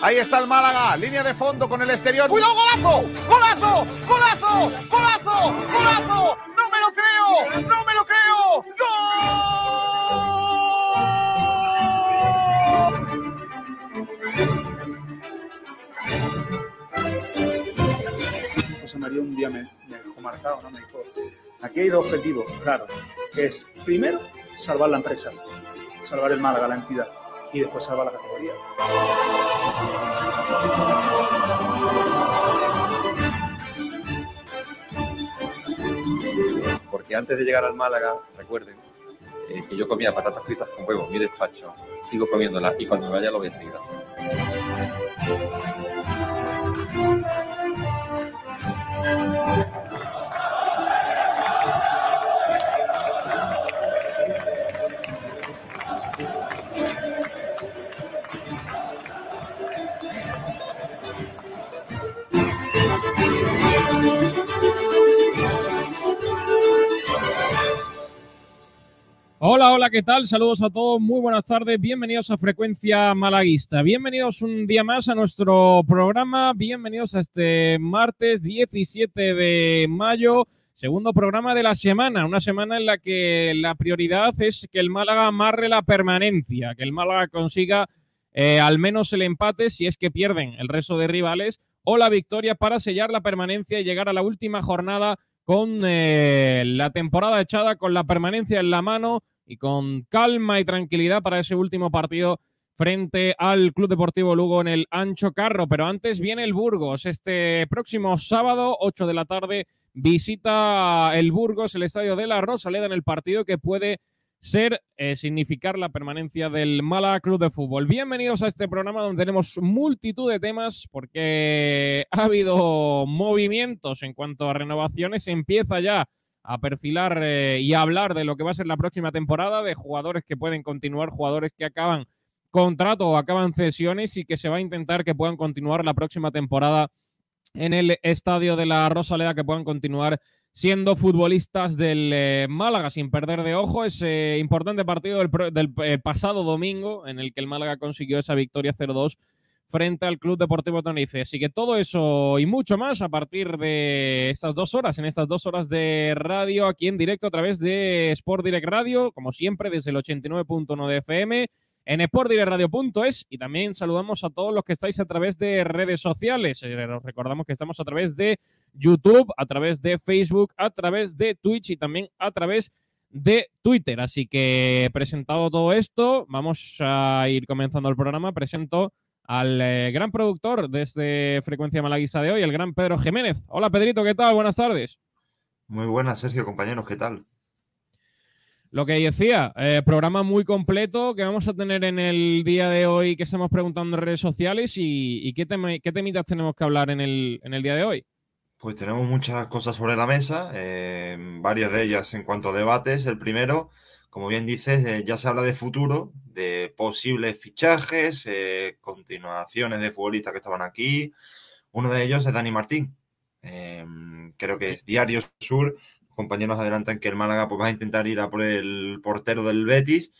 Ahí está el Málaga, línea de fondo con el exterior. ¡Cuidado, golazo! ¡Golazo! ¡Golazo! ¡Golazo! ¡Golazo! ¡No me lo creo! ¡No me lo creo! ¡Gol! José María un día me, me dejó marcado, ¿no? Me dijo, aquí hay dos objetivos, claro, es primero salvar la empresa, salvar el Málaga, la entidad, y después salvar la categoría. Porque antes de llegar al Málaga, recuerden eh, que yo comía patatas fritas con huevos, mi despacho, sigo comiéndolas y cuando me vaya lo voy a seguir haciendo. Hola, hola, ¿qué tal? Saludos a todos, muy buenas tardes, bienvenidos a Frecuencia Malaguista, bienvenidos un día más a nuestro programa, bienvenidos a este martes 17 de mayo, segundo programa de la semana, una semana en la que la prioridad es que el Málaga amarre la permanencia, que el Málaga consiga eh, al menos el empate si es que pierden el resto de rivales o la victoria para sellar la permanencia y llegar a la última jornada con eh, la temporada echada, con la permanencia en la mano y con calma y tranquilidad para ese último partido frente al Club Deportivo Lugo en el Ancho Carro. Pero antes viene el Burgos. Este próximo sábado, 8 de la tarde, visita el Burgos, el estadio de la Rosaleda, en el partido que puede ser, eh, significar la permanencia del Mala Club de Fútbol. Bienvenidos a este programa donde tenemos multitud de temas porque ha habido movimientos en cuanto a renovaciones. Empieza ya a perfilar eh, y a hablar de lo que va a ser la próxima temporada, de jugadores que pueden continuar, jugadores que acaban contrato o acaban cesiones y que se va a intentar que puedan continuar la próxima temporada en el estadio de la Rosaleda, que puedan continuar siendo futbolistas del eh, Málaga sin perder de ojo ese importante partido del, eh, pasado domingo en el que el Málaga consiguió esa victoria 0-2 frente al Club Deportivo Tenerife. Así que todo eso y mucho más a partir de estas dos horas, en estas dos horas de radio aquí en directo a través de Sport Direct Radio, como siempre desde el 89.1 de FM en sportdirectradio.es y también saludamos a todos los que estáis a través de redes sociales. Eh, os recordamos que estamos a través de YouTube, a través de Facebook, a través de Twitch y también a través de Twitter. Así que presentado todo esto, vamos a ir comenzando el programa. Presento al eh, gran productor desde Frecuencia Malaguisa de hoy, el gran Pedro Jiménez. Hola Pedrito, ¿qué tal? Buenas tardes. Muy buenas, Sergio, compañeros, ¿qué tal? Lo que decía, eh, programa muy completo que vamos a tener en el día de hoy que estamos preguntando en redes sociales y, qué, qué, temitas tenemos que hablar en el, en el, día de hoy. Pues tenemos muchas cosas sobre la mesa, eh, varias de ellas en cuanto a debates. El primero, como bien dices, eh, ya se habla de futuro, de posibles fichajes, continuaciones de futbolistas que estaban aquí. Uno de ellos es Dani Martín. creo que es Diario Sur compañeros adelantan que el Málaga pues, va a intentar ir a por el portero del Betis.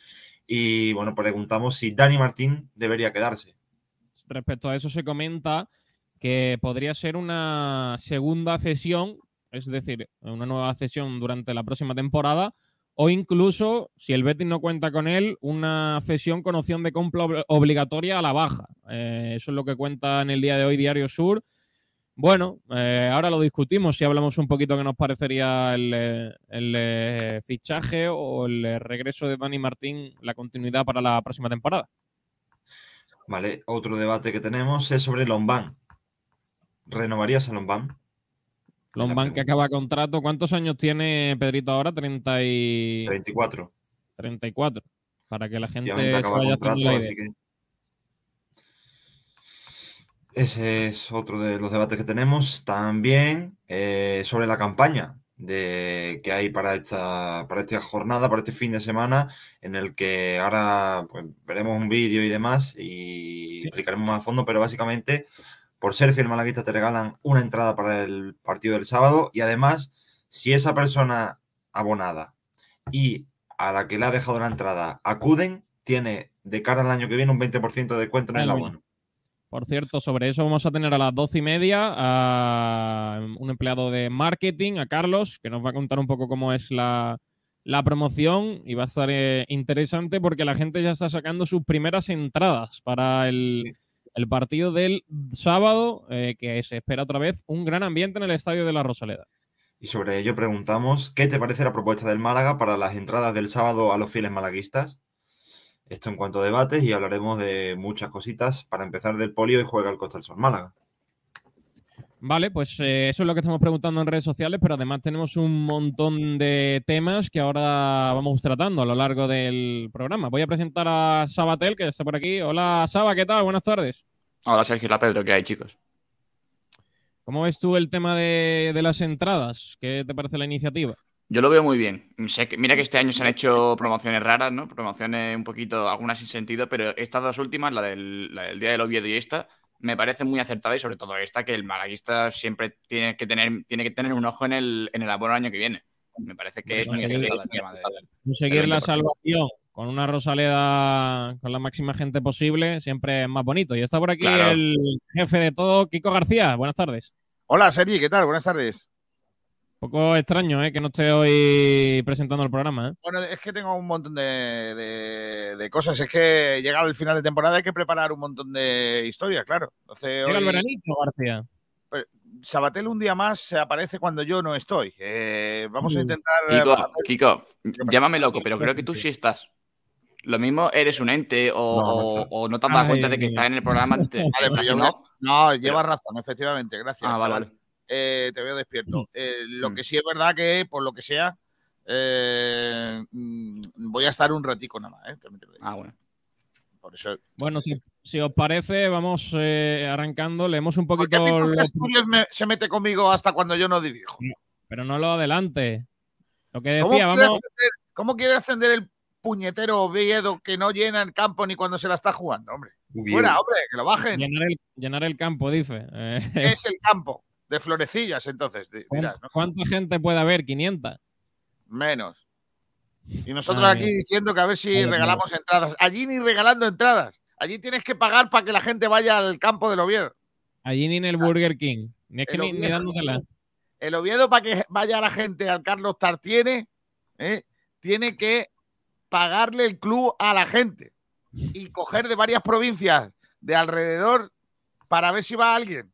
Y bueno, preguntamos si Dani Martín debería quedarse. Respecto a eso se comenta que podría ser una segunda cesión, es decir, una nueva cesión durante la próxima temporada, o incluso, si el Betis no cuenta con él, una cesión con opción de compra obligatoria a la baja. Eh, eso es lo que cuenta en el día de hoy Diario Sur. Bueno, eh, ahora lo discutimos si hablamos un poquito qué nos parecería el, eh, eh, fichaje o el regreso de Dani Martín, la continuidad para la próxima temporada. Vale, otro debate que tenemos es sobre Lombán. ¿Renovarías a Lombán? Lombán que acaba contrato. ¿Cuántos años tiene Pedrito ahora? 30 y... 34. 34. Para que la gente se vaya haciendo la idea. Ese es otro de los debates que tenemos. También eh, sobre la campaña de, que hay para esta, para esta jornada, para este fin de semana, en el que ahora pues, veremos un vídeo y demás y explicaremos más a fondo, pero básicamente por ser fiel malaguista te regalan una entrada para el partido del sábado y además, si esa persona abonada y a la que le ha dejado la entrada acuden, tiene de cara al año que viene un 20% de descuento en el abono. Por cierto, sobre eso vamos a tener a las doce y media a un empleado de marketing, a Carlos, que nos va a contar un poco cómo es la, la promoción y va a estar eh, interesante porque la gente ya está sacando sus primeras entradas para el, el partido del sábado, eh, que se espera otra vez un gran ambiente en el Estadio de la Rosaleda. Y sobre ello preguntamos, ¿qué te parece la propuesta del Málaga para las entradas del sábado a los fieles malaguistas? Esto en cuanto a debates y hablaremos de muchas cositas para empezar del polio y juega el Costa del Sol Málaga. Vale, pues eh, eso es lo que estamos preguntando en redes sociales, pero además tenemos un montón de temas que ahora vamos tratando a lo largo del programa. Voy a presentar a Sabatel, que está por aquí. Hola Saba, ¿qué tal? Buenas tardes. Hola Sergio, hola Pedro, ¿qué hay chicos? ¿Cómo ves tú el tema de, de las entradas? ¿Qué te parece la iniciativa? Yo lo veo muy bien. Sé que, mira que este año se han hecho promociones raras, ¿no? Promociones un poquito, algunas sin sentido, pero estas dos últimas, la del, la del Día del Oviedo y esta, me parece muy acertada y sobre todo esta, que el malaguista siempre tiene que tener, tiene que tener un ojo en el, en el abono año que viene. Me parece que es muy acertada el tema de, Conseguir la salvación con una Rosaleda con la máxima gente posible siempre es más bonito. Y está por aquí Claro. el jefe de todo, Kiko García. Buenas tardes. Hola, Sergi, ¿qué tal? Buenas tardes. Un poco extraño, ¿eh? Que no esté hoy presentando el programa, ¿eh? Bueno, es que tengo un montón de, de- de cosas. Es que llegado el final de temporada hay que preparar un montón de historias, claro. Entonces, Llega el veranito, García. Sabatel un día más se aparece cuando yo no estoy. Eh, vamos a Mm. intentar. Kiko, Kiko, llámame loco, pero creo que tú sí estás. Lo mismo eres un ente o No, no o- está. o no te has dado Ay, cuenta de que estás en el programa. Te, Vale, pero yo no, no, llevas razón, efectivamente. Gracias. Ah, vale. Eh, te veo despierto. Eh, lo Mm. que sí es verdad que, por lo que sea, eh, mm, voy a estar un ratico nada más. Ah, bueno. Por eso. Bueno, si, si os parece, vamos arrancando. Leemos un ¿Por qué poquito, lo- Asturias me- se mete conmigo hasta cuando yo no dirijo? pero no lo adelante. Lo que ¿Cómo decía, quiere, vamos. ascender, cómo quiere ascender el puñetero Oviedo que no llena el campo ni cuando se la está jugando, hombre? Fuera, hombre, que lo bajen. Llenar el, llenar el campo, dice. Es el campo de florecillas, entonces. di- dirás, ¿no? ¿Cuánta gente puede haber? 500. Menos. Y nosotros Ay, aquí diciendo que a ver si Ay, regalamos entradas. Allí ni regalando entradas. Allí tienes que pagar para que la gente vaya al campo del Oviedo. Allí ni en el Burger King. Ni es que El ni, Oviedo. El Oviedo, para que vaya la gente al Carlos Tartiene, ¿eh? tiene que pagarle el club a la gente y coger de varias provincias de alrededor para ver si va alguien.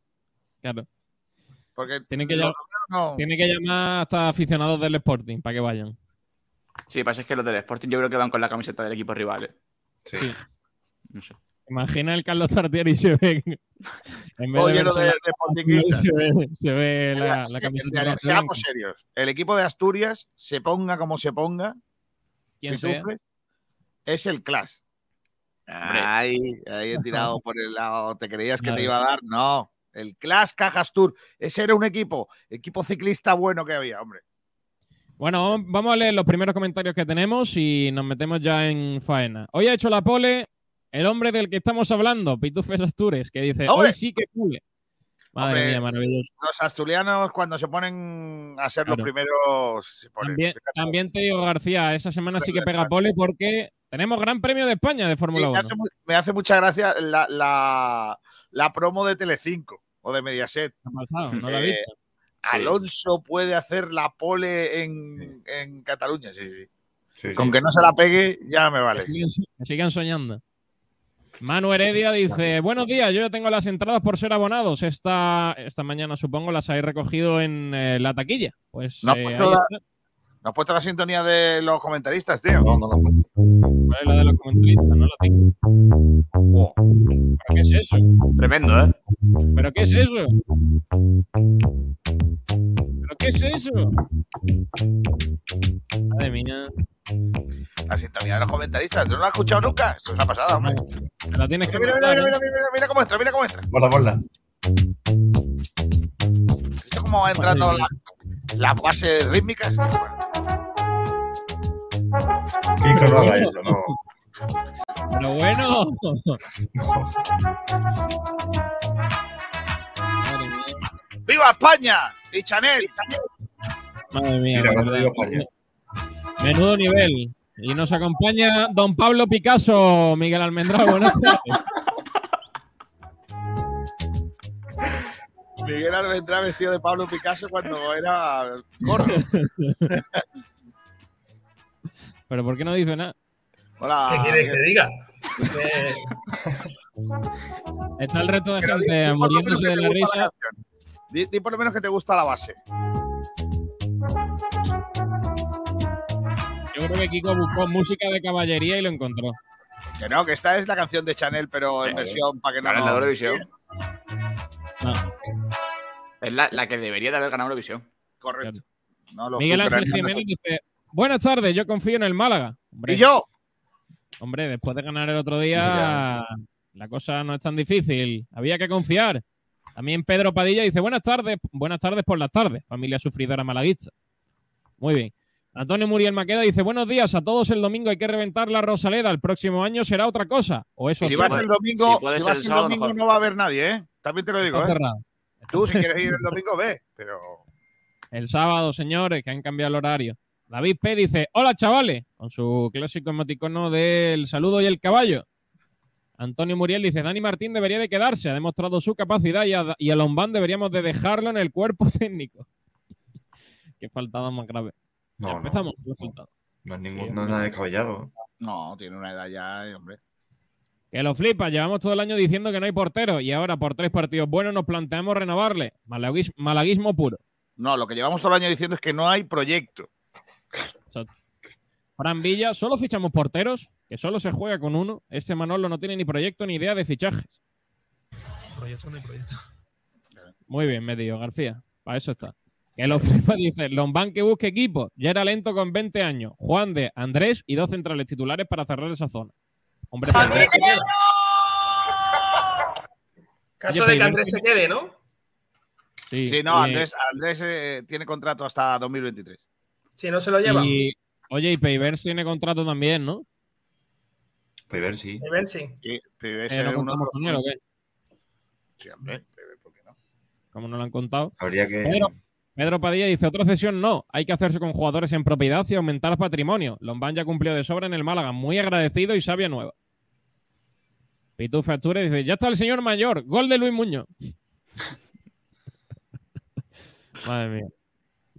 Claro. Porque Tienen que, los llam- no- tiene que llamar hasta aficionados del Sporting para que vayan. Sí, pasa es que los del Sporting yo creo que van con la camiseta del equipo rival. ¿eh? Sí. No sé. Imagina el Carlos Tartier y se ve. En vez Oye, de lo verse de, la- de Sportingistas. se ve, se ve la, la sí, camiseta seamos serios. El equipo de Asturias, se ponga como se ponga, sea. Pitufes, es el Clash. Ahí, ahí he tirado por el lado. ¿Te creías que Vale. te iba a dar? No. El Clash Cajas Tour. Ese era un equipo, equipo ciclista bueno que había, hombre. Bueno, vamos a leer los primeros comentarios que tenemos y nos metemos ya en faena. Hoy ha hecho la pole el hombre del que estamos hablando, Pitufes Astures, que dice, ¡Hombre! hoy sí que pule. Madre Hombre, mía, maravilloso. Los asturianos, cuando se ponen a ser los primeros. se ponen, También, fíjate. también te digo, García, esa semana sí que pega pole porque tenemos Gran Premio de España de Fórmula me, 1. hace, mu- me hace mucha gracia la, la, la promo de Telecinco o de Mediaset. No lo he Eh, visto. Alonso puede hacer la pole en, en Cataluña, sí, sí. Sí, sí. Con que no se la pegue, ya me vale. Que sigan, que sigan soñando. Manu Heredia dice, buenos días, yo ya tengo las entradas por ser abonados. Esta, esta mañana supongo las habéis recogido en eh, la taquilla. Pues No, eh, pues ahí toda- está. ¿No has puesto la sintonía de los comentaristas, tío? No, no, no. ¿Cuál es la de los comentaristas? No la tengo. ¿Pero qué es eso? Tremendo, ¿eh? ¿Pero qué es eso? ¿Pero qué es eso? Madre mía, La sintonía de los comentaristas. ¿Tú no la has escuchado nunca? Eso es una pasada, hombre. me la tienes que Mira, mira, ¿eh? mira, mira, mira cómo entra, mira cómo entra. Ponla. ¿Viste cómo va entrando la, las bases rítmicas? Kiko, no haga eso, no. Pero bueno. ¡Viva España! Y Chanel. madre mía. Mira. Menudo nivel. Y nos acompaña don Pablo Picasso, Miguel Almendrado. Buenas tardes. Miguel Alvendrá vestido de Pablo Picasso cuando era corto. Pero ¿por qué no dice nada? Hola. ¿Qué quieres que diga? Está el resto de Pero gente di muriéndose de la risa. canción. Di, di por lo menos que te gusta la base. Yo creo que Kiko buscó música de caballería y lo encontró. Que no, que esta es la canción de Chanel, pero en versión para que no. La nos- Eurovisión. No. Es la, la que debería de haber ganado Eurovisión. Correcto. No, Miguel Ángel Jiménez dice: Buenas tardes, yo confío en el Málaga. Hombre, Y yo, hombre, después de ganar el otro día, la cosa no es tan difícil. Había que confiar. También Pedro Padilla dice: Buenas tardes, buenas tardes por las tardes, familia sufridora malaguista. Muy bien. Antonio Muriel Maqueda dice: Buenos días a todos. El domingo hay que reventar la Rosaleda. El próximo año será otra cosa. O eso si vas el domingo, si puede si ser vas el el sábado, domingo mejor. no va a haber nadie, ¿eh? También te lo digo, está ¿eh? cerrado. Tú, si quieres ir el domingo, ve. Pero El sábado, señores, que han cambiado el horario. David P. dice, hola chavales, con su clásico emoticono del saludo y el caballo. Antonio Muriel dice, Dani Martín debería de quedarse, ha demostrado su capacidad y a, y a Lombán deberíamos de dejarlo en el cuerpo técnico. Qué faltada más grave. Ya No, no, empezamos. qué faltada. no es, ningún, Sí, no es nada descabellado. no, tiene una edad ya, hombre. Que lo flipa, llevamos todo el año diciendo que no hay portero y ahora por tres partidos buenos nos planteamos renovarle. Malaguis- malaguismo puro. No, lo que llevamos todo el año diciendo es que no hay proyecto. Exacto. Fran Villa, solo fichamos porteros, que solo se juega con uno. Este Manolo no tiene ni proyecto ni idea de fichajes. Proyecto no hay proyecto. Muy bien, medio García. Para eso está. Que lo flipa dice, Lombán que busque equipo. Ya era lento con 20 años. Juan de Andrés y dos centrales titulares para cerrar esa zona. Hombre, Andrés se queda. Caso Oye, de que Andrés se quede, ¿no? sí, Sí, no, Andrés, Andrés eh, tiene contrato hasta 2023. Si no se lo lleva. y- oye, y Peivers tiene contrato también, ¿no? Pues ver si. A ver si. Sí, pero ese Eh, ¿No es uno de los-? Sí, hombre, ¿por qué no? Como no lo han contado. Habría que. Pedro, Pedro Padilla dice, otra cesión no. Hay que hacerse con jugadores en propiedad y aumentar patrimonio. Lombán ya cumplió de sobra en el Málaga. Muy agradecido y sabia nueva. Pitú Facture dice, ya está el señor mayor. Gol de Luis Muñoz. Madre mía.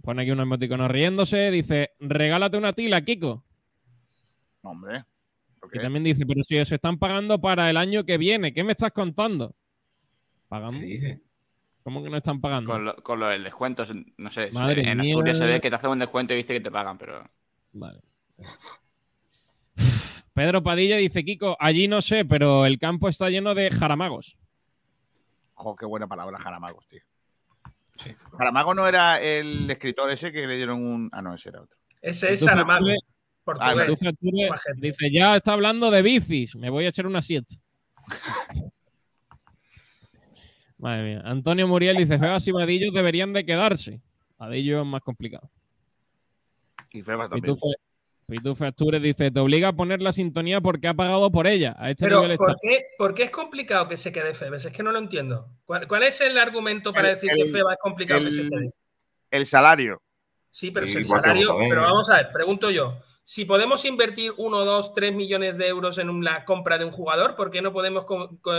Pone aquí un emoticono riéndose. Dice, regálate una tila, Kiko. Hombre. ¿por Y también dice, pero si se están pagando para el año que viene, ¿qué me estás contando? ¿Pagamos? ¿Qué dice? ¿Cómo que no están pagando? Con, lo- con lo del descuento, no sé. Madre en mía. Asturias se ve que te hacen un descuento y dice que te pagan, pero. Vale. Pedro Padilla dice, Kiko, allí no sé, pero el campo está lleno de jaramagos. Jo, qué buena palabra, Jaramagos, tío. Sí. Jaramago no era el escritor ese que le dieron un. Ah, no, ese era otro. Ese es Tú, Saramago. Portugués. tú, Facture, Majete. dice, ya está hablando de bicis, me voy a echar una siesta. Madre mía. Antonio Muriel dice, Febas y Vadillo deberían de quedarse. Vadillo es más complicado. Y Febas también. Pitufe, Pitufe Astures dice, te obliga a poner la sintonía porque ha pagado por ella. A este Pero, nivel está. ¿por qué, por qué es complicado que se quede Febes? Es que no lo entiendo. ¿Cuál, cuál es el argumento para El- decir el- que Febas es complicado que se el- quede? El salario. Sí, pero Sí, si el salario. Pero vamos a ver, pregunto yo. Si podemos invertir 1, 2, 3 millones de euros en la compra de un jugador, ¿por qué no podemos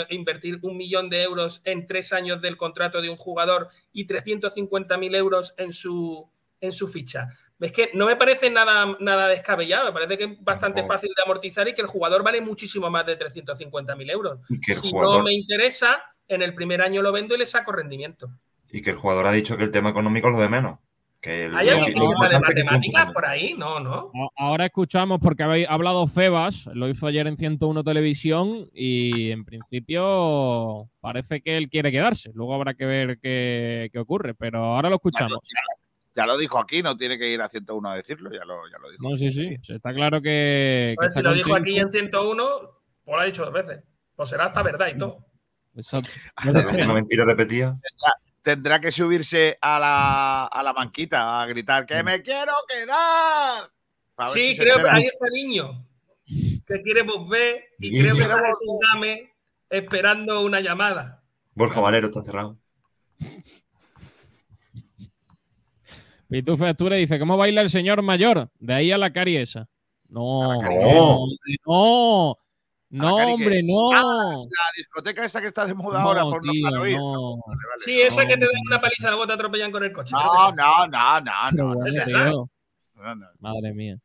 invertir un millón de euros en tres años del contrato de un jugador y 350.000 euros en su, en su ficha? Es que no me parece nada, nada descabellado, me parece que es bastante fácil de amortizar y que el jugador vale muchísimo más de 350.000 euros. Si no me interesa, en el primer año lo vendo y le saco rendimiento. y que el jugador ha dicho que el tema económico es lo de menos. Que el- ¿Hay alguien que sepa de matemáticas por ahí? No, no. Ahora escuchamos porque habéis hablado Febas, lo hizo ayer en 101 Televisión y en principio parece que él quiere quedarse. Luego habrá que ver qué, qué ocurre, pero ahora lo escuchamos. Ya lo dijo aquí, no tiene que ir a 101 a decirlo, ya lo, ya lo dijo. No, sí, sí, está claro que... que Pues si lo dijo aquí en 101, pues lo ha dicho dos veces. Pues será hasta verdad y todo. Exacto. Una mentira repetida. Tendrá que subirse a la, a la banquita a gritar ¡Que me quiero quedar! A ver Sí, si creo que ahí está niño. Que queremos ver y creo que está esperando una llamada. Borja Valero está cerrado. Pitufe Asture dice, ¿cómo baila el señor mayor? De ahí a la cari esa. No, A cari. no, no. No, hombre, no. Ah, La discoteca esa que está de moda ahora No, por no tío, para oír. no. Vale, vale. Sí, esa que te dan una paliza luego te atropellan con el coche. No, no, no, no, no, bueno, ¿es esa? no, no. Madre mía.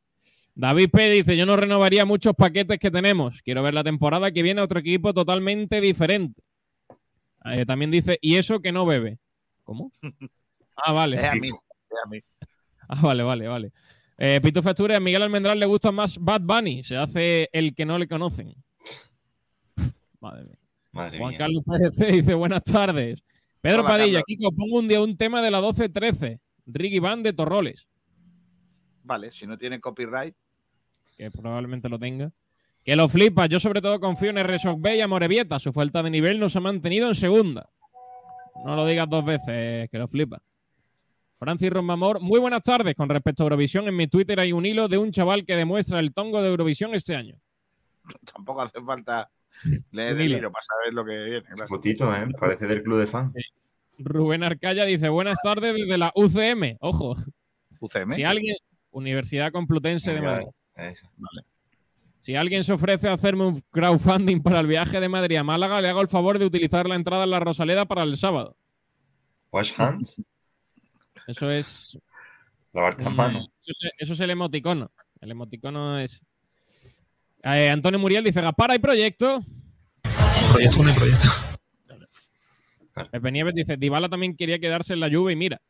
David P. dice: Yo no renovaría muchos paquetes que tenemos. Quiero ver la temporada que viene otro equipo totalmente diferente. Eh, también dice: Y eso que no bebe. ¿Cómo? Ah, vale. Es a mí, es a mí. Ah, vale, vale, vale. Eh, Pito Factura, a Miguel Almendral le gusta más Bad Bunny. Se hace el que no le conocen. Madre mía. Madre Juan mía. Carlos Pérez dice: Buenas tardes. Pedro Hola, Padilla, Carlos. Kiko, pongo un día un tema de la 12-13. Ricky Van de Torroles. Vale, si no tiene copyright. que probablemente lo tenga. Que lo flipa. Yo sobre todo confío en R-Shock B y Amorebieta. Su falta de nivel nos ha mantenido en segunda. No lo digas dos veces, que lo flipa. Francis Rombamor, muy buenas tardes. Con respecto a Eurovisión, en mi Twitter hay un hilo de un chaval que demuestra el tongo de Eurovisión este año. Tampoco hace falta leer el libro para saber lo que viene. Claro. Fotito, ¿eh? Parece del club de fan. Rubén Arcaya dice, buenas tardes desde la UCM. Ojo, UCM. si alguien... Universidad Complutense de Madrid. Eso. Si alguien se ofrece a hacerme un crowdfunding para el viaje de Madrid a Málaga, le hago el favor de utilizar la entrada en la Rosaleda para el sábado. Wash hands. Eso es Lavarte las Mm, manos. Eso es, eso es el emoticono. El emoticono es. Eh, Antonio Muriel dice: Gaspar, ¿hay proyecto? Proyecto, no hay proyecto. Pepe Nieves dice: Dybala también quería quedarse en la lluvia y mira.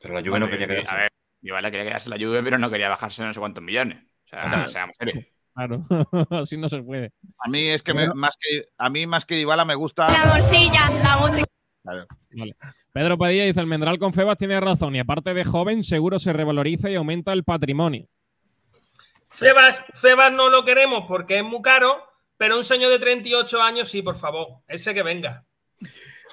Pero la lluvia no quería que- quedarse. A ver, Dybala quería quedarse en la Juve, pero no quería bajarse no sé cuántos millones. O sea, Claro. seamos serios. Claro, así no se puede. A mí es que me- más que a mí más que Dybala me gusta. La morcilla, la música. Claro. Pedro Padilla dice: Almendral con Febas tiene razón y aparte de joven, seguro se revaloriza y aumenta el patrimonio. Febas, Febas no lo queremos porque es muy caro, pero un señor de 38 años, sí, por favor. Ese que venga.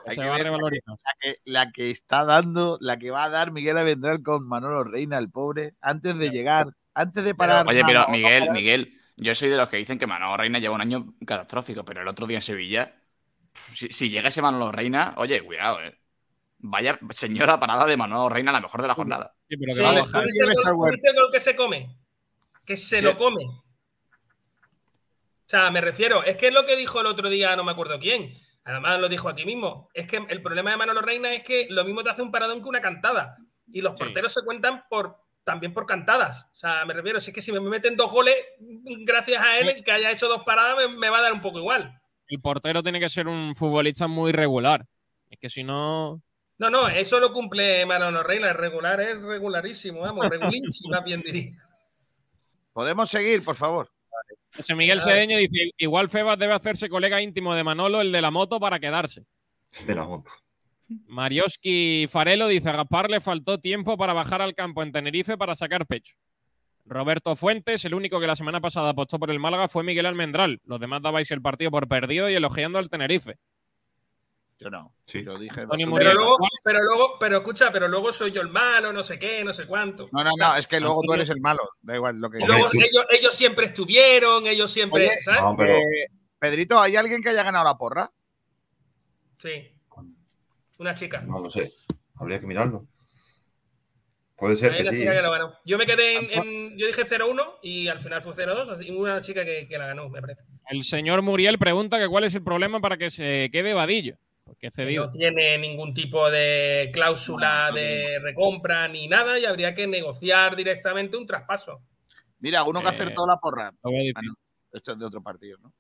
Que va. La que, la que está dando, la que va a dar Miguel Avendral con Manolo Reina, el pobre, antes de llegar, antes de parar. Oye, pero no Miguel, parar. Miguel, yo soy de los que dicen que Manolo Reina lleva un año catastrófico, pero el otro día en Sevilla, si, si llega ese Manolo Reina, oye, cuidado, eh. Vaya señora parada de Manolo Reina, la mejor de la jornada. Sí, pero que Sí, va a vale, bajar. ¿tú dices el gol- dices el gol que se come? Que se ¿Qué? lo come. O sea, me refiero, es que es lo que dijo el otro día, no me acuerdo quién. Además lo dijo aquí mismo. Es que el problema de Manolo Reina es que lo mismo te hace un paradón que una cantada. Y los Sí. porteros se cuentan por también por cantadas. O sea, me refiero, si es que si me meten dos goles, gracias a él, que haya hecho dos paradas, me, me va a dar un poco igual. El portero tiene que ser un futbolista muy regular. Es que si no. No, no, eso lo cumple Manolo Reina. El regular es regularísimo, vamos, regulísimo, más bien diría. Podemos seguir, por favor. José Miguel. Sedeño dice: Igual Febas debe hacerse colega íntimo de Manolo, el de la moto, para quedarse. De la moto. Marioski Farelo dice: A Gaspar le faltó tiempo para bajar al campo en Tenerife para sacar pecho. Roberto Fuentes, el único que la semana pasada apostó por el Málaga fue Miguel Almendral. Los demás dabais el partido por perdido y elogiando al Tenerife. Yo no. Sí. Yo dije. Pero luego, pero luego, pero escucha, pero luego soy yo el malo, no sé qué, no sé cuánto. no, no, no, es que luego tú eres el malo. Da igual lo que. Y luego ellos, ellos siempre estuvieron, ellos siempre, Oye, ¿sabes? No, pero Eh, Pedrito, ¿hay alguien que haya ganado la porra? Sí. Una chica. no lo sé. Habría que mirarlo. Puede ser que sí. chica que lo ganó. Yo me quedé en, en- yo dije 0-1 y al final fue 0-2, así y una chica que, que la ganó, me parece. El señor Muriel pregunta que cuál es el problema para que se quede Vadillo. Porque Que cedido. no tiene ningún tipo de cláusula de recompra ni nada y habría que negociar directamente un traspaso. Mira, uno que Eh, acertó la porra. Ah, no, esto es de otro partido, ¿no?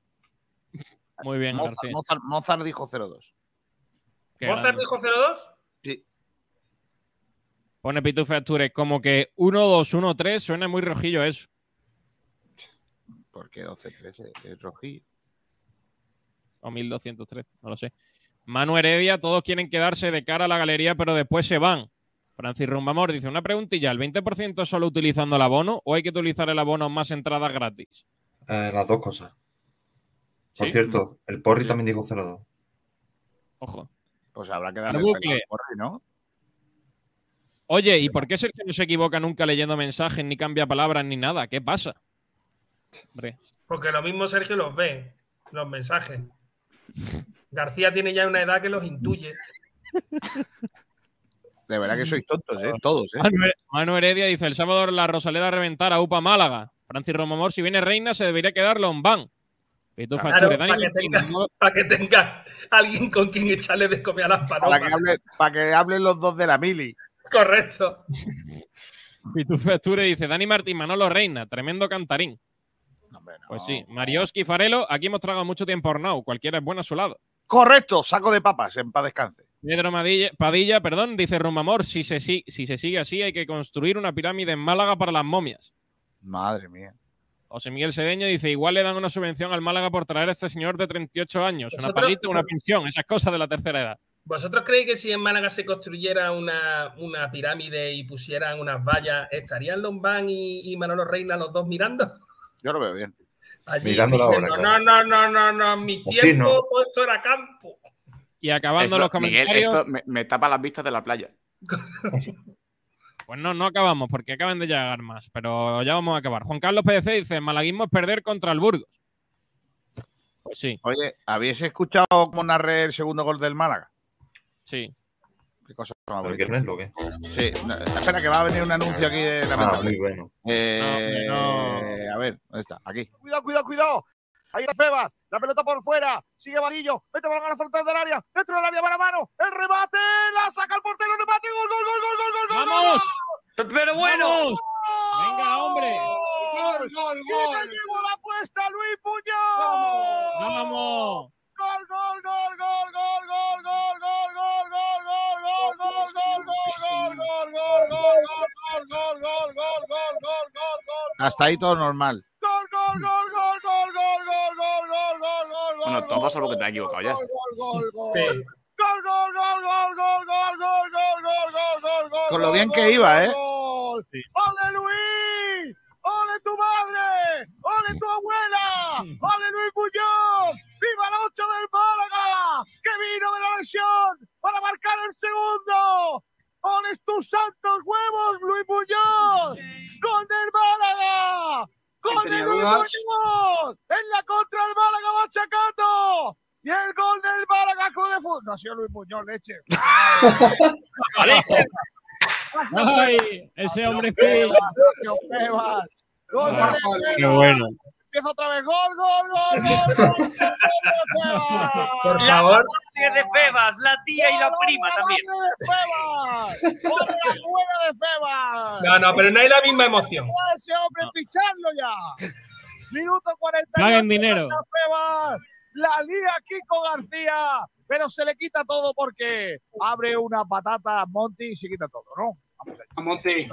Muy bien, Mozart. Mozart- Mozart dijo 0-2. Qué ¿Mozart grande. dijo 0-2? Sí. Pone Pitufe Astures como que 1-2-1-3 suena muy rojillo eso. Porque 12-13 es rojillo. O 1203, no lo sé. Manu Heredia, todos quieren quedarse de cara a la galería, pero después se van. Francis Rumbamor dice: Una preguntilla: ¿el 20% solo utilizando el abono o hay que utilizar el abono más entradas gratis? Eh, las dos cosas. Por ¿Sí? cierto, el Porri Sí. también dijo 0-2. Ojo. Pues habrá que darle El bucle. al Porri, ¿no? Oye, ¿y por qué Sergio no se equivoca nunca leyendo mensajes, ni cambia palabras, ni nada? ¿Qué pasa? Hombre, Porque lo mismo Sergio los ve, los mensajes. García tiene ya una edad que los intuye. De verdad que sois tontos, ¿eh? Todos, ¿eh? Manu, Heredia dice: El sábado la Rosaleda a reventar a UPA Málaga. Francis Romamor, si viene Reina, se debería quedar Lombán. Claro, para que tenga- Para que tenga alguien con quien echarle de comer a las Para palomas. que, hable- para que hablen los dos de la mili. Correcto. Pitu Facture dice Dani Martín, Manolo Reina, tremendo cantarín. No, hombre, no. Pues sí, Marioski Farelo, aquí hemos tragado mucho tiempo Hornau, cualquiera es bueno a su lado. Correcto, saco de papas, en paz descanse. Pedro Madilla- Padilla, perdón, dice Rumamor, si se, si, si se sigue así hay que construir una pirámide en Málaga para las momias. Madre mía. José Miguel Sedeño dice, igual le dan una subvención al Málaga por traer a este señor de 38 años, una paguita, una pensión, esas cosas de la tercera edad. ¿Vosotros creéis que si en Málaga se construyera una, una pirámide y pusieran unas vallas, estarían Lombán y, y Manolo Reina los dos mirando? Yo lo veo bien. Allí Mirando la obra, no, no, no, no, no, mi Pues sí, tiempo ¿no? todo esto era campo. Y acabando Esto- los Miguel, comentarios, esto me, me tapa las vistas de la playa. pues no, no acabamos porque acaban de llegar más, pero ya vamos a acabar. Juan Carlos PDC dice, el malaguismo es perder contra el Burgos. Pues sí, Oye, ¿habéis escuchado cómo narré el segundo gol del Málaga? sí. Qué cosa más ¿El bonita. viernes lo que? Sí, no, espera que va a venir un anuncio aquí de la Ah, muy bueno. Eh, No, A ver, ¿dónde está? Aquí. Cuidado, cuidado, cuidado. Ahí está Febas, la pelota por fuera, sigue Vadillo, mete balón a la frontal del área, dentro del área, mano a mano, el remate, la saca el portero, remate, gol, gol, gol, gol, gol, gol, gol, ¡Vamos! Pero ¡Vamos! ¡Venga, hombre! Gol, gol, ¡Y me llevo la apuesta, Luis Puñol! ¡Vamos! ¡Gol, gol, gol, gol, gol, gol, gol, gol, gol, gol, hasta ahí todo normal. Bueno, todo solo que te has equivocado ya. Con lo bien que iba, ¿eh? ¡Ole Luis! ¡Ole tu madre! ¡Ole tu abuela! ¡Ole Luis Bullón! ¡Viva el 8 del Málaga! ¡Que vino de la lesión para marcar el segundo! ¡Ole tus santos huevos, Luis Muñoz! ¡Gol del Málaga! ¡Gol de tenía Luis. Muñoz! ¡En la contra el Málaga machacando! ¡Y el gol del Málaga Club de Fútbol! No ha sido Luis Muñoz, leche. ¡Ay! Ese hombre es. Gol Ah, ¡Qué bueno! Empieza otra vez. Gol, gol, gol, gol, gol, gol. Por favor, de Febas, la tía y la prima también. ¡Gol de Febas! ¡Gol de la juega de Febas! no, no, pero no hay la misma emoción. ¡Puede ese hombre ficharlo ya! Minuto 40. Paguen dinero. Febas. La lía Kiko García. Pero se le quita todo porque abre una patata Monty y se quita todo, ¿no? A Monty.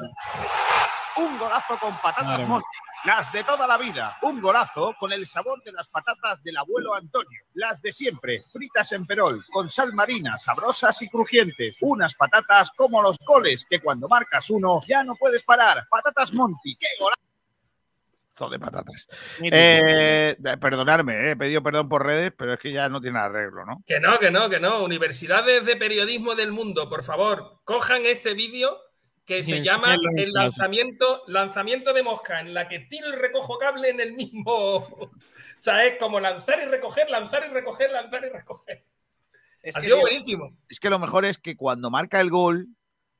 Un golazo con patatas Madre. Monty. Las de toda la vida. Un golazo con el sabor de las patatas del abuelo Antonio. Las de siempre. Fritas en perol, con sal marina, sabrosas y crujientes. Unas patatas como los coles, que cuando marcas uno ya no puedes parar. Patatas Monty. ¡Qué golazo! de patatas. Eh, perdonarme, eh, he pedido perdón por redes, pero es que ya no tiene arreglo, ¿no? Que no, que no, que no. Universidades de periodismo del mundo, por favor, cojan este vídeo que se Sí, llama el lanzamiento, lanzamiento de mosca, en la que tiro y recojo cable en el mismo. O sea, es como lanzar y recoger, lanzar y recoger, lanzar y recoger. Es ha que, sido buenísimo. es que lo mejor es que cuando marca el gol,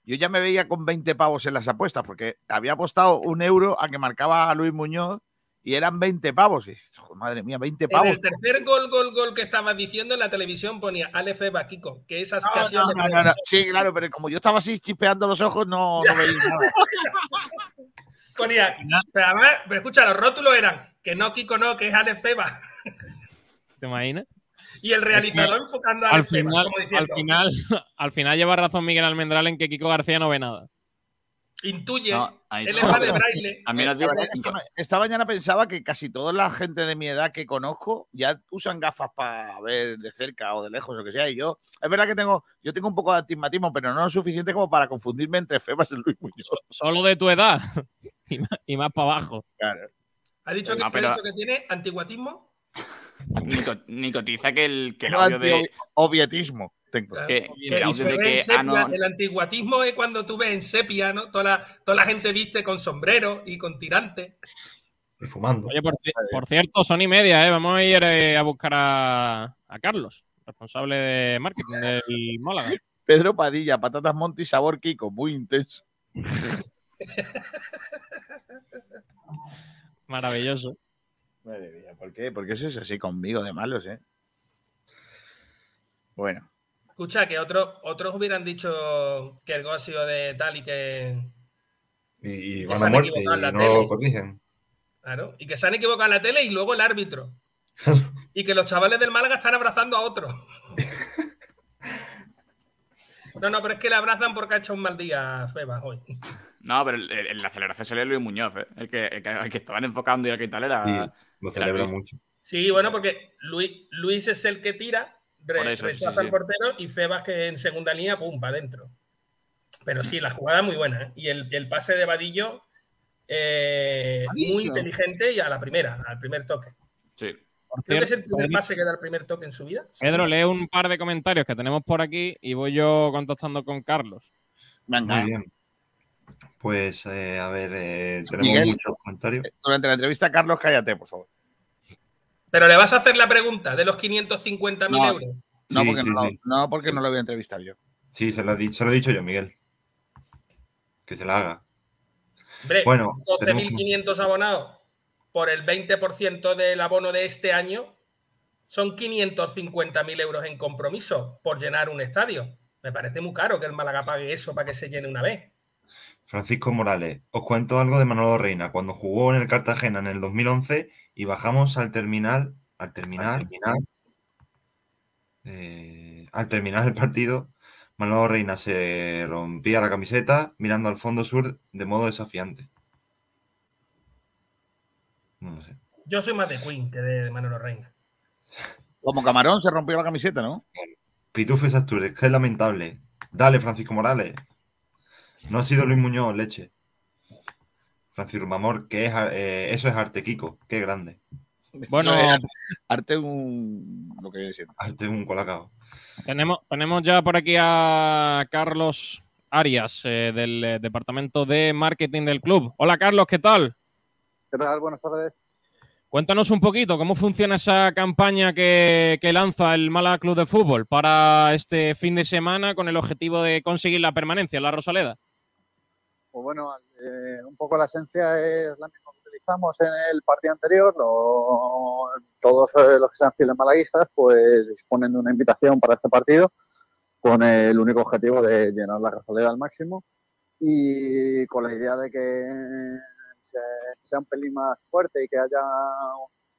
yo ya me veía con 20 pavos en las apuestas, porque había apostado un euro a que marcaba a Luis Muñoz y eran 20 pavos. Y, joder, madre mía, 20 En pavos. el tercer gol, gol, gol que estabas diciendo en la televisión ponía Alefe Baquico, que esas No, casi no, no, no, no. Sí, claro, pero como yo estaba así chispeando los ojos, no, no veía nada. ponía. Pero además, pero escucha, los rótulos eran que no, Kiko, no, que es Alefeba. ¿Te imaginas? Y el realizador enfocando a Al Alefeba, final, como al final, al final lleva razón Miguel Almendral en que Kiko García no ve nada. Intuye, No, él es de braille. A mí esta, ma- esta mañana pensaba que casi toda la gente de mi edad que conozco ya usan gafas para ver de cerca o de lejos o que sea. Y yo, es verdad que tengo, yo tengo un poco de astigmatismo, pero no lo suficiente como para confundirme entre Febas y Luis Muñoz. Solo de tu edad y más, y más para abajo. Claro. ¿Ha dicho, que, ha pero- dicho que tiene antiguatismo? Nico- Nicotiza que el, que el audio de. anti-obietismo. Tengo. Claro. Que, Que que el que. sepia. ah, no, antiguatismo es cuando tú ves en sepia, ¿no? Toda la, toda la gente viste con sombrero y con tirante. Y fumando. Oye, por, ci- por cierto, son y media, ¿eh? Vamos a ir eh, a buscar a, a Carlos, responsable de marketing del Málaga. Pedro Padilla, patatas Monty, sabor Kiko, muy intenso. Maravilloso. Madre mía, ¿por qué? ¿Por qué sois así conmigo de malos, eh? Bueno. Escucha, que otros otros hubieran dicho que el gol ha sido de tal y que. Y, y Que van se a han muerte equivocado en la y no tele. lo corrigen. Claro. Y que se han equivocado en la tele y luego el árbitro. y que los chavales del Málaga están abrazando a otro. no, no, pero es que le abrazan porque ha hecho un mal día Febas hoy. No, pero en la aceleración salió Luis Muñoz, ¿eh? el, que, el que, el que estaban enfocando y el que tal era. Sí, lo celebra mucho. Sí, bueno, porque Luis, Luis es el que tira, re- eso, rechaza sí, al sí. portero y Febas que en segunda línea, pum, para adentro. Pero sí, la jugada muy buena. ¿eh? Y el, el pase de Vadillo, eh, muy Vadillo. inteligente y a la primera, al primer toque. Sí. Por Creo que es el primer pase que da el primer toque en su vida. Pedro, lee un par de comentarios que tenemos por aquí y voy yo contactando con Carlos. Venga. Muy bien. Pues, eh, a ver, eh, tenemos Miguel. muchos comentarios. Durante la entrevista, Carlos, cállate, por favor. Pero le vas a hacer la pregunta de los 550.000 No. euros. No, Sí, porque, sí, no, lo- sí. no, porque Sí. no lo voy a entrevistar yo. Sí, se lo, he dicho, se lo he dicho yo, Miguel. Que se la haga. Hombre, Bueno, 12.500 abonados por el 20% del abono de este año son 550.000 euros en compromiso por llenar un estadio. Me parece muy caro que el Málaga pague eso para que se llene una vez. Francisco Morales, os cuento algo de Manolo Reina. Cuando jugó en el Cartagena en el 2011 y bajamos al terminal, al terminal, eh, al terminar el partido, Manolo Reina se rompía la camiseta mirando al fondo sur de modo desafiante. No lo sé. Yo soy más de Queen que de Manolo Reina. Como Camarón se rompió la camiseta, ¿no? Pitufes Asturias, que es lamentable. Dale, Francisco Morales. No ha sido Luis Muñoz, leche. Francisco Mamor, que es, eh, eso es arte, Kiko. Qué grande. Bueno, arte, un. lo que. Arte es un colacao. tenemos, tenemos ya por aquí a Carlos Arias eh, del eh, Departamento de Marketing del club. Hola Carlos, ¿qué tal? ¿Qué tal? Buenas tardes. Cuéntanos un poquito cómo funciona esa campaña que, que lanza el Málaga Club de Fútbol para este fin de semana con el objetivo de conseguir la permanencia en la Rosaleda. Pues bueno, eh, un poco la esencia es la misma que utilizamos en el partido anterior. Todos eh, los que sean fieles malaguistas pues disponen de una invitación para este partido con el único objetivo de llenar la Rosaleda al máximo y con la idea de que se- sea un pelín más fuerte y que haya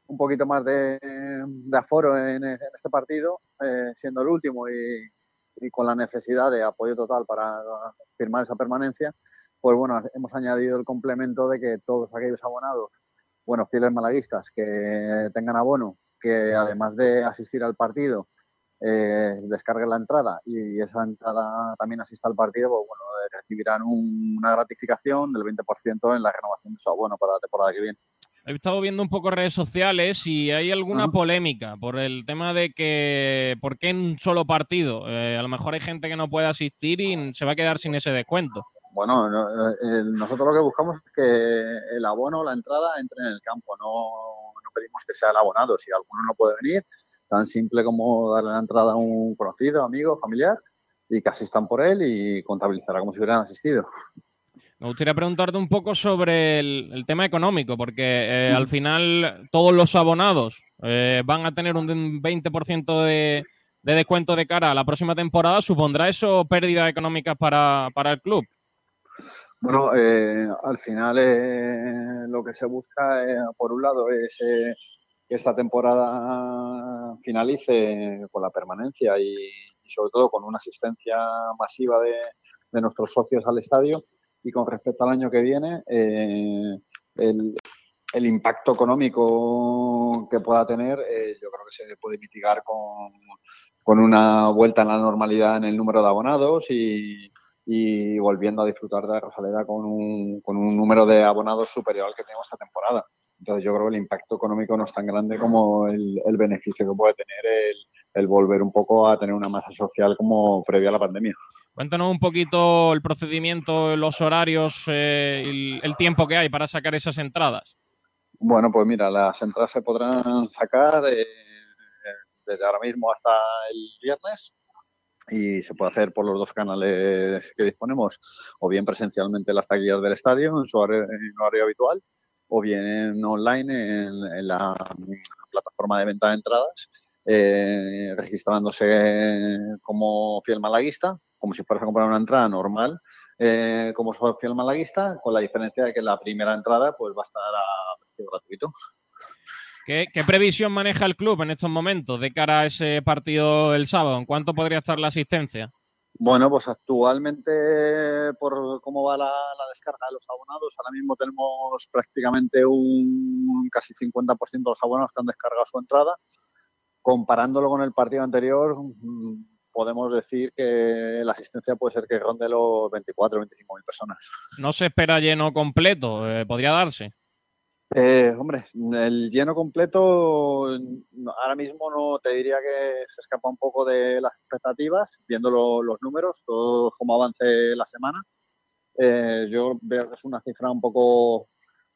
un poquito más de, aforo en, este partido, eh, siendo el último y con la necesidad de apoyo total para firmar esa permanencia, pues bueno, hemos añadido el complemento de que todos aquellos abonados, bueno, fieles malaguistas que tengan abono, que además de asistir al partido, eh, descarguen la entrada y esa entrada también asista al partido, pues bueno, eh, recibirán un- una gratificación del 20% en la renovación de su abono para la temporada que viene. He estado viendo un poco redes sociales y hay alguna polémica por el tema de que por qué en un solo partido. Eh, a lo mejor hay gente que no puede asistir y se va a quedar sin ese descuento. Bueno, no- eh, nosotros lo que buscamos es que el abono, la entrada, entre en el campo. No, no pedimos que sea el abonado. Si alguno no puede venir, tan simple como darle la entrada a un conocido, amigo, familiar, y que asistan por él y contabilizará como si hubieran asistido. Me gustaría preguntarte un poco sobre el, el tema económico, porque eh, al final todos los abonados eh, van a tener un 20% de, de descuento de cara a la próxima temporada. ¿Supondrá eso pérdidas económicas para, para el club? Bueno, eh, al final eh, lo que se busca, eh, por un lado, es eh, que esta temporada finalice con la permanencia y, sobre todo con una asistencia masiva de, nuestros socios al estadio. Y con respecto al año que viene, eh, el, el impacto económico que pueda tener, eh, yo creo que se puede mitigar con, con una vuelta en la normalidad en el número de abonados y, y volviendo a disfrutar de la Rosaleda con un, con un número de abonados superior al que tenemos esta temporada. Entonces yo creo que el impacto económico no es tan grande como el, el beneficio que puede tener el, el volver un poco a tener una masa social como previo a la pandemia. Cuéntanos un poquito el procedimiento, los horarios, eh, el, el tiempo que hay para sacar esas entradas. Bueno, pues mira, las entradas se podrán sacar eh, desde ahora mismo hasta el viernes y se puede hacer por los dos canales que disponemos, o bien presencialmente en las taquillas del estadio en su horario, en horario habitual, o bien online en, la plataforma de venta de entradas, eh, registrándose como fiel malaguista, como si fueras a comprar una entrada normal, eh, como fiel malaguista, con la diferencia de que la primera entrada pues va a estar a precio gratuito. ¿Qué, qué previsión maneja el club en estos momentos de cara a ese partido el sábado? ¿En cuánto podría estar la asistencia? Bueno, pues actualmente, por cómo va la, la descarga de los abonados, ahora mismo tenemos prácticamente un casi 50% de los abonados que han descargado su entrada. Comparándolo con el partido anterior, mm, podemos decir que la asistencia puede ser que ronde los 24 o 25 mil personas. No se espera lleno completo, eh, podría darse. Eh, hombre, el lleno completo no- ahora mismo no te diría que se escapa un poco de las expectativas, viendo lo- los números, todo cómo avance la semana. Eh, yo veo que es una cifra un poco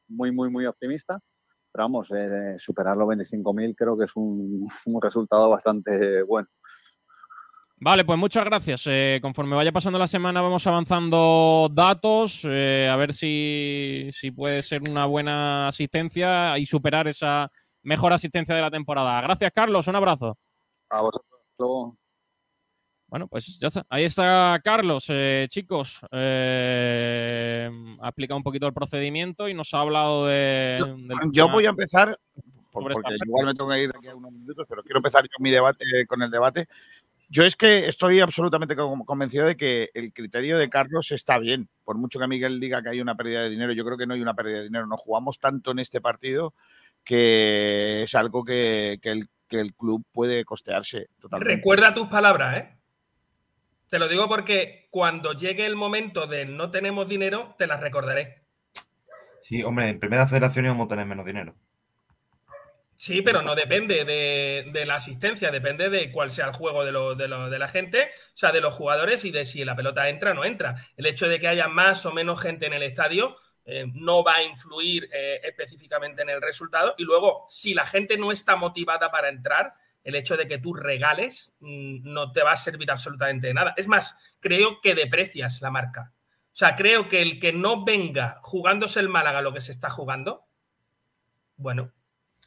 muy, muy, muy optimista, pero vamos, eh, superar los 25.000 creo que es un resultado bastante bueno. Vale, pues muchas gracias. Eh, conforme vaya pasando la semana vamos avanzando datos, eh, a ver si, si puede ser una buena asistencia y superar esa mejor asistencia de la temporada. Gracias, Carlos. Un abrazo. A vosotros. Bueno, pues ya está. Ahí está Carlos. Eh, chicos, eh, ha explicado un poquito el procedimiento y nos ha hablado de... Yo- del Yo voy a empezar, porque igual me tengo que ir de aquí a unos minutos, pero quiero empezar yo mi debate con el debate. Yo es que estoy absolutamente con- convencido de que el criterio de Carlos está bien. Por mucho que Miguel diga que hay una pérdida de dinero, yo creo que no hay una pérdida de dinero. No jugamos tanto en este partido que es algo que, que el, que el club puede costearse totalmente. Recuerda tus palabras, ¿eh? Te lo digo porque cuando llegue el momento de no tenemos dinero, te las recordaré. Sí, hombre, en primera federación íbamos a tener menos dinero. Sí, pero no depende de, la asistencia, depende de cuál sea el juego de la gente, o sea, de los jugadores y de si la pelota entra o no entra. El hecho de que haya más o menos gente en el estadio eh, no va a influir eh, específicamente en el resultado. Y luego, si la gente no está motivada para entrar, el hecho de que tú regales mm, no te va a servir absolutamente de nada. Es más, creo que deprecias la marca. O sea, creo que el que no venga jugándose el Málaga lo que se está jugando, bueno,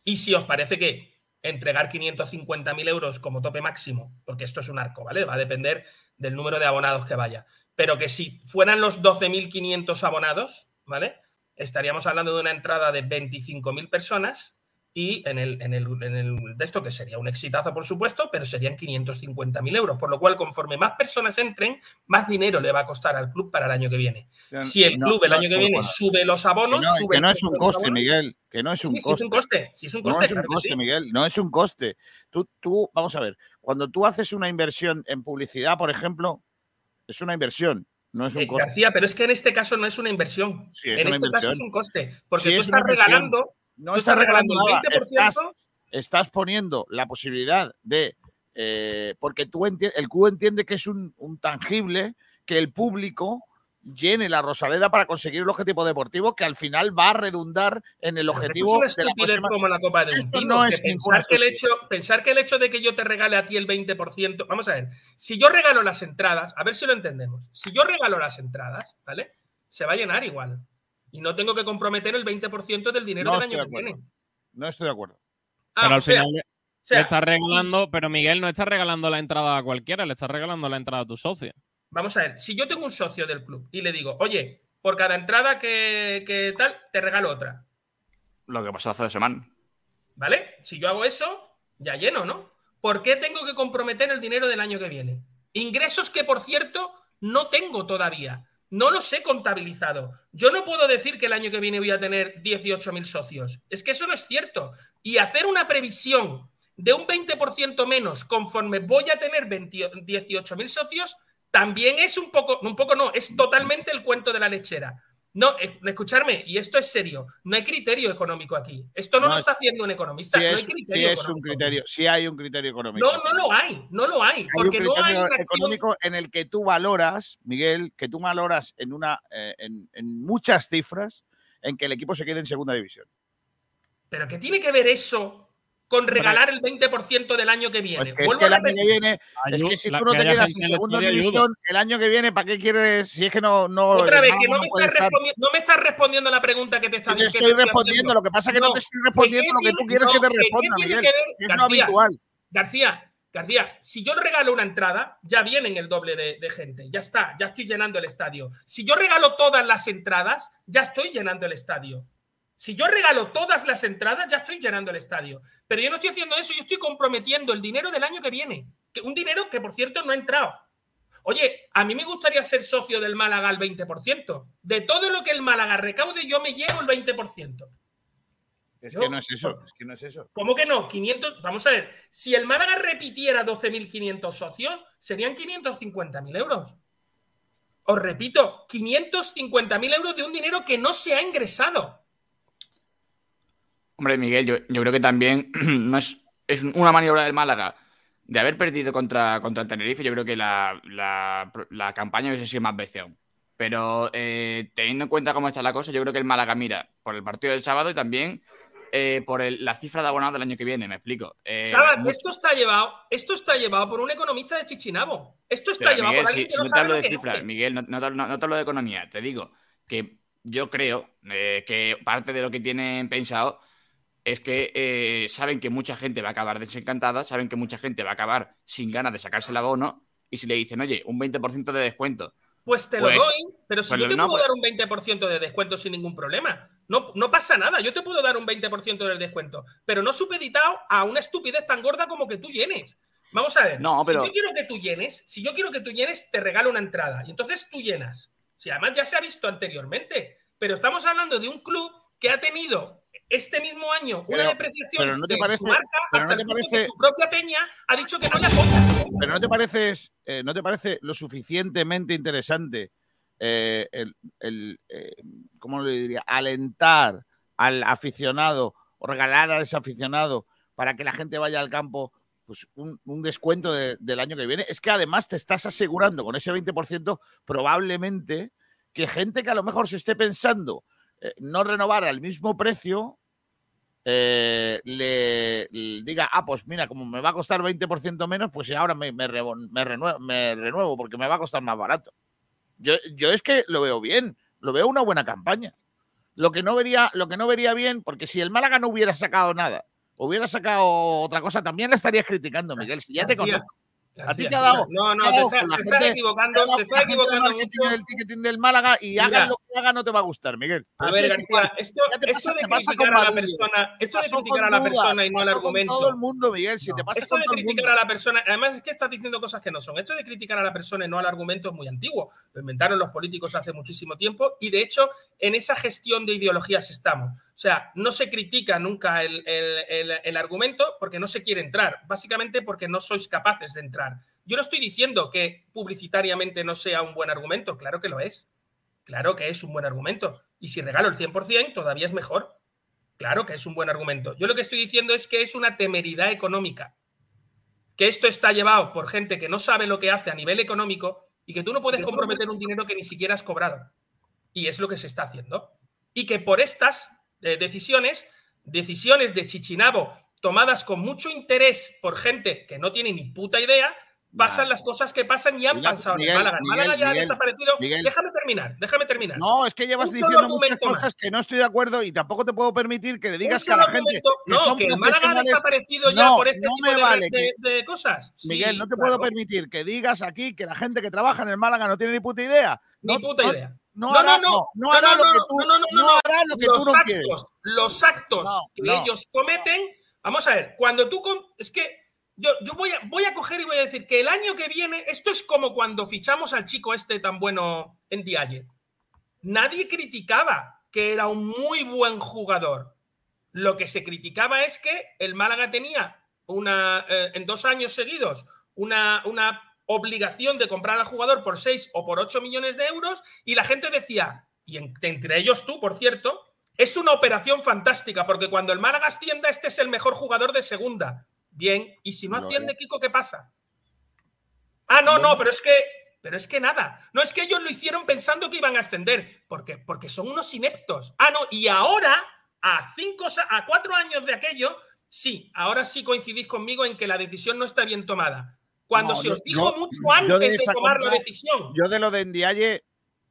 y si os parece que entregar 550.000 euros como tope máximo, porque esto es un arco, ¿vale? Va a depender del número de abonados que vaya. Pero que si fueran los 12.500 abonados, ¿vale? Estaríamos hablando de una entrada de 25.000 personas y en el, en, el, en el de esto, que sería un exitazo, por supuesto, pero serían 550.000 euros. Por lo cual, conforme más personas entren, más dinero le va a costar al club para el año que viene. Si el No, club el no año que viene sube los abonos, Que no, sube que no es un coste. Miguel. Que no es un Sí, sí, coste. es un coste. Sí, es un No coste, es un coste, sí. Miguel. No es un coste. Tú, tú, vamos a ver, cuando tú haces una inversión en publicidad, por ejemplo, es una inversión, no es un Eh, coste. García, pero es que en este caso no es una inversión. Sí, es en una este caso es un coste. Porque Sí, tú es estás regalando, No estás estás regalando el nada, 20%. Estás, estás poniendo la posibilidad de. eh, porque tú el club entiende que es un, un tangible que el público llene la Rosaleda para conseguir el objetivo deportivo que al final va a redundar en el eso objetivo es de una la estupidez próxima- como la copa de un no que es pensar, que el hecho, pensar que el hecho de que yo te regale a ti el 20%. Vamos a ver, si yo regalo las entradas, a ver si lo entendemos. Si yo regalo las entradas, ¿vale? Se va a llenar igual. Y no tengo que comprometer el 20% del dinero No del estoy año de que acuerdo. viene. No estoy de acuerdo. Ah, Pero o al sea, final le, o sea, le estás sí. regalando, pero Miguel no está regalando la entrada a cualquiera, le estás regalando la entrada a tu socio. Vamos a ver, si yo tengo un socio del club y le digo, oye, por cada entrada que, que tal, te regalo otra. Lo que pasó hace dos semanas. ¿Vale? Si yo hago eso, ya lleno, ¿no? ¿Por qué tengo que comprometer el dinero del año que viene? Ingresos que, por cierto, no tengo todavía. No los he contabilizado. Yo no puedo decir que el año que viene voy a tener 18.000 socios. Es que eso no es cierto. Y hacer una previsión de un 20% menos conforme voy a tener 20 18.000 socios también es un poco, un poco no, es totalmente el cuento de la lechera. No, eh, escucharme, y esto es serio, no hay criterio económico aquí. Esto no, No, lo es- está haciendo un economista. Sí no hay es, sí criterio es un económico. criterio, sí hay un criterio económico. No, no lo hay, no lo hay, Hay porque un no hay criterio una acción. económico en el que tú valoras, Miguel, que tú valoras en una eh, en, en muchas cifras en que el equipo se quede en segunda división. Pero ¿qué tiene que ver eso con regalar el 20% del año que viene. Pues que es Vuelvo que el año que viene, es que si tú no te quedas en segunda división, el año que viene, ¿para qué quieres? Si es que no. no Otra vez, que no no me, estás no me estás respondiendo la pregunta que te está Yo te estoy respondiendo, lo que pasa es que no, te estoy respondiendo lo que tú quieres que te no, que qué responda, tiene Miguel. que ver, Es García? habitual. García, García, si yo regalo una entrada, ya vienen el doble de, de gente. Ya está, ya estoy llenando el estadio. Si yo regalo todas las entradas, ya estoy llenando el estadio. Si yo regalo todas las entradas, ya estoy llenando el estadio. Pero yo no estoy haciendo eso, yo estoy comprometiendo el dinero del año que viene. Que, un dinero que, por cierto, no ha entrado. Oye, a mí me gustaría ser socio del Málaga al 20%. De todo lo que el Málaga recaude, yo me llevo el 20%. Es Yo- que no es eso, es que no es eso. ¿Cómo que no? 500, vamos a ver, si el Málaga repitiera 12.500 socios, serían 550.000 euros. Os repito, 550.000 euros de un dinero que no se ha ingresado. Hombre, Miguel, yo, yo creo que también no es, es una maniobra del Málaga de haber perdido contra, contra el Tenerife. Yo creo que la, la- la campaña hubiese sido más bestia aún. Pero eh, teniendo en cuenta cómo está la cosa, yo creo que el Málaga mira por el partido del sábado y también eh, por el- la cifra de abonados del año que viene. Me explico. Eh, Sabat, mucho- esto está llevado, esto está llevado por un economista de Chichinabo. Esto está Pero, llevado Miguel, por si, alguien que si no no te hablo lo de cifras. Miguel, no, no te, no- no te hablo de economía. Te digo que yo creo eh, que parte de lo que tienen pensado es que eh, saben que mucha gente va a acabar desencantada, saben que mucha gente va a acabar sin ganas de sacarse el abono, y si le dicen, oye, un 20% de descuento, Pues te Pues- lo doy, pero si pues yo te no, puedo pues- dar un 20% de descuento sin ningún problema. No, no pasa nada, yo te puedo dar un 20% del descuento, pero no supeditado a una estupidez tan gorda como que tú llenes. Vamos a ver, No, pero- si yo quiero que tú llenes, si yo quiero que tú llenes, te regalo una entrada y entonces tú llenas. Si además ya se ha visto anteriormente, pero estamos hablando de un club que ha tenido este mismo año una Pero- depreciación pero no te de su marca hasta no el punto parece- que su propia peña ha dicho que no le apoya. Pero no te parece, eh, no te parece lo suficientemente interesante eh, el, el, eh, ¿cómo le diría? Alentar al aficionado o regalar a ese aficionado para que la gente vaya al campo pues un, un descuento de- del año que viene. Es que además te estás asegurando con ese 20% probablemente que gente que a lo mejor se esté pensando eh, no renovar al mismo precio eh, le, le diga, ah, pues mira, como me va a costar 20% menos, pues ahora me, me, revo- me renuevo, me renuevo porque me va a costar más barato. Yo, yo es que lo veo bien, lo veo una buena campaña. Lo que no vería, lo que no vería bien, porque si el Málaga no hubiera sacado nada, hubiera sacado otra cosa, también la estarías criticando, Miguel. Si ya te conozco. A ti te ha dado. No, no, te dado estás- equivocando, te estás equivocando mucho. del ticketing del Málaga y Mira. hagas lo que haga no te va a gustar, Miguel. A ver, García, esto, esto de criticar a la persona, esto de criticar a la persona y no al argumento. todo el mundo, Miguel. Si te pasa Esto de el criticar a la persona, además es que estás diciendo cosas que no son. Esto de criticar a la persona y no al argumento es muy antiguo. Lo inventaron los políticos hace muchísimo tiempo y de hecho en esa gestión de ideologías estamos. O sea, no se critica nunca el, el- el- el argumento porque no se quiere entrar, básicamente porque no sois capaces de entrar. Yo no estoy diciendo que publicitariamente no sea un buen argumento, claro que lo es. Claro que es un buen argumento. Y si regalo el 100%, todavía es mejor. Claro que es un buen argumento. Yo lo que estoy diciendo es que es una temeridad económica. Que esto está llevado por gente que no sabe lo que hace a nivel económico y que tú no puedes comprometer un dinero que ni siquiera has cobrado. Y es lo que se está haciendo. Y que por estas eh, decisiones, decisiones de Chichinabo tomadas con mucho interés por gente que no tiene ni puta idea, pasan las cosas que pasan y han Miguel, pasado en Miguel, Málaga. El Miguel, Málaga ya ha desaparecido. Déjame terminar, déjame terminar. No, es que llevas diciendo muchas cosas más. que no estoy de acuerdo y tampoco te puedo permitir que le digas que a la gente que no, que el Málaga ha desaparecido ya por este no tipo de, vale de- que- de cosas. Sí, Miguel, no te puedo permitir que digas aquí que la gente que trabaja en el Málaga no tiene ni puta idea. Ni No- puta no- idea. No, No, hará, no, no, no, hará no, lo no, que no, tú no, no, no, hará lo que los tú no actos, quieres. los actos No, que no. ellos cometen. Vamos a ver, cuando tú. Es que yo, yo voy, a, voy a coger y voy a decir que el año que viene, esto es como cuando fichamos al chico este tan bueno en Dialle. Nadie criticaba que era un muy buen jugador. Lo que se criticaba es que el Málaga tenía una, eh, en dos años seguidos una, una obligación de comprar al jugador por 6 o por 8 millones de euros y la gente decía, y en- entre ellos tú, por cierto, es una operación fantástica porque cuando el Málaga ascienda, este es el mejor jugador de segunda. Bien, y si no asciende, Kiko, ¿qué pasa? Ah, no, no, pero es que, pero es que nada. No es que ellos lo hicieron pensando que iban a ascender, porque, porque son unos ineptos. Ah, no, y ahora, a cinco, a cuatro años de aquello, sí, ahora sí coincidís conmigo en que la decisión no está bien tomada. Cuando No, se os dijo mucho antes de tomar la decisión. Yo de lo de Ndiaye,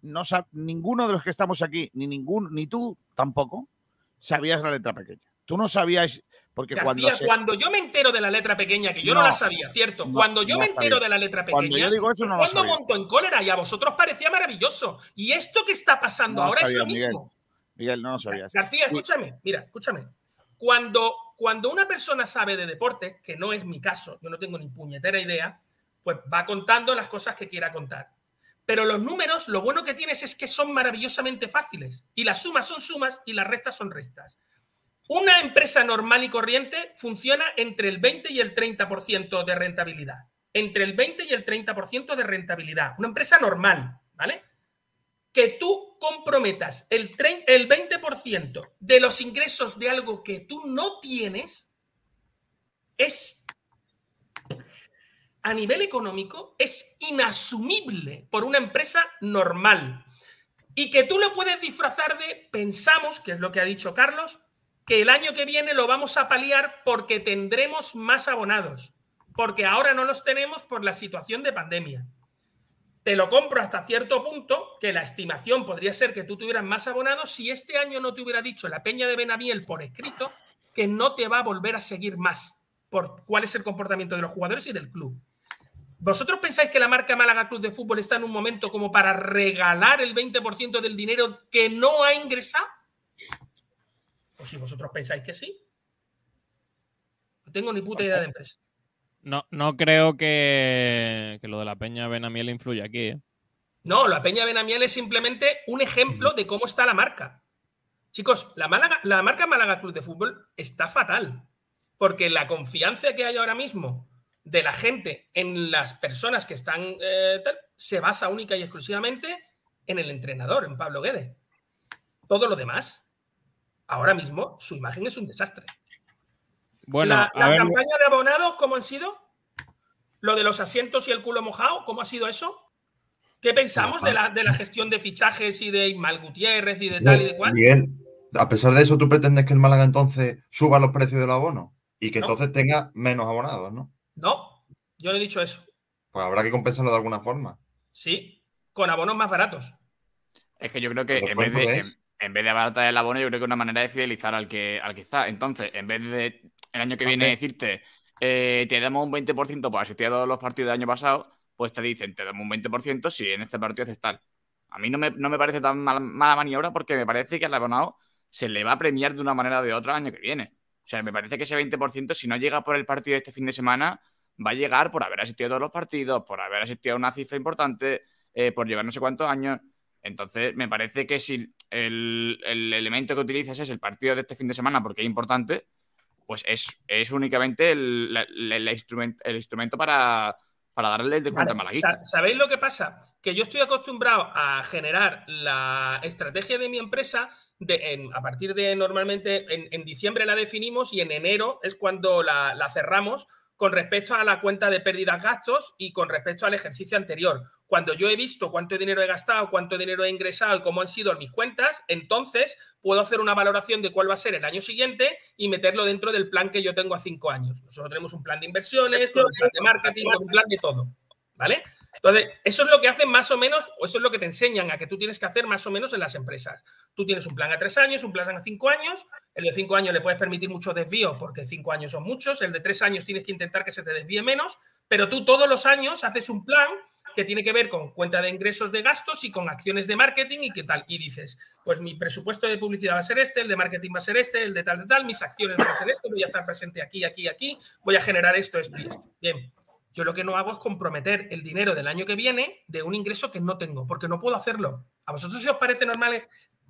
no ninguno de los que estamos aquí, ni ningún, ni tú tampoco, sabías la letra pequeña. Tú no sabías, porque cuando, García, se- cuando yo me entero de la letra pequeña, que yo no, No, la sabía, ¿cierto? no, cuando yo no me entero de la letra pequeña, Cuando yo digo eso, es no la cuando monto en cólera y a vosotros parecía maravilloso. Y esto que está pasando ahora es lo mismo. Miguel, no lo sabías. García, escúchame, mira, escúchame. Cuando, cuando una persona sabe de deporte, que no es mi caso, yo no tengo ni puñetera idea, pues va contando las cosas que quiera contar. Pero los números, lo bueno que tienes es que son maravillosamente fáciles. Y las sumas son sumas y las restas son restas. Una empresa normal y corriente funciona entre el 20 y el 30% de rentabilidad. Entre el 20 y el 30% de rentabilidad. Una empresa normal, ¿vale? Que tú comprometas el, el 20% de los ingresos de algo que tú no tienes es a nivel económico es inasumible por una empresa normal. Y que tú lo puedes disfrazar de, pensamos, que es lo que ha dicho Carlos, que el año que viene lo vamos a paliar porque tendremos más abonados, porque ahora no los tenemos por la situación de pandemia. Te lo compro hasta cierto punto, que la estimación podría ser que tú tuvieras más abonados si este año no te hubiera dicho la Peña de Benamiel por escrito que no te va a volver a seguir más por cuál es el comportamiento de los jugadores y del club. ¿Vosotros pensáis que la marca Málaga Club de Fútbol está en un momento como para regalar el 20% del dinero que no ha ingresado? O si vosotros pensáis que sí. No tengo ni puta idea de empresa. No, no creo que, que lo de la Peña Benamiel influya aquí. ¿eh? No, la Peña Benamiel es simplemente un ejemplo de cómo está la marca. Chicos, la, Málaga- la marca Málaga Club de Fútbol está fatal. Porque la confianza que hay ahora mismo de la gente en las personas que están eh, tal, se basa única y exclusivamente en el entrenador, en Pablo Guedes. Todo lo demás, ahora mismo, su imagen es un desastre. Bueno, la a la ver, campaña de abonados, ¿cómo han sido? Lo de los asientos y el culo mojado, ¿cómo ha sido eso? ¿Qué pensamos de la, de la gestión de fichajes y de Ismael Gutiérrez y de tal y de cual? Miguel, a pesar de eso, ¿tú pretendes que el Málaga entonces suba los precios del abono? Y que No. entonces tenga menos abonados, ¿no? No, yo no he dicho eso. Pues habrá que compensarlo de alguna forma. Sí, con abonos más baratos. Es que yo creo que en vez, de, en, vez de abaratar el abono, yo creo que es una manera de fidelizar al que, al que está. Entonces, en vez de el año que viene decirte, eh, te damos un 20% por asistir a todos los partidos del año pasado, pues te dicen, te damos un 20% si en este partido haces tal. A mí no me, no me parece tan mala, mala maniobra porque me parece que al abonado se le va a premiar de una manera o de otra el año que viene. O sea, me parece que ese 20%, si no llega por el partido de este fin de semana, va a llegar por haber asistido a todos los partidos, por haber asistido a una cifra importante, eh, por llevar no sé cuántos años. Entonces, me parece que si el, el elemento que utilizas es el partido de este fin de semana porque es importante, pues es, es únicamente el, la- la- la instrument- el instrumento para, para darle el descuento al Vale, malaguista. sa- ¿Sabéis lo que pasa? Que yo estoy acostumbrado a generar la estrategia de mi empresa de, en- a partir de normalmente en, en diciembre la definimos y en enero es cuando la, la cerramos con respecto a la cuenta de pérdidas gastos y con respecto al ejercicio anterior. Cuando yo he visto cuánto dinero he gastado, cuánto dinero he ingresado y cómo han sido mis cuentas, entonces puedo hacer una valoración de cuál va a ser el año siguiente y meterlo dentro del plan que yo tengo a cinco años. Nosotros tenemos un plan de inversiones, un plan de marketing, un plan de todo. ¿Vale? Entonces, eso es lo que hacen más o menos, o eso es lo que te enseñan a que tú tienes que hacer más o menos en las empresas. Tú tienes un plan a tres años, un plan a cinco años. El de cinco años le puedes permitir muchos desvíos porque cinco años son muchos. El de tres años tienes que intentar que se te desvíe menos. Pero tú todos los años haces un plan que tiene que ver con cuenta de ingresos de gastos y con acciones de marketing y qué tal. Y dices, pues mi presupuesto de publicidad va a ser este, el de marketing va a ser este, el de tal, de tal, mis acciones van a ser este, voy a estar presente aquí, aquí, aquí, voy a generar esto, esto y esto. Bien. Yo lo que no hago es comprometer el dinero del año que viene de un ingreso que no tengo, porque no puedo hacerlo. ¿A vosotros si os parece normal?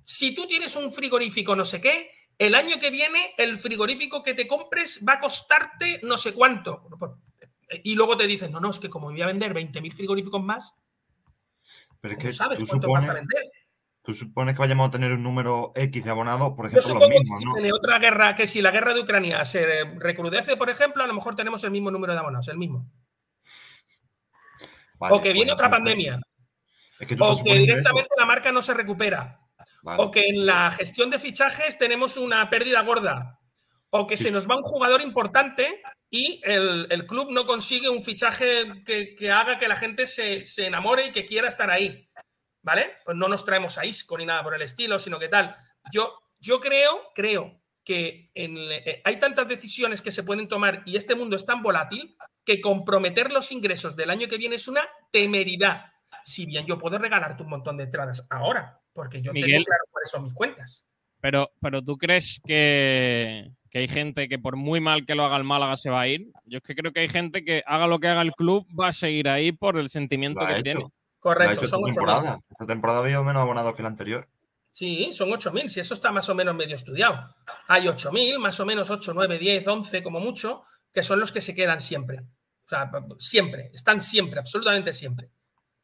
Si tú tienes un frigorífico no sé qué, el año que viene el frigorífico que te compres va a costarte no sé cuánto. Pues, Y luego te dicen, no, no, es que como voy a vender 20.000 frigoríficos más, Pero es ¿cómo que sabes tú cuánto vas a vender? tú supones que vayamos a tener un número X de abonados, por Yo ejemplo, los que mismos, si ¿no? tiene otra guerra, que si la guerra de Ucrania se recrudece, por ejemplo, a lo mejor tenemos el mismo número de abonados, el mismo. Vale, o que viene otra pandemia. Es que tú O que directamente la marca no se recupera. Vale. O que en la gestión de fichajes tenemos una pérdida gorda. o que se nos va un jugador importante y el, el club no consigue un fichaje que, que haga que la gente se, se enamore y que quiera estar ahí. ¿Vale? Pues no nos traemos a Isco ni nada por el estilo, sino que tal. Yo, yo creo, creo que en- eh, hay tantas decisiones que se pueden tomar y este mundo es tan volátil que comprometer los ingresos del año que viene es una temeridad. Si bien yo puedo regalarte un montón de entradas ahora, porque yo tengo claro cuáles son mis cuentas. Pero, pero tú crees que, que hay gente que por muy mal que lo haga el Málaga se va a ir. Yo es que creo que hay gente que haga lo que haga el club va a seguir ahí por el sentimiento Lo ha que hecho. tiene. Correcto, hecho son esta 8.000. temporada. Esta temporada había menos abonados que la anterior. Sí, son 8.000, si eso está más o menos medio estudiado. Hay 8.000, más o menos 8, 9, 10, 11 como mucho, que son los que se quedan siempre. O sea, siempre, están siempre, absolutamente siempre.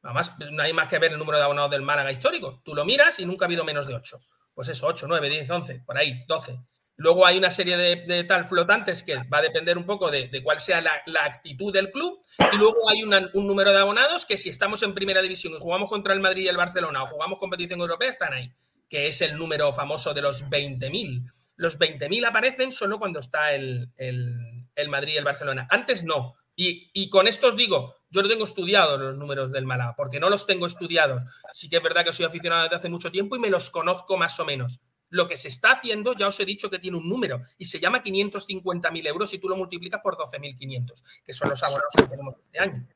Además, pues, no hay más que ver el número de abonados del Málaga histórico. Tú lo miras y nunca ha habido menos de 8. Pues eso, 8, 9, 10, 11, por ahí, 12. Luego hay una serie de, tal flotantes que va a depender un poco de, de cuál sea la, la actitud del club. Y luego hay un número de abonados que si estamos en primera división y jugamos contra el Madrid y el Barcelona o jugamos competición europea, están ahí, que es el número famoso de los 20.000. Los 20.000 aparecen solo cuando está el, el- el Madrid y el Barcelona. Antes no. Y, y con esto os digo, yo no tengo estudiados los números del Málaga, porque no los tengo estudiados. Sí que es verdad que soy aficionado desde hace mucho tiempo y me los conozco más o menos. Lo que se está haciendo, ya os he dicho que tiene un número y se llama 550.000 euros y tú lo multiplicas por 12.500, que son los abonados que tenemos este año.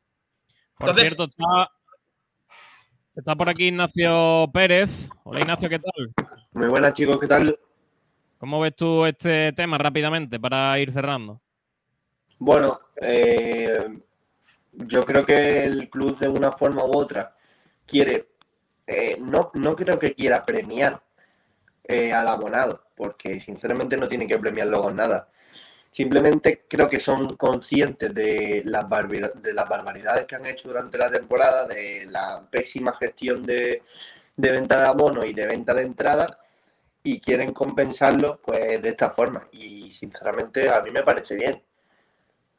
Por Entonces- cierto, está por aquí Ignacio Pérez. Hola Ignacio, ¿qué tal? Muy buenas chicos, ¿qué tal? ¿Cómo ves tú este tema rápidamente para ir cerrando? Bueno, eh, yo creo que el club de una forma u otra quiere, eh, no, no creo que quiera premiar eh, al abonado, porque sinceramente no tiene que premiarlo con nada. Simplemente creo que son conscientes de las, de las barbaridades que han hecho durante la temporada, de la pésima gestión de, venta de abonos y de venta de entradas, y quieren compensarlo pues de esta forma. Y sinceramente a mí me parece bien.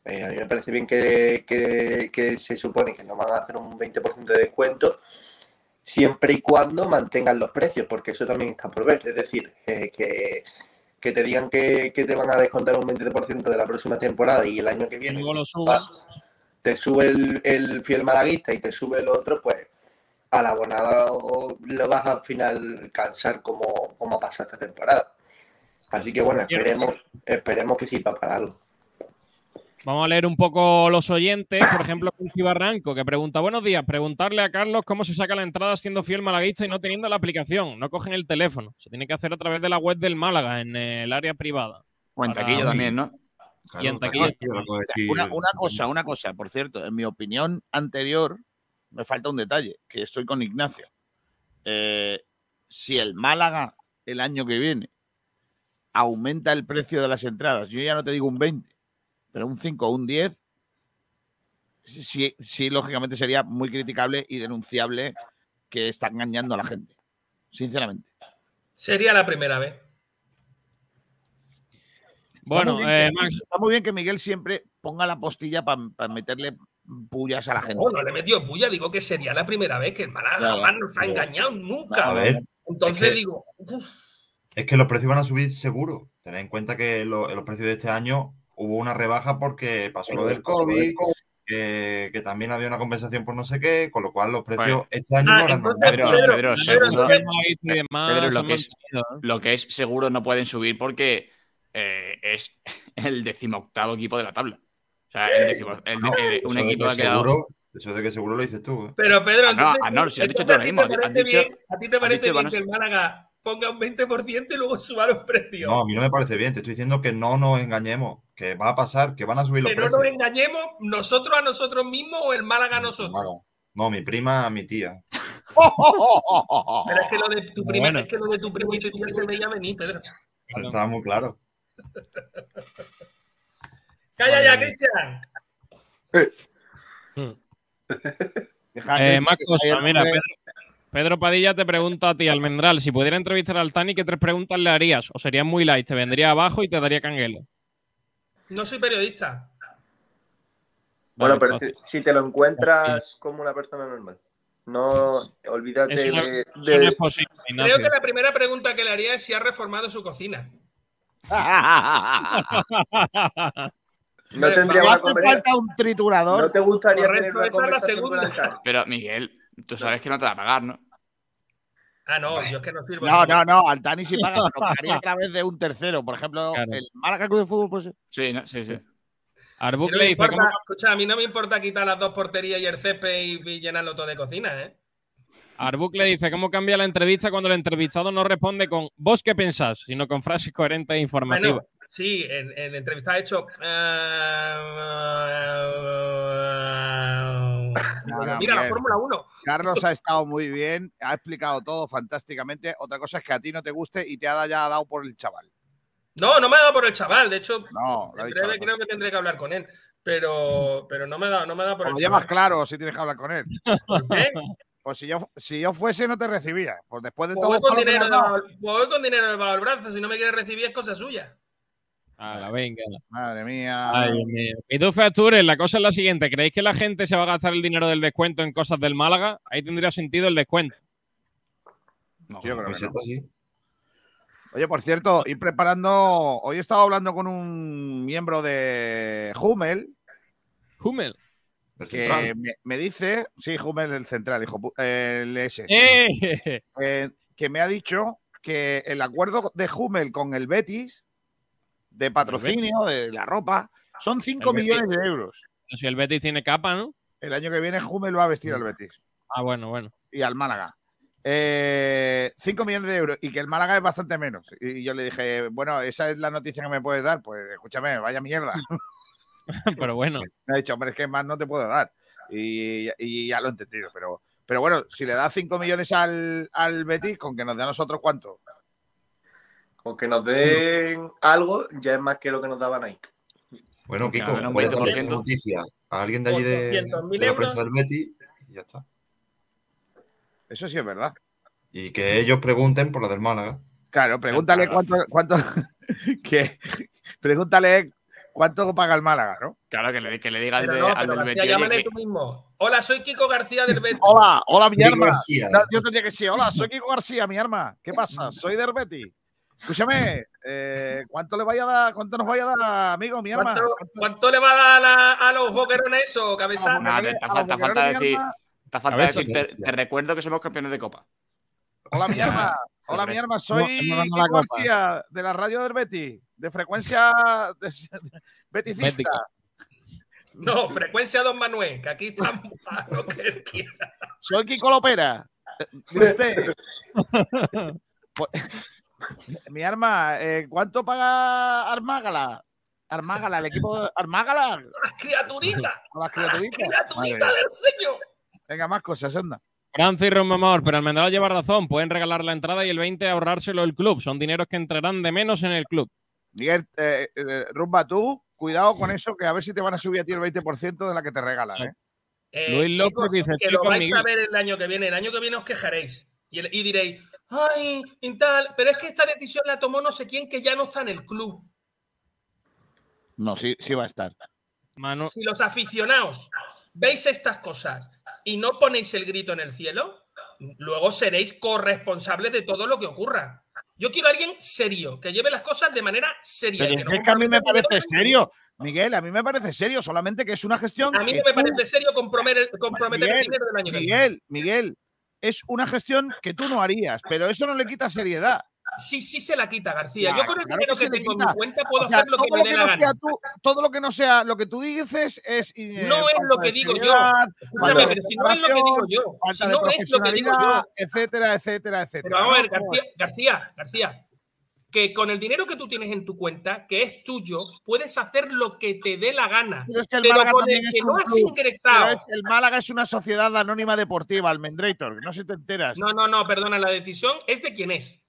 Eh, a mí me parece bien que, se supone que nos van a hacer un 20% de descuento siempre y cuando mantengan los precios, porque eso también está por ver. Es decir, eh, que, que te digan que, que te van a descontar un 20% de la próxima temporada y el año que viene lo te sube el, el fiel malaguista y te sube el otro, pues al abonado lo vas al final cansar como, como ha pasado esta temporada. Así que bueno, esperemos, esperemos que sirva para algo. Vamos a leer un poco los oyentes. Por ejemplo, Quincy Barranco, que pregunta: Buenos días, preguntarle a Carlos cómo se saca la entrada siendo fiel malaguista y no teniendo la aplicación. No cogen el teléfono. Se tiene que hacer a través de la web del Málaga, en el área privada. O en Para- también, ¿no? Y en taquilla también. Una, una cosa, una cosa, por cierto, en mi opinión anterior, me falta un detalle, que estoy con Ignacio. Eh, si el Málaga el año que viene aumenta el precio de las entradas, yo ya no te digo un 20, pero un 5 o un 10, sí, sí, lógicamente sería muy criticable y denunciable que está engañando a la gente, sinceramente. Sería la primera vez. Bueno, está muy, eh, bien que, Max. está muy bien que Miguel siempre ponga la postilla para meterle pullas a la gente. No, no le metió puya, digo que sería la primera vez que el Málaga Claro, jamás nos ha claro. engañado, nunca. A ver, Entonces es que- digo, uf, Es que los precios van a subir seguro. Tened en cuenta que lo- los precios de este año hubo una rebaja porque pasó lo del COVID, que, que también había una compensación por no sé qué, con lo cual los precios Bueno. este año Ah, no entonces. Pedro, lo que, es, mantenido, ¿eh? lo que es seguro no pueden subir porque eh, es el decimoctavo equipo de la tabla. O sea, el decimo- el el- un equipo que ha quedado. seguro, eso de que seguro lo dices tú. ¿eh? Pero Pedro, Ah, no, entonces, ah, no, si has dicho entonces tú lo a ti mismo, te has parece dicho- bien, a ti te parece dicho bien que el Málaga ponga un 20% y luego suba los precios. No, a mí no me parece bien. Te estoy diciendo que no nos engañemos, que va a pasar, que van a subir los que no precios. nos engañemos nosotros a nosotros mismos o el Málaga a nosotros. No, no, mi prima a mi tía. Pero es que lo de tu prima, Bueno. es que lo de tu prima y tu tía se veía venir, Pedro. Estaba muy claro. Calla ya, Cristian. Eh, más cosas, mira, Pedro, Pedro Padilla te pregunta a ti, Almendral, si pudiera entrevistar al Tani, ¿qué tres preguntas le harías? ¿O serías muy light? ¿Te vendría abajo y te daría canguelo? No soy periodista. Bueno, pero fácil. si te lo encuentras como una persona normal. No olvídate Eso no, de, eso no de- es posible, Creo que la primera pregunta que le haría es si ha reformado su cocina. No Me- tendría una falta un triturador. ¿No te gustaría Correcto, tener una esa es la segunda. Pero, Miguel, tú sabes que no te va a pagar, ¿no? Ah, no, yo es que no sirvo. No, no, no, Altani sí paga, pero pagaría a través de un tercero. Por ejemplo, Claro. el Málaga Club de Fútbol, pues Sí, no, sí, sí. Arbuk no dice, importa, ¿cómo, escucha, a mí no me importa quitar las dos porterías y el césped y, y llenarlo todo de cocina, ¿eh? Arbuk le dice cómo cambia la entrevista cuando el entrevistado no responde con vos qué pensás, sino con frases coherentes e informativas. Bueno, sí, en, en entrevista ha hecho. No, Mira, la. Fórmula 1. Carlos ha estado muy bien, ha explicado todo fantásticamente. Otra cosa es que a ti no te guste y te haya dado por el chaval. No, no me ha dado por el chaval. De hecho, No, ha dicho. creo que tendré que hablar con él. Pero, pero no me ha dado, no me ha dado por el chaval. claro si tienes que hablar con él. ¿Por qué? Pues si yo, si yo fuese, no te recibía. Pues después de Pues todo. voy con dinero dado- pues voy con dinero debajo del brazo. Si no me quiere recibir, es cosa suya. Hala, venga. Madre mía. Ay, mío. Y tú, Features, la cosa es la siguiente. ¿Creéis que la gente se va a gastar el dinero del descuento en cosas del Málaga? Ahí tendría sentido el descuento. No, Yo creo que no. Sí. Oye, por cierto, ir preparando. Hoy he estado hablando con un miembro de Hummel Hummel. El que me, me dice. Sí, Hummel el central, hijo. pu- El S. ¡Eh! eh, que me ha dicho que el acuerdo de Hummel con el Betis de patrocinio de la ropa son 5 El Betis. millones de euros. Si el Betis tiene capa, ¿no? El año que viene Hummel va a vestir al Betis Ah, bueno, bueno. y al Málaga. 5 millones de euros y que el Málaga es bastante menos. Y yo le dije, bueno, esa es la noticia que me puedes dar. Pues escúchame, vaya mierda. Pero bueno. Me ha dicho, hombre, es que más no te puedo dar. Y, y ya lo he entendido. Pero, pero bueno, si le da 5 millones al, al Betis, con que nos dé a nosotros cuánto. Con que nos den algo, ya es más que lo que nos daba Nike. Bueno, Kiko, 20%. esa noticia a alguien de allí de, 200.000 de la prensa del Betty y ya está. Eso sí es verdad. Y que ellos pregunten por la del Málaga. Claro, pregúntale cuánto, cuánto que, pregúntale cuánto paga el Málaga, ¿no? Claro, que le, que le diga al, Pero de- no, al pero del Betis, llámale que- tú mismo. Hola, soy Kiko García del Betis. Hola, hola, mi arma. García. No, Yo tendría que decir, hola, soy Kiko García, mi arma. ¿Qué pasa? Soy del Betis. Escúchame, eh, ¿cuánto le vaya a dar, cuánto nos vaya a dar, amigo, mi arma? ¿Cuánto, cuánto le va a dar a, la- a los boquerones eso, cabeza? Nada, te, falta, falta decir, te falta Cabeza, decir, te, cabeza. te recuerdo que somos campeones de Copa. Hola, mi arma. Hola, mi arma. Soy. García, de la radio del Betis, de frecuencia de- beticista. Bética. No, frecuencia Don Manuel, que aquí estamos para lo que él quiera. Soy Kiko Lopera. Eh, ¿de usted? Mi arma, eh, ¿cuánto paga Armágala? Armágala, el equipo de Armágala. Las criaturitas, A las criaturitas. Del señor. Venga, más cosas, anda. Francis Romamor, pero Almendral lleva razón. Pueden regalar la entrada y el 20 ahorrárselo el club. Son dineros que entrarán de menos en el club. Miguel, eh, eh, Rumba, tú, cuidado con eso, que a ver si te van a subir a ti el 20% de la que te regalan. ¿eh? Eh, Luis López chicos, dice, que lo vais Miguel. a ver el año que viene. El año que viene os quejaréis. Y, el- y diréis, ay, y tal, pero es que esta decisión la tomó no sé quién que ya no está en el club. No, sí, sí va a estar. Manu, Si los aficionados veis estas cosas y no ponéis el grito en el cielo, luego seréis corresponsables de todo lo que ocurra. Yo quiero a alguien serio, que lleve las cosas de manera seria. Pero que es no que a mí me parece serio. Miguel, a mí me parece serio, solamente que es una gestión. A mí no me tú- parece serio comprometer, comprometer el dinero del año que viene. Miguel, Miguel, es una gestión que tú no harías, pero eso no le quita seriedad. Sí, sí se la quita, García. Claro, Yo con el claro dinero que que, le tengo en mi cuenta puedo O sea, hacer lo que me dé la no gana. sea tú- todo lo que no sea lo que tú dices es. eh, No es lo que digo yo. Escúchame, pero si no es lo que digo yo, si no es lo que digo yo. etcétera, etcétera, etcétera. Pero vamos a ver. García, García, García, que con el dinero que tú tienes en tu cuenta, que es tuyo, puedes hacer lo que te dé la gana. Pero es que el Pero Málaga con el que no has. Pero ingresado. es- el Málaga es una sociedad anónima deportiva, Almendrator, no se te enteras. No, no, no, perdona, la decisión es de quién es.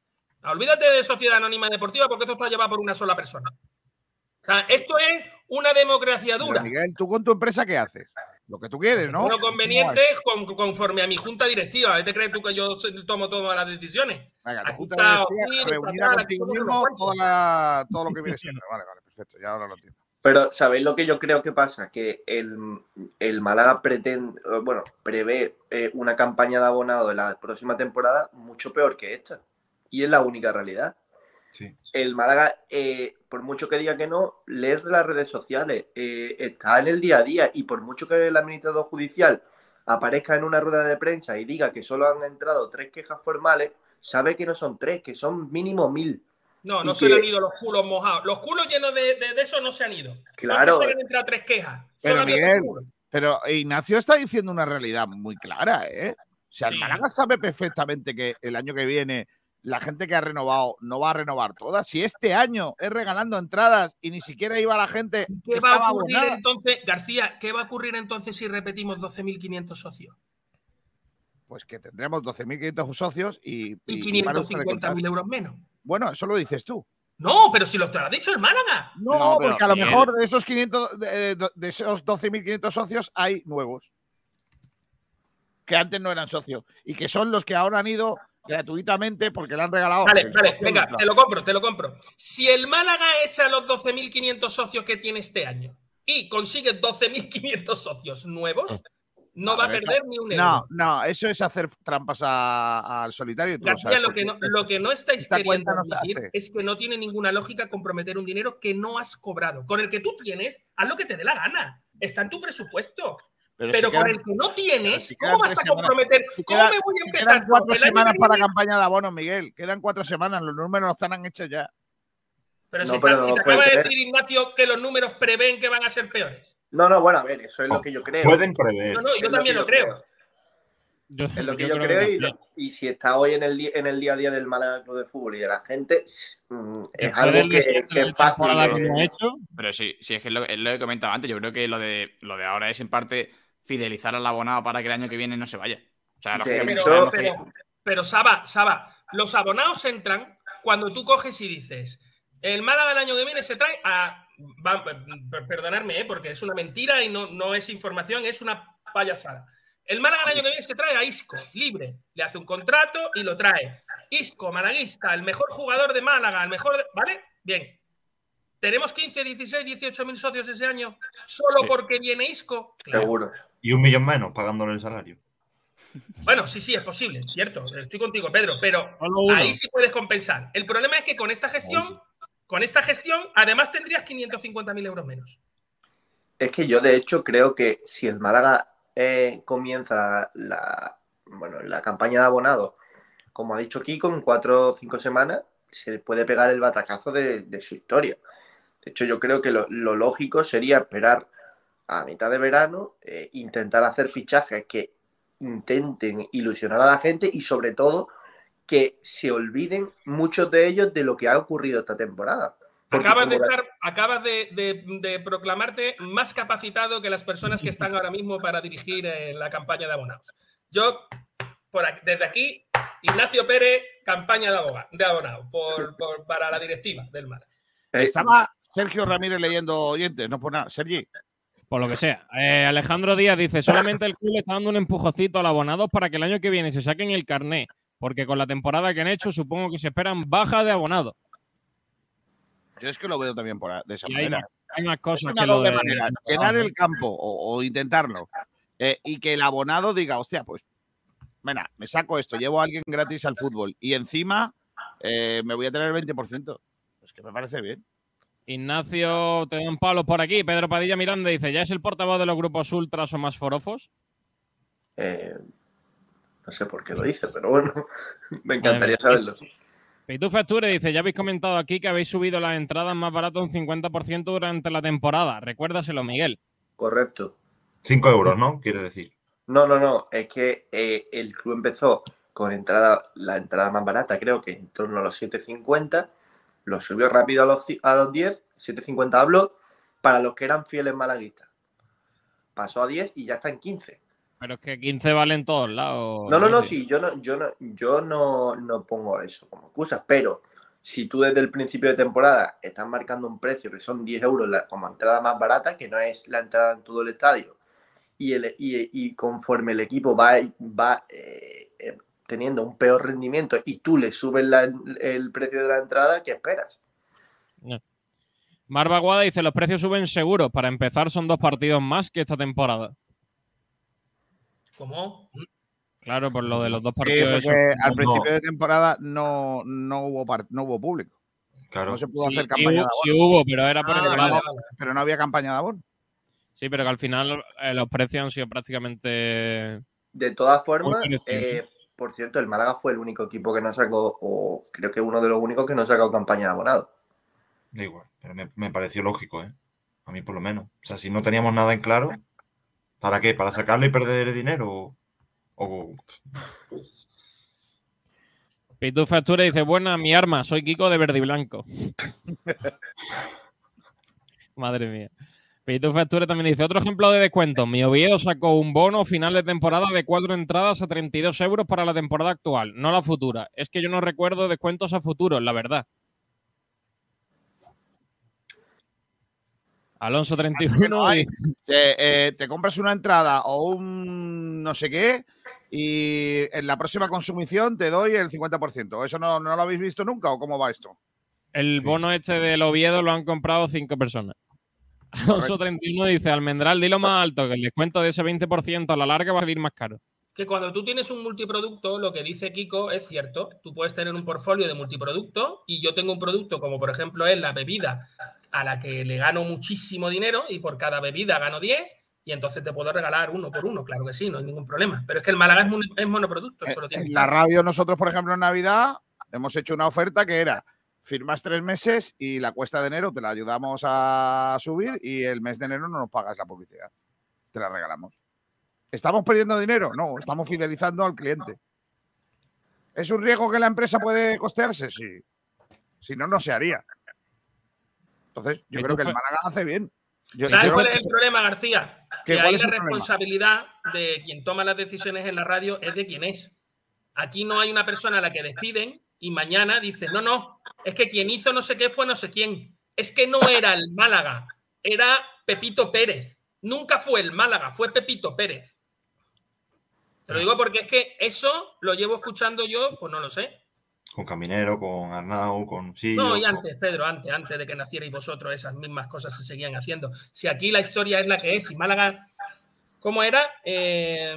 Olvídate de Sociedad Anónima Deportiva porque esto está llevado por una sola persona. O sea, esto es una democracia Pero, dura. Miguel, ¿tú con tu empresa qué haces? Lo que tú quieres, ¿no? Lo conveniente es con- conforme a mi junta directiva. ¿Te crees tú que yo tomo todas las decisiones? Venga, tu junta directiva reunida contigo mismo, toda la- todo lo que viene siendo. Vale, vale, perfecto, ya ahora lo entiendo. Pero, ¿sabéis lo que yo creo que pasa? Que el, el Málaga pretende, eh, bueno, prevé eh, una campaña de abonado de la próxima temporada mucho peor que esta. Y es la única realidad. Sí. El Málaga, eh, por mucho que diga que no, leer las redes sociales, eh, está en el día a día y por mucho que el administrador judicial aparezca en una rueda de prensa y diga que solo han entrado tres quejas formales, sabe que no son tres, que son mínimo mil. No, no se que- le han ido los culos mojados. Los culos llenos de, de, de eso no se han ido. Claro. No es que se han entrado tres quejas. Pero Miguel, pero Ignacio está diciendo una realidad muy clara, ¿eh? O sea, el Sí. Málaga sabe perfectamente que el año que viene la gente que ha renovado no va a renovar todas. Si este año es regalando entradas y ni siquiera iba la gente ¿Qué que va a ocurrir abonada, entonces, García? ¿Qué va a ocurrir entonces si repetimos 12.500 socios? pues que tendremos 12.500 socios y, Y contar. 550.000 euros menos. Bueno, eso lo dices tú. No, pero si lo te lo ha dicho el Málaga. No, No, porque a lo mejor de esos 500, de, de- de esos 12.500 socios hay nuevos que antes no eran socios y que son los que ahora han ido gratuitamente porque le han regalado. Vale, vale, venga, te lo compro, te lo compro. Si el Málaga echa los 12.500 socios que tiene este año y consigue 12.500 socios nuevos, no va a perder ni un euro. No, no, eso es hacer trampas al solitario. tú lo García, sabes, lo que, no, lo que no estáis queriendo no admitir es que no tiene ninguna lógica comprometer un dinero que no has cobrado. Con el que tú tienes, haz lo que te dé la gana. Está en tu presupuesto. Pero Pero, si con quedan- el que no tienes, si ¿cómo vas a comprometer? si ¿Cómo queda- me voy a si empezar? quedan cuatro semanas para la campaña de abonos, Miguel. Quedan cuatro semanas, los números están hechos ya. Pero No, si, pero está- si no te acaba de decir Ignacio que los números prevén que van a ser peores. No, no, bueno, a ver, eso es lo que yo creo. Pueden prever. No, no, yo también lo creo. Yo, Es lo que yo yo, creo y, lo- y si está hoy en el, en el día a día del Málaga Club de Fútbol y de la gente, mm, es algo que, que es fácil. de- hecho, Pero sí, sí, es que es lo, es lo que comentaba antes. Yo creo que lo de, lo de ahora es en parte fidelizar al abonado para que el año que viene no se vaya. O sea, lógicamente que- Pero, pero Saba, Saba, los abonados entran cuando tú coges y dices, el Málaga del año que viene se trae a... va- per- perdonadme, ¿eh? porque es una mentira y no, no es información, es una payasada. El Málaga del año que viene se trae a Isco, libre. Le hace un contrato y lo trae. Isco, malaguista, el mejor jugador de Málaga, el mejor... de- ¿Vale? Bien. ¿Tenemos 15, 16, 18 mil socios ese año solo Sí. porque viene Isco? Claro. Seguro. Y un millón menos pagándole el salario. Bueno, sí, sí, es posible, cierto. Estoy contigo, Pedro, pero ahí sí puedes compensar. El problema es que con esta gestión, con esta gestión, además tendrías 550.000 euros menos. Es que yo, de hecho, creo que si el Málaga eh, comienza la, bueno, la campaña de abonados, como ha dicho Kiko, en cuatro o cinco semanas, se le puede pegar el batacazo de, de su historia. De hecho, yo creo que lo, lo lógico sería esperar a mitad de verano, eh, intentar hacer fichajes que intenten ilusionar a la gente y sobre todo que se olviden muchos de ellos de lo que ha ocurrido esta temporada. Acabas de como la- estar, acabas de, de- de proclamarte más capacitado que las personas que están ahora mismo para dirigir eh, la campaña de abonados. Yo, por aquí- desde aquí, Ignacio Pérez, campaña de, aboga- de abonados por- por- para la directiva del Estaba Sergio Ramírez leyendo oyentes, no por nada. Sergi, por lo que sea. Eh, Alejandro Díaz dice: solamente el club le está dando un empujocito al abonado para que el año que viene se saquen el carné, porque con la temporada que han hecho, supongo que se esperan baja de abonado. yo es que lo veo también por, de esa Y hay manera. más, hay más Es cosas una que lo de. manera. Llenar el campo o, o intentarlo. eh, y que el abonado diga, hostia, pues, venga, me saco esto, llevo a alguien gratis al fútbol y encima eh, me voy a tener el 20%. Pues que me parece bien. Ignacio, te dan palos por aquí. Pedro Padilla Miranda dice: ¿ya es el portavoz de los grupos ultras o más forofos? Eh, no sé por qué lo dice, pero bueno, me encantaría saberlo. Pitu Facture dice: Ya habéis comentado aquí que habéis subido las entradas más baratas un 50% durante la temporada. Recuérdaselo, Miguel. Correcto. 5 euros, ¿no? Quiere decir. No, no, no, es que eh, el club empezó con entrada, la entrada más barata, creo que en torno a los 7.50, lo subió rápido a los, a los 10, 7.50 hablo, para los que eran fieles malaguistas. Pasó a 10 y ya está en 15. Pero es que 15 vale en todos lados. No, no, no, sí, yo no, yo no, yo no, no pongo eso como excusa, pero si tú desde el principio de temporada estás marcando un precio que son 10 euros la- como entrada más barata, que no es la entrada en todo el estadio, y, el, y, y conforme el equipo va, va eh, eh, teniendo un peor rendimiento y tú le subes la- el precio de la entrada, ¿qué esperas? Mar Baguada dice: Los precios suben seguros. Para empezar, son dos partidos más que esta temporada. ¿Cómo? Claro, por lo de los dos Sí, partidos. porque esos. al no. principio de temporada no, no, hubo, par- no hubo público. Claro. No se pudo Sí, hacer sí campaña hubo, de abono. sí hubo, pero era por Ah, el pero, vale, no, pero no había campaña de abono. Sí, pero que al final eh, los precios han sido prácticamente. De todas formas, eh, por cierto, el Málaga fue el único equipo que no sacó, o creo que uno de los únicos que no sacó campaña de abonado. Da igual, pero me, me pareció lógico, ¿eh? A mí por lo menos. O sea, si no teníamos nada en claro, ¿para qué? ¿Para sacarlo y perder dinero? O, o- Pitu Factura dice: Buena, mi arma, soy Kiko de verde y blanco. Madre mía. Pitu Factura también dice: Otro ejemplo de descuento. Mi Oviedo sacó un bono final de temporada de cuatro entradas a 32 euros para la temporada actual, no la futura. Es que yo no recuerdo descuentos a futuro, la verdad. Alonso 31. no hay. y- Te, eh, te compras una entrada o un no sé qué y en la próxima consumición te doy el 50%. ¿Eso no, no lo habéis visto nunca o cómo va esto? El Sí. bono este del Oviedo lo han comprado cinco personas. Alonso 31 dice, Almendral, dilo más alto, que el descuento de ese 20% a la larga va a salir más caro. Que cuando tú tienes un multiproducto, lo que dice Kiko es cierto. Tú puedes tener un portfolio de multiproducto y yo tengo un producto como por ejemplo es la bebida a la que le gano muchísimo dinero y por cada bebida gano 10 y entonces te puedo regalar uno por uno, claro que sí, no hay ningún problema. Pero es que el Málaga es, mon- es monoproducto, eso lo tienes En la radio nosotros, por ejemplo, en Navidad hemos hecho una oferta que era firmas tres meses y la cuesta de enero te la ayudamos a subir y el mes de enero no nos pagas la publicidad. Te la regalamos. ¿Estamos perdiendo dinero? No, estamos fidelizando al cliente. ¿Es un riesgo que la empresa puede costearse? Sí. Si no, no se haría. Entonces, yo creo que el Málaga hace bien. Yo- ¿Sabes cuál es el problema, García? ¿Qué- Que ahí la problema? responsabilidad de quien toma las decisiones en la radio es de quien es. Aquí no hay una persona a la que despiden y mañana dice, no, no, es que quien hizo no sé qué fue no sé quién. Es que no era el Málaga, era Pepito Pérez. Nunca fue el Málaga, fue Pepito Pérez. Te lo digo porque es que eso lo llevo escuchando yo, pues no lo sé. con Caminero, con Arnau, con sí. No, y antes, Pedro, antes, antes de que nacierais vosotros, esas mismas cosas se seguían haciendo. Si aquí la historia es la que es, y Málaga, ¿cómo era? Eh,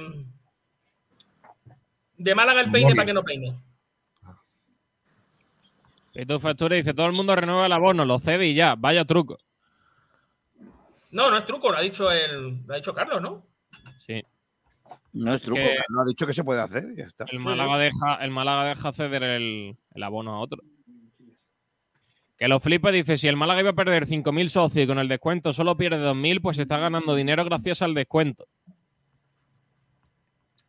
de Málaga el peine para que no peine. Pitu Factura dice, todo el mundo renueva el abono, lo cede y ya, vaya truco. No, no es truco, lo ha dicho el, lo ha dicho Carlos, ¿no? Sí. No es truco, que- lo ha dicho que se puede hacer. y Ya está. El Málaga deja, el Málaga deja ceder el, el abono a otro. Que lo flipa, dice, si el Málaga iba a perder 5.000 socios y con el descuento solo pierde 2.000, pues está ganando dinero gracias al descuento.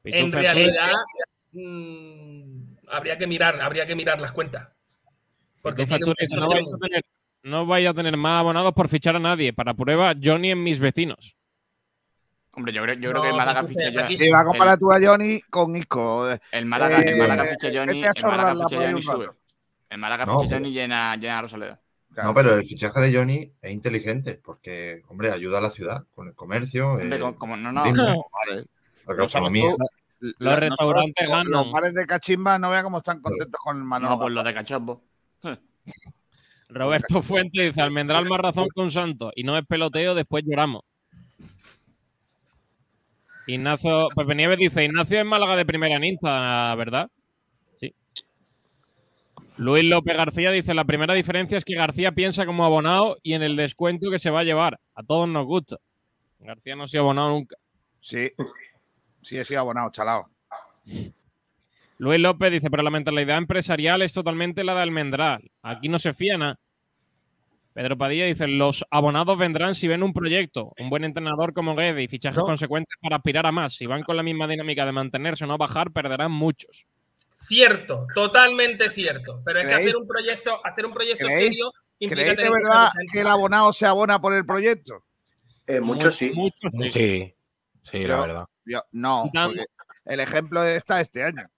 En realidad, mm, habría que mirar, habría que mirar las cuentas. Porque no, vais a tener, no vais a tener más abonados por fichar a nadie. Para prueba, Johnny en mis vecinos. Hombre, yo creo, yo No, creo que el Málaga ficha ya. aquí Sí, va a comparar tú a Johnny con Isco. El Málaga, el Eh, Málaga ficha Johnny, a el Málaga ficha Johnny sube. El Málaga No, ficha Johnny llena, llena a Rosaleda. No, pero el fichaje de Johnny es inteligente porque, hombre, ayuda a la ciudad con el comercio. Hombre, eh, como, como- no, no. Vale. la gastronomía. Los restaurantes ganan. Los bares de Cachimba no vea cómo están contentos con el Manolo. No, pues lo de cachopo. Roberto Fuente dice, Almendral más razón que un santo. Y no es peloteo, después lloramos. Ignacio, Pepe Nieves dice, Ignacio es Málaga de primera en Insta, ¿verdad? Sí. Luis López García dice, la primera diferencia es que García piensa como abonado y en el descuento que se va a llevar. A todos nos gusta. García no se ha abonado nunca. Sí, sí, he sido abonado, chalao. Luis López dice, pero la mentalidad empresarial es totalmente la de Almendral. Aquí no se fía nada. Pedro Padilla dice, los abonados vendrán si ven un proyecto, un buen entrenador como Guede y fichajes No. consecuentes para aspirar a más. Si van con la misma dinámica de mantenerse o no bajar, perderán muchos. Cierto, totalmente cierto. Pero es que ¿Creéis- hacer un proyecto, hacer un proyecto ¿Creéis- serio implica ¿Creéis de tener que verdad que el abonado se abona por el proyecto? Eh, muchos sí. Muchos sí. Sí, sí, la verdad. Yo- no, el ejemplo está este año.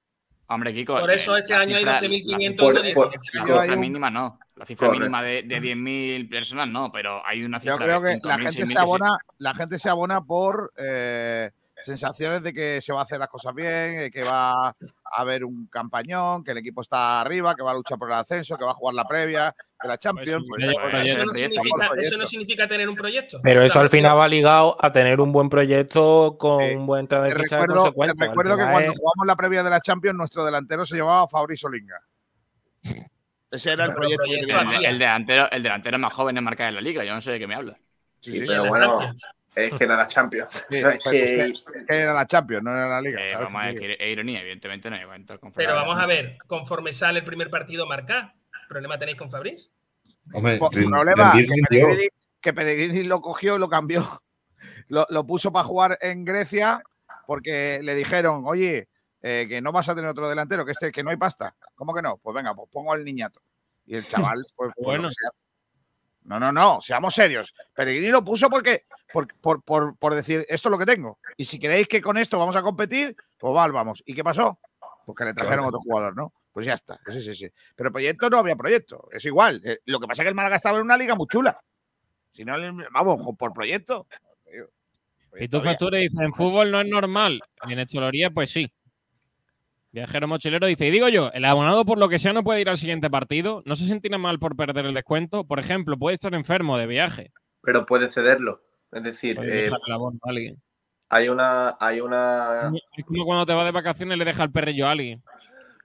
Hombre, Kiko. Por eso eh, este la año hay cifra- 12.500, por- 18. La hay cifra mínima no. La cifra Correcto. mínima de, de 10.000 personas no, pero hay una cifra Yo creo de que la 5.000, gente 6.000 se que sí. abona, la gente se abona por eh, sensaciones de que se va a hacer las cosas bien, eh, que va a haber un campañón, que el equipo está arriba, que va a luchar por el ascenso, que va a jugar la previa de la Champions. Pues, pues, pues, ya- Eso no, proyecto, significa, proyecto. eso no significa tener un proyecto. Pero eso al final va ligado a tener un buen proyecto con Sí. un buen Te de recuerdo, te recuerdo que cuando es- jugamos la previa de la Champions, nuestro delantero se llamaba Fabri Solinga. Ese era el Pero proyecto. El, el delantero, el delantero más joven en marcar en la liga, yo no sé de qué me habla. Sí, sí, pero bueno, Champions. Es que era la Champions. Sí, O sea, es que- es que- es que era la Champions, no era la Liga. Eh, ¿sabes vamos a ver, es ironía, evidentemente no con Pero vamos a ver, conforme sale el primer partido marcá, ¿problema tenéis con Fabriz? Hombre, rin- problema que. Pellegrini, que Pellegrini lo cogió y lo cambió. Lo, lo puso para jugar en Grecia porque le dijeron, oye, eh, que no vas a tener otro delantero, que este, que no hay pasta. ¿Cómo que no? Pues venga, pues pongo al niñato. Y el chaval, pues, pues, Bueno. sea. No, no, no, seamos serios. Pellegrini lo puso porque, por, por, por, por decir, esto es lo que tengo. Y si queréis que con esto vamos a competir, pues vale, vamos. ¿Y qué pasó? Porque le trajeron Claro. otro jugador, ¿no? Pues ya está. Sí, sí, sí. Pero proyecto no había proyecto. Es igual. Eh, Lo que pasa es que el Málaga estaba en una liga muy chula. Si no, vamos, por proyecto. Y tú, Todavía. Facture, dice, en fútbol no es normal. En hecholoría, pues sí. Viajero mochilero dice, y digo yo, el abonado por lo que sea no puede ir al siguiente partido, no se sentirá mal por perder el descuento. Por ejemplo, puede estar enfermo de viaje. pero puede cederlo. Es decir, eh, dejar el abono a alguien. hay una, hay una. Es como cuando te vas de vacaciones y le deja el perrillo a alguien.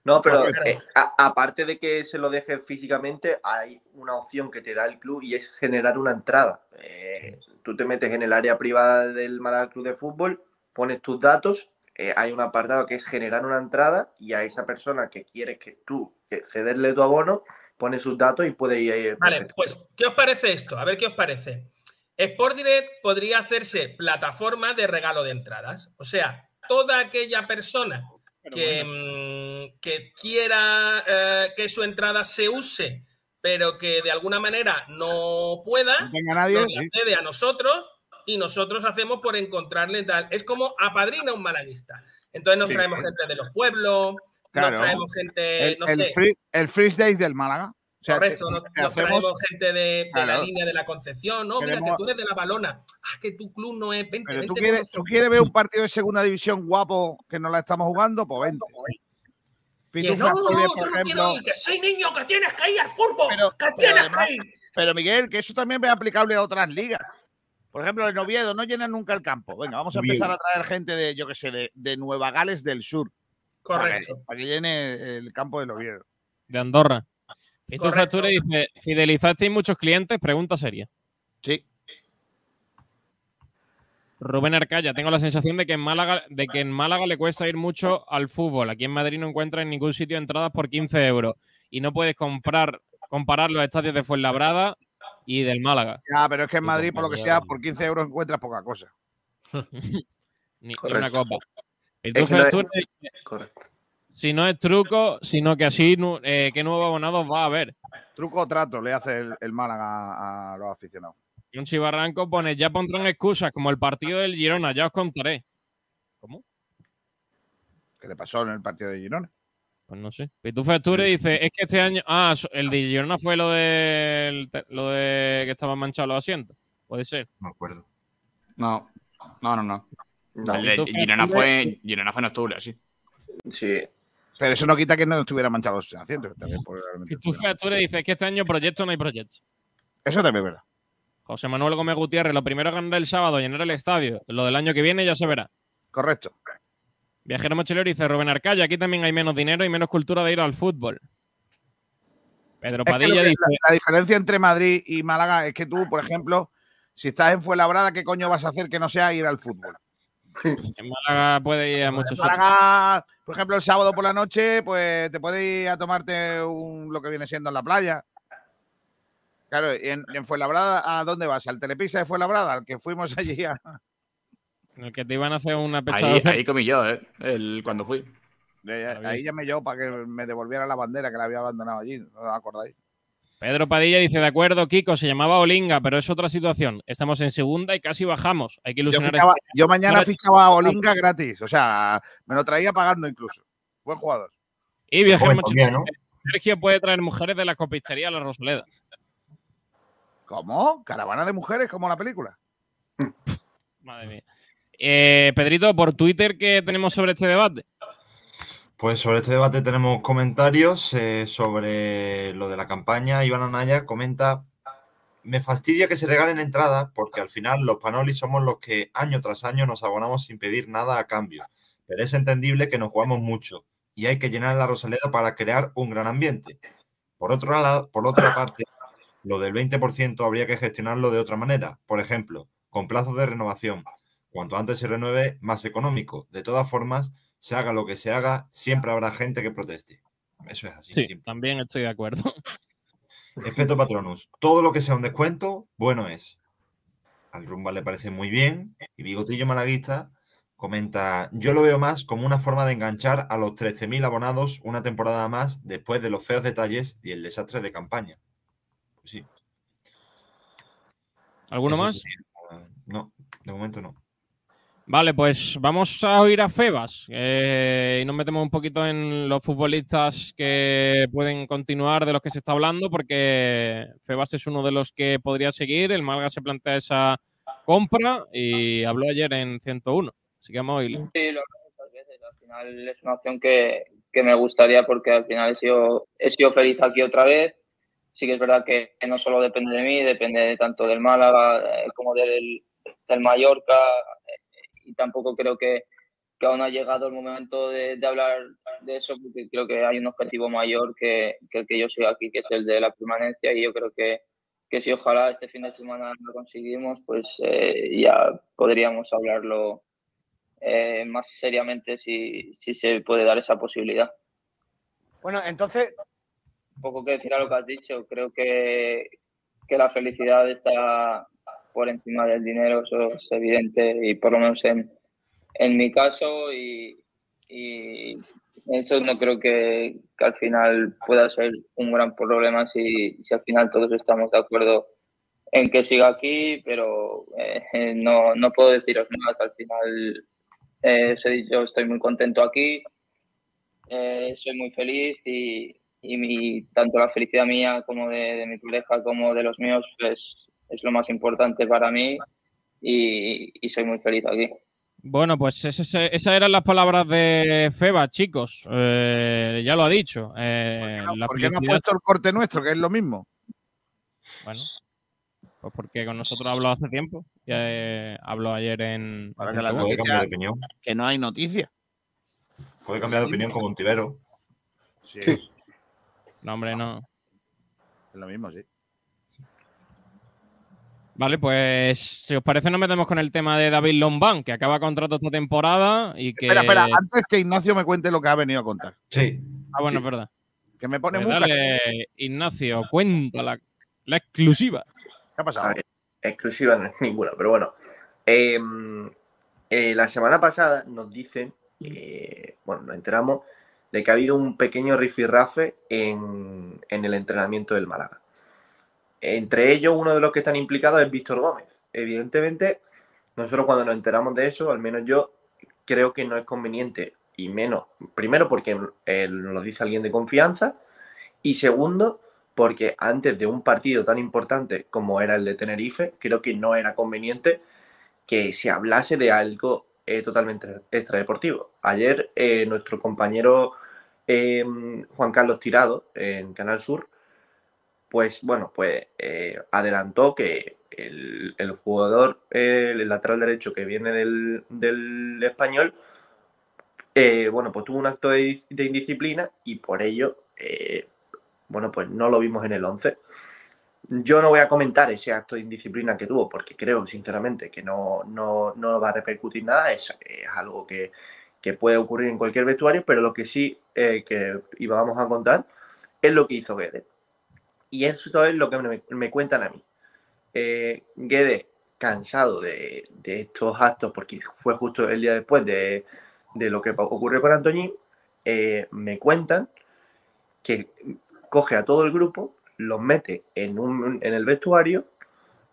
No, pero eh, a- aparte de que se lo deje físicamente, hay una opción que te da el club y es generar una entrada. Eh, Tú te metes en el área privada del Málaga Club de Fútbol, pones tus datos, eh, hay un apartado que es generar una entrada y a esa persona que quieres que tú que cederle tu abono, pones sus datos y puede ir. eh, Vale, perfecto. pues, ¿qué os parece esto? A ver qué os parece. Sport Direct podría hacerse plataforma de regalo de entradas. O sea, toda aquella persona que, mm, que quiera eh, que su entrada se use, pero que de alguna manera no pueda, No tenga nadie. nos sí. la cede a nosotros y nosotros hacemos por encontrarle tal. Es como apadrina un malaguista. Entonces nos Sí, traemos claro. gente de los pueblos, Claro. nos traemos gente, El, no el sé. free, el Freeze Days del Málaga. O sea, Correcto, nos, traemos gente de, de la línea de la Concepción, ¿no? Mira que tú eres de la balona. Ah, que tu club no es 20. Pero tú 20 quieres, tú quieres ver un partido de segunda división guapo que no la estamos jugando, pues vente. Y es, Pitufo no, no, no, por yo no ejemplo. quiero ir, que soy niño, que tienes que ir al fútbol, Pero- que tienes además- que ir. Pero Miguel, que eso también es aplicable a otras ligas. Por ejemplo, en Oviedo no llenan nunca el campo. Venga, vamos a Oviedo. empezar a traer gente de, yo qué sé, de, de Nueva Gales del Sur. Para que, Correcto. para que llene el campo del Oviedo. De Andorra. Y Correcto. Facture, dice, ¿fidelizasteis muchos clientes? Pregunta seria. Sí. Rubén Arcaya, tengo la sensación de que en Málaga, de que en Málaga le cuesta ir mucho al fútbol. Aquí en Madrid no encuentras en ningún sitio entradas por 15 euros y no puedes comprar, comparar los estadios de Fuenlabrada y del Málaga. Ya, pero es que en Madrid, por lo que sea, por 15 euros encuentras poca cosa. Ni, Correcto. una copa. Y tú, Es que no es- Correcto. si no es truco, sino que así, eh, ¿qué nuevos abonados va a haber? Truco o trato le hace el, el Málaga a los aficionados. Un chivarranco pone, ya pondrán excusas como el partido del Girona, ya os contaré. ¿Cómo? ¿Qué le pasó en el partido de Girona? Pues no sé. Pitú Facture dice, es que este año. Ah, el de Girona fue lo de lo de que estaban manchados los asientos. Puede ser. No me acuerdo. No, no, no. no. No, El de Tú, Girona fue, Girona fue en octubre, sí. sí. Pero eso no quita que no estuviera manchado los asientos. Estuviera. Facture dice, es que este año proyecto no hay proyecto. Eso también es verdad. José Manuel Gómez Gutiérrez, lo primero ganar el sábado, llenar el estadio. Lo del año que viene ya se verá. Correcto. Viajero Mochilero dice, Rubén Arcaya, aquí también hay menos dinero y menos cultura de ir al fútbol. Pedro Es que lo Padilla que- dice, la, la diferencia entre Madrid y Málaga es que tú, por ejemplo, si estás en Fuenlabrada, ¿qué coño vas a hacer que no sea ir al fútbol? en Málaga puede ir a muchos En Málaga, por ejemplo, el sábado por la noche, pues te puedes ir a tomarte un, lo que viene siendo en la playa. Claro, y en, en Fuenlabrada, ¿a dónde vas? ¿Al Telepisa de Fuenlabrada? Al que fuimos allí a... En el que te iban a hacer una pechada. Ahí, ahí comí yo, ¿eh? El, cuando fui. de- ahí llamé yo para que me devolviera la bandera que la había abandonado allí. ¿No os acordáis? Pedro Padilla dice, de acuerdo, Kiko, se llamaba Olinga, pero es otra situación. Estamos en segunda y casi bajamos. Hay que Yo, ilusionar. fichaba- este- yo mañana fichaba a Olinga gratis. O sea, me lo traía pagando incluso. Buen jugador. Y también, ¿no? Sergio puede traer mujeres de la copistería a la Rosaleda. ¿Cómo? ¿Caravana de mujeres como la película? Madre mía. Eh, Pedrito, por Twitter, ¿qué tenemos sobre este debate? Pues sobre este debate tenemos comentarios eh, sobre lo de la campaña. Iván Anaya comenta, me fastidia que se regalen entradas porque al final los Panoli somos los que año tras año nos abonamos sin pedir nada a cambio. Pero es entendible que nos jugamos mucho y hay que llenar la Rosaleda para crear un gran ambiente. Por, otro lado, por otra parte, lo del 20% habría que gestionarlo de otra manera. Por ejemplo, con plazos de renovación. Cuanto antes se renueve, más económico. De todas formas, se haga lo que se haga, siempre habrá gente que proteste. Eso es así. Sí, siempre. también estoy de acuerdo. Respeto Patronus. Todo lo que sea un descuento, bueno es. Al Rumba le parece muy bien. Y Bigotillo Malaguista comenta: Yo lo veo más como una forma de enganchar a los 13.000 abonados una temporada más después de los feos detalles y el desastre de campaña. Pues sí. ¿Alguno Eso más? sí. No, de momento no. Vale, pues vamos a oír a Febas eh, y nos metemos un poquito en los futbolistas que pueden continuar de los que se está hablando, porque Febas es uno de los que podría seguir. El Malga se plantea esa compra y habló ayer en 101. Así que vamos a oírlo. Sí, lo hablado muchas veces. Al final es una opción que, que me gustaría porque al final he sido, he sido feliz aquí otra vez. Sí que es verdad que no solo depende de mí, depende tanto del Málaga eh, como del, del Mallorca. Y tampoco creo que, que aún ha llegado el momento de, de hablar de eso porque creo que hay un objetivo mayor que, que el que yo soy aquí, que es el de la permanencia. Y yo creo que, que si ojalá este fin de semana lo conseguimos, pues eh, ya podríamos hablarlo eh, más seriamente si, si se puede dar esa posibilidad. Bueno, entonces, Poco que decir a lo que has dicho, creo que, que la felicidad está por encima del dinero, eso es evidente y por lo menos en, en mi caso y, y eso no creo que, que al final pueda ser un gran problema si, si al final todos estamos de acuerdo en que siga aquí, pero eh, no, no puedo deciros más. Al final, eh, estoy muy contento aquí, eh, soy muy feliz y, y mi- tanto la felicidad mía como de, de mi pareja como de los míos es, es lo más importante para mí y, y soy muy feliz aquí. Bueno, pues esas eran las palabras de Febas, chicos. Eh, ya lo ha dicho. Eh, la ¿Por qué no ha felicidad- puesto el corte nuestro, que es lo mismo? Bueno, pues porque con nosotros habló hace tiempo. Ya eh, habló ayer en. Para que la 101. Puede cambiar de opinión. Que no hay noticia. Puede cambiar de opinión como un tibero. Sí. No, hombre, no. Es lo mismo, sí. Vale, pues si os parece, nos metemos con el tema de David Lombán, que acaba contrato esta temporada y que. Espera, espera, antes que Ignacio me cuente lo que ha venido a contar. Sí. Ah, bueno, es verdad. Que me pone Pues muy dale, Ignacio, cuenta la, la exclusiva. ¿Qué ha pasado? Ver, exclusiva no es ninguna, pero bueno. Eh, eh, la semana pasada nos dicen, eh, bueno, nos enteramos de que ha habido un pequeño rifirrafe en, en el entrenamiento del Málaga. Entre ellos, uno de los que están implicados es Víctor Gómez. Evidentemente, nosotros cuando nos enteramos de eso, al menos yo creo que no es conveniente, y menos, primero porque eh, nos lo dice alguien de confianza, y segundo, porque antes de un partido tan importante como era el de Tenerife, creo que no era conveniente que se hablase de algo eh, totalmente extradeportivo. Ayer eh, nuestro compañero Juan Carlos Tirado en Canal Sur, pues bueno, pues eh, adelantó que el, el jugador, el lateral derecho que viene del, del español, eh, bueno, pues tuvo un acto de, de indisciplina y por ello, eh, bueno, pues no lo vimos en el 11. Yo no voy a comentar ese acto de indisciplina que tuvo porque creo, sinceramente, que no, no, no va a repercutir nada. Es, es algo que, que puede ocurrir en cualquier vestuario, pero lo que sí que íbamos a contar es lo que hizo Guedes. Y eso es lo que me, cuentan a mí. Eh, Guedes, cansado de, de estos actos, porque fue justo el día después de, de lo que ocurrió con Antoñín, eh, me cuentan que coge a todo el grupo, los mete en, un, en el vestuario,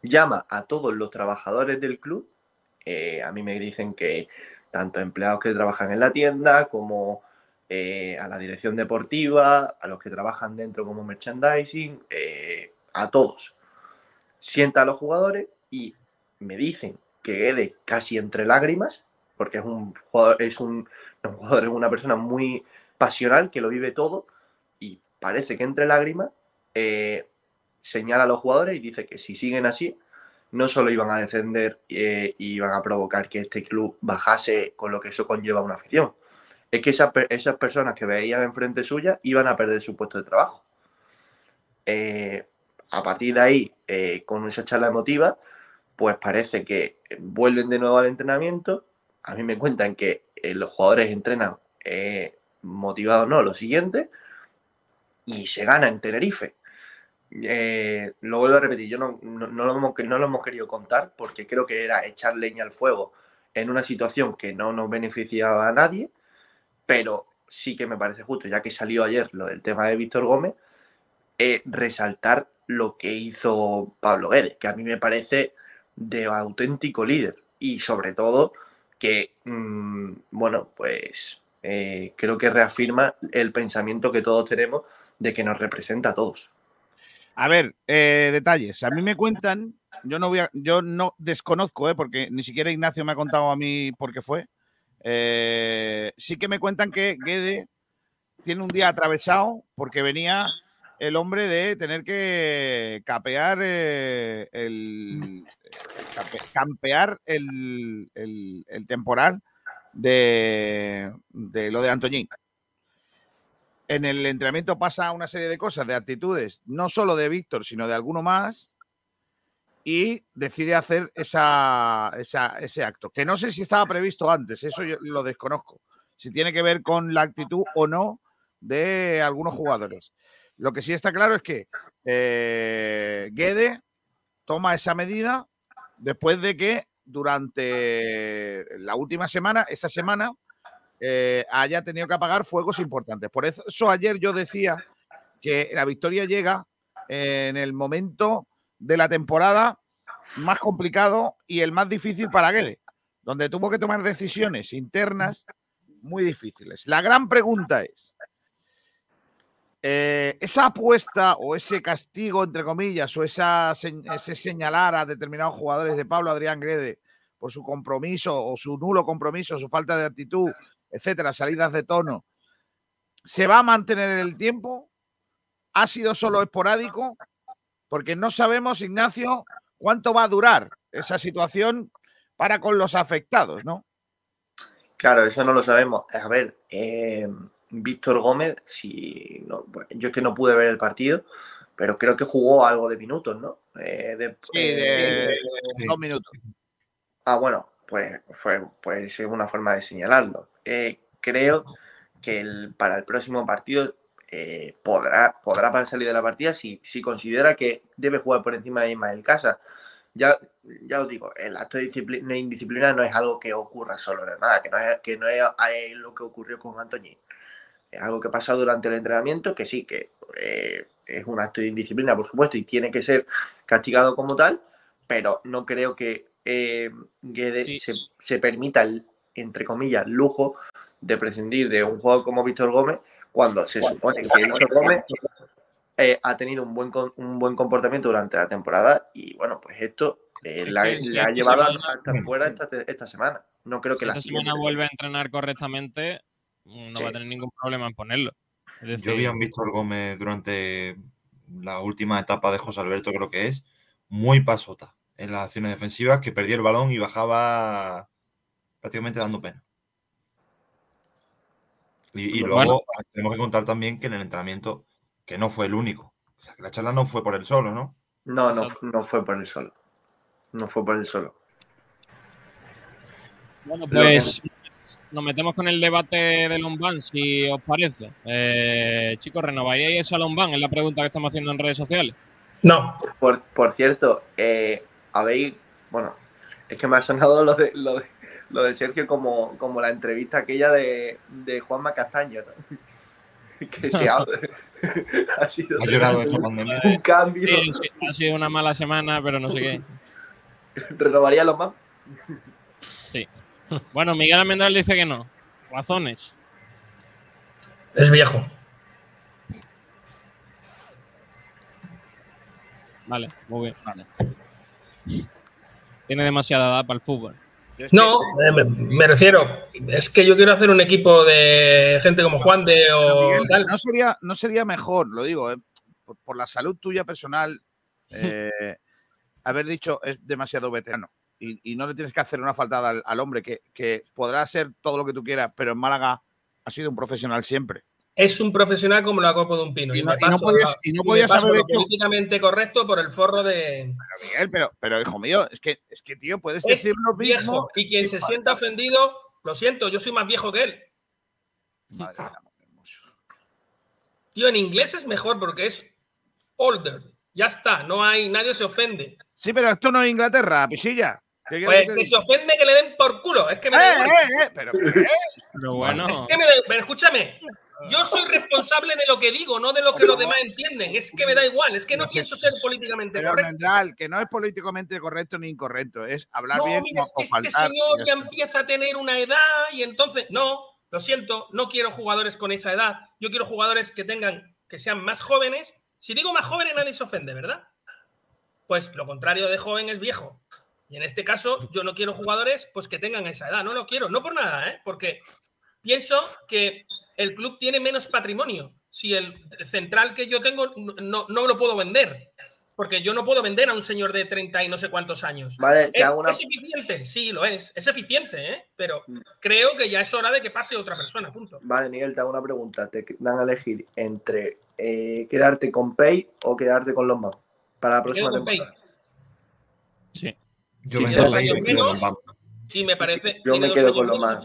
llama a todos los trabajadores del club. eh, a mí me dicen que tanto empleados que trabajan en la tienda como eh, a la dirección deportiva, a los que trabajan dentro como merchandising, eh, a todos. Sienta a los jugadores y me dicen que Guedes casi entre lágrimas, porque es un jugador, es un, jugador, es una persona muy pasional que lo vive todo y parece que entre lágrimas eh, señala a los jugadores y dice que si siguen así, no solo iban a descender y iban a provocar que este club bajase con lo que eso conlleva una afición. Es que esas, esas personas que veían enfrente suya iban a perder su puesto de trabajo. eh, a partir de ahí, eh, con esa charla emotiva, pues parece que vuelven de nuevo al entrenamiento. A mí me cuentan que eh, los jugadores entrenan eh, motivados, no, lo siguiente, y se gana en Tenerife. Lo vuelvo a repetir, yo no, no, no lo hemos, no lo hemos querido contar porque creo que era echar leña al fuego en una situación que no nos beneficiaba a nadie, pero sí que me parece justo, ya que salió ayer lo del tema de Víctor Gómez, eh, resaltar lo que hizo Pablo Guedes, que a mí me parece de auténtico líder y sobre todo que, mm, bueno, pues eh, creo que reafirma el pensamiento que todos tenemos de que nos representa a todos. A ver, eh, detalles. A mí me cuentan, yo no voy a, yo no desconozco, eh, porque ni siquiera Ignacio me ha contado a mí por qué fue. Eh, sí que me cuentan que Guede tiene un día atravesado porque venía el hombre de tener que capear eh, el campear el, temporal de, de lo de Antoñín. En el entrenamiento pasa una serie de cosas, de actitudes, no solo de Víctor, sino de alguno más, y decide hacer esa, ese acto, que no sé si estaba previsto antes, eso yo lo desconozco, si tiene que ver con la actitud o no de algunos jugadores. Lo que sí está claro es que eh, Guede toma esa medida después de que durante la última semana, esa semana, eh, haya tenido que apagar fuegos importantes. Por eso ayer yo decía que la victoria llega en el momento de la temporada más complicado y el más difícil para Guede, donde tuvo que tomar decisiones internas muy difíciles. La gran pregunta es, eh, esa apuesta o ese castigo, entre comillas, o esa, ese señalar a determinados jugadores de Pablo Adrián Guede por su compromiso o su nulo compromiso, su falta de actitud, etcétera, salidas de tono, ¿se va a mantener en el tiempo? ¿Ha sido solo esporádico? Porque no sabemos, Ignacio, cuánto va a durar esa situación para con los afectados, ¿no? Claro, eso no lo sabemos. A ver, eh, Víctor Gómez, si no, yo es que no pude ver el partido, pero creo que jugó algo de minutos, ¿no? Eh, de- Sí, de, eh, de dos minutos. Ah, bueno, pues, fue, pues es una forma de señalarlo. Eh, creo que el- para el próximo partido eh, podrá, podrá salir de la partida si, si considera que debe jugar por encima de Ismael Casa. Ya, ya os digo, el acto de disciplina, indisciplina no es algo que ocurra solo, es nada, que no es, que no es lo que ocurrió con Antoñín. Es algo que pasa durante el entrenamiento, que sí, que eh, es un acto de indisciplina, por supuesto, y tiene que ser castigado como tal, pero no creo que eh, Guedes Sí. se, se permita el, entre comillas, lujo de prescindir de un jugador como Víctor Gómez cuando se supone que Víctor Gómez eh, ha tenido un buen, con- un buen comportamiento durante la temporada y bueno, pues esto eh, la- le ha llevado a- semana- a estar fuera esta, esta semana. No creo que Si la esta siguiente. semana vuelve a entrenar correctamente, no va a tener ningún problema en ponerlo. Es Yo vi decir, a un Víctor Gómez durante la última etapa de José Alberto, creo que es, muy pasota en las acciones defensivas, que perdía el balón y bajaba prácticamente dando pena. Y, y Bueno. luego tenemos que contar también que en el entrenamiento, que no fue el único. O sea, que la charla no fue por él solo, ¿no? No, no, no fue por el solo. No fue por el solo. Bueno, pues nos metemos con el debate de Lombán, si os parece. Eh, chicos, ¿renovaríais a Lombán? Es la pregunta que estamos haciendo en redes sociales. No. Por, por cierto, eh, habéis. Bueno, es que me ha sonado lo de, lo de, lo de Sergio como, como la entrevista aquella de, de Juanma Castaño, ¿no? Que se ha, ha sido Ha llorado esta pandemia. un cambio. Sí, sí, ha sido una mala semana, pero no sé qué. ¿Renovaría los más? Sí. Bueno, Miguel Almendral dice que no. Razones. Es viejo. Vale, muy bien. Tiene demasiada edad para el fútbol. No, eh, me, me refiero, es que yo quiero hacer un equipo de gente como Juan de o Miguel, tal. no, sería, no sería mejor, lo digo, eh, por, por la salud tuya personal, eh, haber dicho es demasiado veterano. Y, y no le tienes que hacer una faltada al, al hombre que, que podrá ser todo lo que tú quieras, pero en Málaga ha sido un profesional siempre. Es un profesional como la copa de un pino. Y, Y no- y no podías- y podías lo políticamente correcto por el forro de. Pero, Miguel, pero, pero hijo mío, es que, es que tío, puedes Es decir lo mismo. viejo. Y quien se sienta ofendido, lo siento, yo soy más viejo que él. Madre mía, hermoso. Tío, en inglés es mejor porque es older. Ya está, no hay, nadie se ofende. Sí, pero esto no es Inglaterra, pisilla. ¿Qué Pues que que se ofende que le den por culo. Es que me da igual. ¡Eh, eh, eh! Pero, bueno. Es que me da, pero escúchame, yo soy responsable de lo que digo, no de lo que los demás entienden. Es que me da igual, es que no pienso ser políticamente Pero, correcto. Mendral, que no es políticamente correcto ni incorrecto, es hablar No, bien mira, es o que este señor Ya empieza a tener una edad y entonces, no, lo siento, no quiero jugadores con esa edad. Yo quiero jugadores que tengan, que sean más jóvenes. Si digo más jóvenes, nadie se ofende, ¿verdad? Pues lo contrario de joven es viejo. Y en este caso, yo no quiero jugadores pues que tengan esa edad. No lo quiero, no por nada, ¿eh? Porque pienso que el club tiene menos patrimonio. Si el central que yo tengo no, no lo puedo vender. Porque yo no puedo vender a un señor de 30 y no sé cuántos años. Vale, te ¿Es, hago una- es eficiente? Sí, lo es. Es eficiente, ¿eh? Pero creo que ya es hora de que pase otra persona, punto. Vale, Miguel, te hago una pregunta. Te dan a elegir entre eh, quedarte con Pay o quedarte con Lombard para la próxima Pay. temporada. Sí. Yo me dos quedo menos. Y me parece. Yo me quedo con lo más.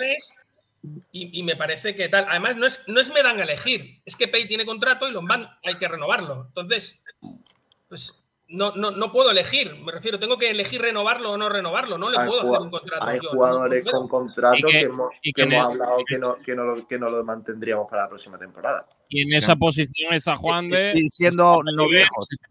Y, y me parece que tal. Además, no es, no es me dan a elegir. Es que Pay tiene contrato y Lombán hay que renovarlo. Entonces, pues no, no, no puedo elegir. Me refiero, tengo que elegir renovarlo o no renovarlo. No le Hay puedo hacer un contrato. Hay yo, jugadores no con contrato que, que- hemos, que el- hablado que no, que, no lo, que no lo mantendríamos para la próxima temporada. Y en esa posición está Juan de. Y siendo está no viejos. está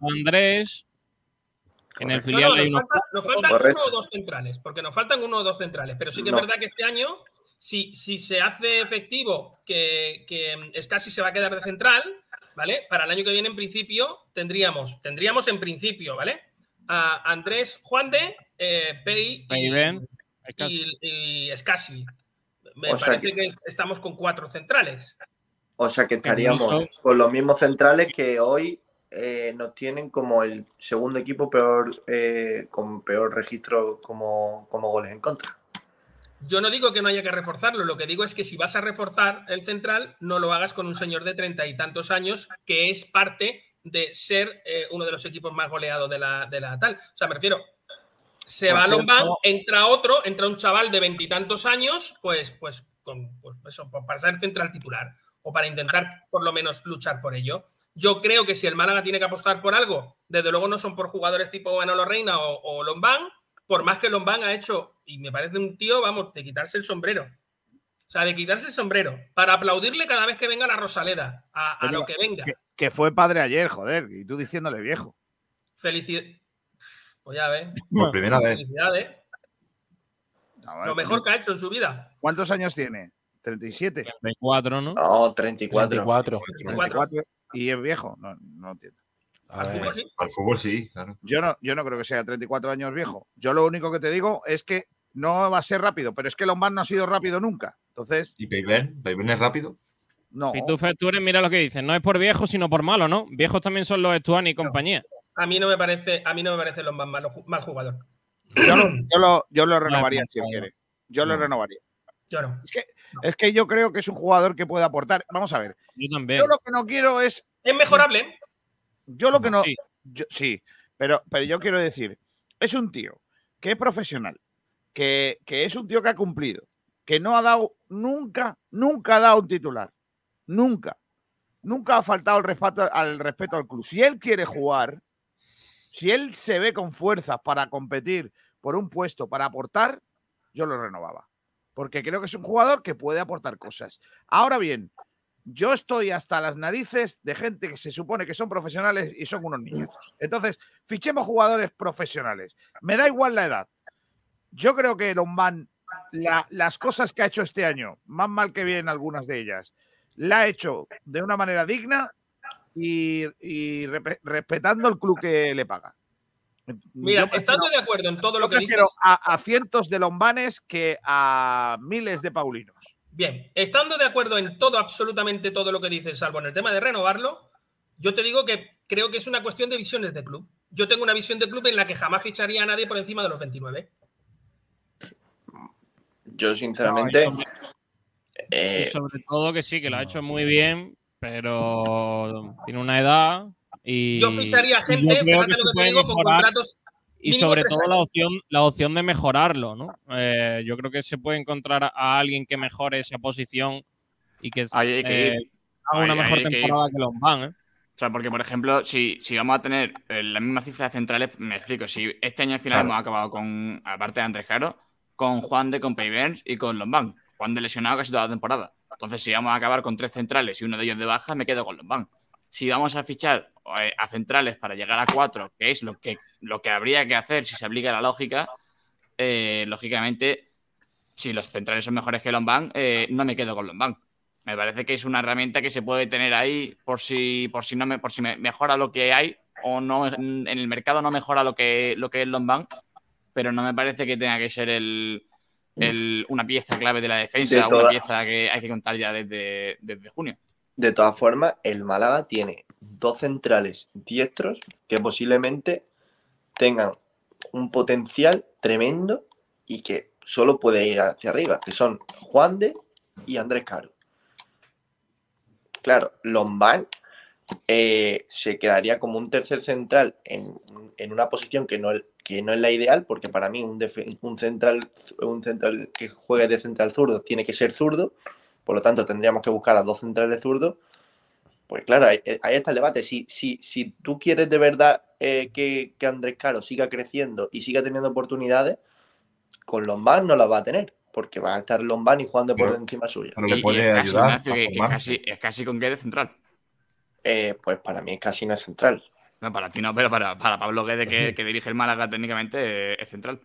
En el. No, filial no, hay nos, unos. falta- nos faltan Correcto. uno o dos centrales, porque nos faltan uno o dos centrales. Pero sí que No. es verdad que este año, si, si se hace efectivo que, que Scassi se va a quedar de central, ¿vale? Para el año que viene, en principio, tendríamos, tendríamos en principio, ¿vale? A Andrés Juan de, eh, Pei y, Scassi. y, y Scassi. Me O parece que... estamos con cuatro centrales. O sea que estaríamos con los mismos centrales que hoy eh, nos tienen como el segundo equipo peor eh, con peor registro como, como goles en contra. Yo no digo que no haya que reforzarlo, lo que digo es que si vas a reforzar el central, no lo hagas con un señor de treinta y tantos años que es parte de ser eh, uno de los equipos más goleados de la, de la tal. O sea, me refiero, se Por va cierto- Lombán, entra otro, entra un chaval de veintitantos años, pues, pues, con, pues eso, pues para ser central titular o para intentar por lo menos luchar por ello. Yo creo que si el Málaga tiene que apostar por algo, desde luego no son por jugadores tipo Manolo Reina o, o Lombán, por más que Lombán ha hecho, y me parece un tío, vamos, de quitarse el sombrero. O sea, de quitarse el sombrero, para aplaudirle cada vez que venga la Rosaleda, a, lo que venga. Que, que fue padre ayer, joder, y tú diciéndole viejo. Felicidad. Pues ya ves. Por primera vez. Felicidades. Vale, Lo mejor que ha hecho en su vida. ¿Cuántos años tiene? 37. 34, ¿no? No, 34. 34. 34. ¿Y es viejo? No, no entiendo. A Al fútbol sí. Al fútbol sí, claro. Yo no, yo no creo que sea 34 años viejo. Yo lo único que te digo es que no va a ser rápido, pero es que Lombard no ha sido rápido nunca. Entonces, ¿Y Peiben? ¿Peiben es rápido? no. Y tú, eres, mira lo que dicen, no es por viejo, sino por malo, ¿no? Viejos también son los Estuani y compañía. A mí no me parece, a mí no me parece Lombán malo, mal jugador. Yo lo, yo lo- yo lo renovaría No, si él no. quiere. Yo lo No. renovaría. Yo no. Es que, es que yo creo que es un jugador que puede aportar. Vamos a ver. Yo también. Yo lo que no quiero es. Es mejorable. Yo lo que no. Sí. yo- sí, pero, pero yo quiero decir, es un tío que es profesional, que, que es un tío que ha cumplido, que no ha dado nunca, nunca ha dado un titular. Nunca. Nunca ha faltado el respeto, al respeto al club. Si él quiere jugar, si él se ve con fuerzas para competir por un puesto, para aportar, yo lo renovaba. Porque creo que es un jugador que puede aportar cosas. Ahora bien, yo estoy hasta las narices de gente que se supone que son profesionales y son unos niñitos. Entonces, fichemos jugadores profesionales. Me da igual la edad. Yo creo que Lombán, la- las cosas que ha hecho este año, más mal que bien algunas de ellas, la ha hecho de una manera digna y, respetando el club que le paga. Mira, prefiero- estando de acuerdo en todo lo que dices, prefiero a, a cientos de lombanes que a miles de paulinos. bien, estando de acuerdo en todo, absolutamente todo lo que dices, salvo en el tema de renovarlo, yo te digo que creo que es una cuestión de visiones de club. Yo tengo una visión de club en la que jamás ficharía a nadie por encima de los 29. Yo, sinceramente, No, y sobre- eh, Y sobre todo que sí, que lo ha hecho muy bien, pero tiene una edad y. Yo ficharía gente, yo fíjate que lo que te digo, con mejorar contratos Y sobre todo la opción, la opción de mejorarlo, ¿no? Eh, yo creo que se puede encontrar a- alguien que mejore esa posición y que hay que eh, haga una mejor hay que temporada que los van, ¿eh? O sea, porque, por ejemplo, si, si vamos a tener eh, la misma cifra de centrales, me explico. Si este año al final Claro. hemos acabado con, aparte de Andrés Caro, con Juan de, con Payverns y con Lombán. Juan de lesionado casi toda la temporada. Entonces, si vamos a acabar con tres centrales y uno de ellos de baja, me quedo con Lombán. Si vamos a fichar a centrales para llegar a cuatro, que es lo que, lo que habría que hacer si se aplica la lógica, eh, lógicamente, si los centrales son mejores que Lombán, eh, no me quedo con Lombán. Me parece que es una herramienta que se puede tener ahí por si, por si no me, por si me mejora lo que hay o no en el mercado no mejora lo que, lo que es Lombán, pero no me parece que tenga que ser el, el- una pieza clave de la defensa, De una toda- pieza que hay que contar ya desde, desde junio. De todas formas, el Málaga tiene dos centrales diestros que posiblemente tengan un potencial tremendo y que solo puede ir hacia arriba, que son Juan de y Andrés Caro. Claro, Lombán eh, se quedaría como un tercer central en, en una posición que no, que no es la ideal, porque para mí un, un central, un central que juegue de central zurdo tiene que ser zurdo, por lo tanto tendríamos que buscar a dos centrales zurdos. Pues claro, ahí, ahí está el debate. Si, si, si tú quieres de verdad eh, que, que Andrés Caro siga creciendo y siga teniendo oportunidades, con Lombán no las va a tener, porque va a estar Lombán y jugando por Pero- encima suya. pero le Y- puede y es casi, ayudar Ignacio, a que- que formarse. casi- es casi con que de central. Eh, pues para mí casi no es central. No, para ti no, pero para, para Pablo Guede, que, que dirige el Málaga técnicamente, eh, es central.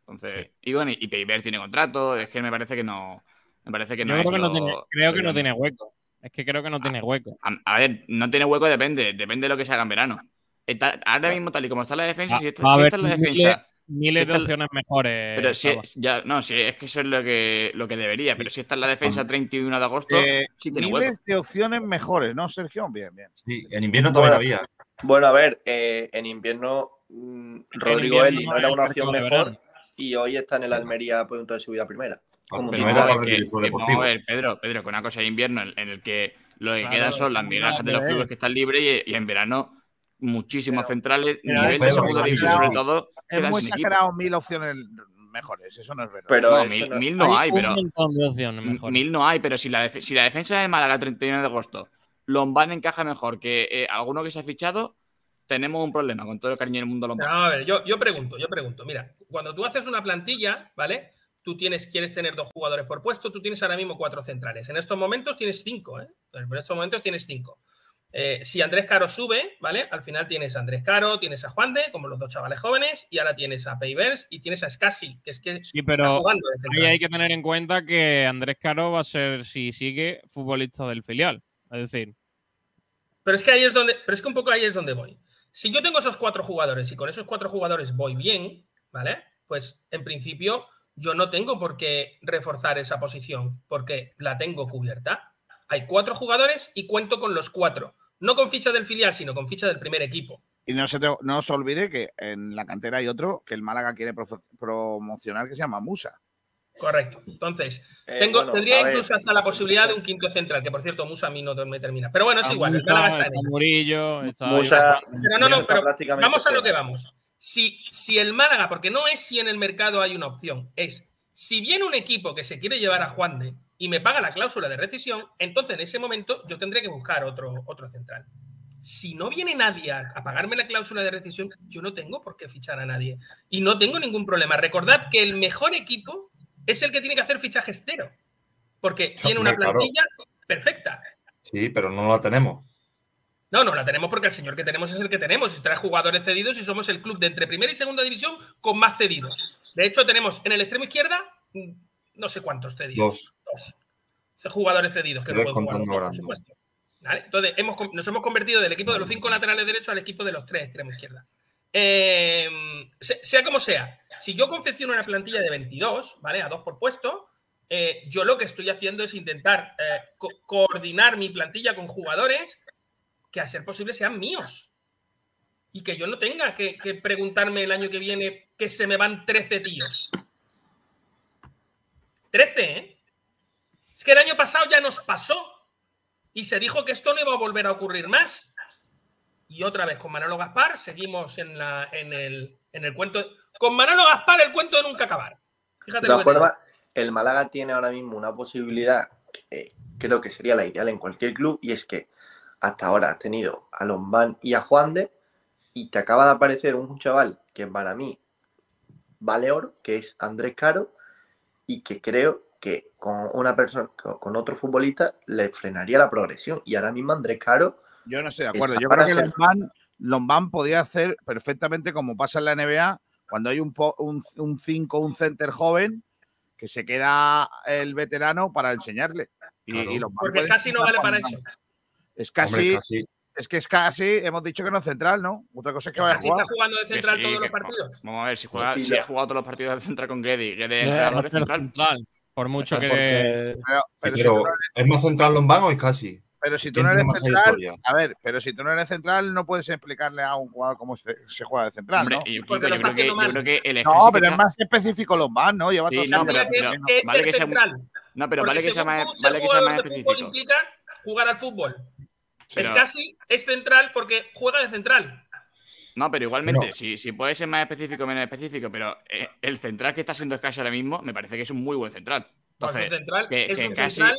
Entonces, y bueno, y Peiber tiene contrato, es que me parece que no. Me parece que no Yo es creo que no lo- tiene, creo que no tiene hueco. Es que creo que no tiene hueco. A, a ver, no tiene hueco, depende. Depende de lo que se haga en verano. Está- ahora mismo, tal y como está la defensa, Va- si está, si está la miles- defensa. miles si de opciones mejores, Pero si es, ya, no, si es que eso es lo que, lo que debería. Pero si está en la defensa 31 de agosto, Eh, sí tiene hueco. miles de opciones mejores, ¿no, Sergio? Bien, bien. Sí, en invierno también Bueno, había. Bueno, a ver, eh, en invierno mm, Rodrigo invierno Eli no era una opción de mejor y hoy está en el Almería a punto de subir a primera. Como Pero no era que- que deportivo. vamos a ver, Pedro, Pedro, que una cosa de invierno en, en el que lo que Claro, quedan son las nada de los clubes que están libres y, y en verano muchísimos centrales, pero nivel es de segunda sobre todo, Es muy exagerado mil opciones mejores, eso no es verdad. Pero No, eso mil, no- mil no hay, pero montón de opciones m- mejores. mil no hay, pero si la, def- si la defensa de Málaga 31 de agosto Lombán encaja mejor que eh, alguno que se ha fichado, tenemos un problema con todo el cariño del mundo Lombán. No, a ver, yo, yo pregunto, yo pregunto. Mira, cuando tú haces una plantilla, ¿vale? Tú tienes, quieres tener dos jugadores por puesto, tú tienes ahora mismo cuatro centrales. En estos momentos tienes cinco, ¿eh? En estos momentos tienes cinco. Eh, si Andrés Caro sube, ¿vale? Al final tienes a Andrés Caro, tienes a Juan de, como los dos chavales jóvenes, y ahora tienes a Peivers y tienes a Scassi, que es que Sí, está pero jugando de ahí central. hay que tener en cuenta que Andrés Caro va a ser, si sigue, futbolista del filial. Es decir, Pero es que ahí es donde, pero es que un poco ahí es donde voy. Si yo tengo esos cuatro jugadores y con esos cuatro jugadores voy bien, ¿vale? Pues en principio yo no tengo por qué reforzar esa posición porque la tengo cubierta. Hay cuatro jugadores y cuento con los cuatro. No con ficha del filial, sino con ficha del primer equipo. Y no se, te- no os olvide que en la cantera hay otro que el Málaga quiere promocionar que se llama Musa. Correcto. Entonces, Eh, tengo, bueno, tendría a ver. incluso hasta la posibilidad de un quinto central, que por cierto, Musa a mí no me termina. Pero bueno, es igual, el Musa, Málaga está. Murillo, está Musa- Pero no, no, pero vamos a lo que vamos. Si, si el Málaga, porque no es si en el mercado hay una opción, es si viene un equipo que se quiere llevar a Juan de y me paga la cláusula de rescisión, entonces en ese momento yo tendré que buscar otro, otro central. Si no viene nadie a, a pagarme la cláusula de rescisión, yo no tengo por qué fichar a nadie. Y no tengo ningún problema. Recordad que el mejor equipo es el que tiene que hacer fichajes cero. Porque tiene una plantilla perfecta. Sí, pero no la tenemos. No, no la tenemos porque el señor que tenemos es el que tenemos. Y trae jugadores cedidos y somos el club de entre primera y segunda división con más cedidos. De hecho, tenemos en el extremo izquierda mm, no sé cuántos cedidos. Dos. Dos. Jugadores cedidos que no pueden jugar, por supuesto. ¿Vale? Entonces, hemos, nos hemos convertido del equipo de los cinco laterales derechos al equipo de los tres extremo izquierda. Eh, se- sea como sea, si yo confecciono una plantilla de 22, ¿vale? A dos por puesto, eh, yo lo que estoy haciendo es intentar eh, co- coordinar mi plantilla con jugadores que a ser posible sean míos. Y que yo no tenga que, que preguntarme el año que viene que se me van 13 tíos. 13, ¿eh? Es que el año pasado ya nos pasó. y se dijo que esto no iba a volver a ocurrir más. Y otra vez con Manolo Gaspar seguimos en, la, en, el, en el cuento. Con Manolo Gaspar el cuento de nunca acabar. Fíjate De formas, el Málaga tiene ahora mismo una posibilidad que creo que sería la ideal en cualquier club y es que hasta ahora has tenido a Lombán y a Juan de y te acaba de aparecer un chaval que para mí vale oro, que es Andrés Caro y que creo que con una persona, con otro futbolista le frenaría la progresión y ahora mismo Andrés Caro Yo no estoy de acuerdo. Yo creo que ser- Lombán, Lombán podía hacer perfectamente como pasa en la NBA, cuando hay un 5 un, un cinco, un center joven, que se queda el veterano para enseñarle. Y, Claro. y Lombán Porque casi no vale para eso. Es casi, Hombre, casi. es que es casi, hemos dicho que no es central, ¿no? Otra cosa es que vaya a jugar. está jugando de central sí, todos que- los partidos. Vamos a ver, si, juega, si ha jugado todos los partidos de central con Gedi, Gedi es Eh, ser central. central. Por mucho que. Porque Pero, pero si Pero, no eres- ¿es más central Lombán o es casi? pero si tú ¿Quién no eres central, a ver, pero si tú no eres central, no puedes explicarle a un jugador cómo se, se juega de central, Hombre, ¿no? y Kiko, Porque lo yo, está creo que, yo creo que el No, pero es está- más específico Lombán, ¿no? Lleva Sí, todos no, pero- que, en es- el- que es vale ser que sea- central. No, pero Porque vale que sea más, vale que sea más específico. implica jugar al fútbol. Es casi es central porque juega de central. No, pero igualmente, si, si puede ser más específico o menos específico, pero eh, el central que está siendo escaso ahora mismo me parece que es un muy buen central. Pues Entonces, un central que, es que un casi, central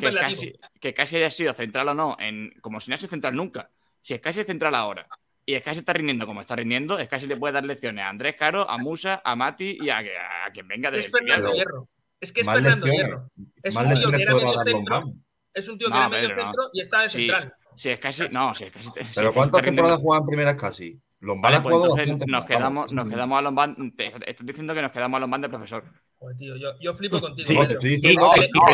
que, casi, que casi haya sido central o no, en, como si no ha sido central nunca. Si es casi central ahora y es casi está rindiendo como está rindiendo, es casi le puede dar lecciones a Andrés Caro, a Musa, a Mati y a, a quien venga de Es Fernando Hierro. Es que es Fernando lecciones. Hierro. Es un tío que era medio centro. Es un tío que No, era medio Pedro, no. centro y está de Sí, central. Si es casi. No, si es casi. ¿Pero cuántas temporadas juegan primeras casi? Lombán Vale, ha pues jugado entonces bastante nos quedamos, vamos. nos quedamos a Lombán. Te, estás diciendo que nos quedamos a Lombán de profesor. Joder, tío, yo, yo flipo contigo. Sí, sí, sí, no,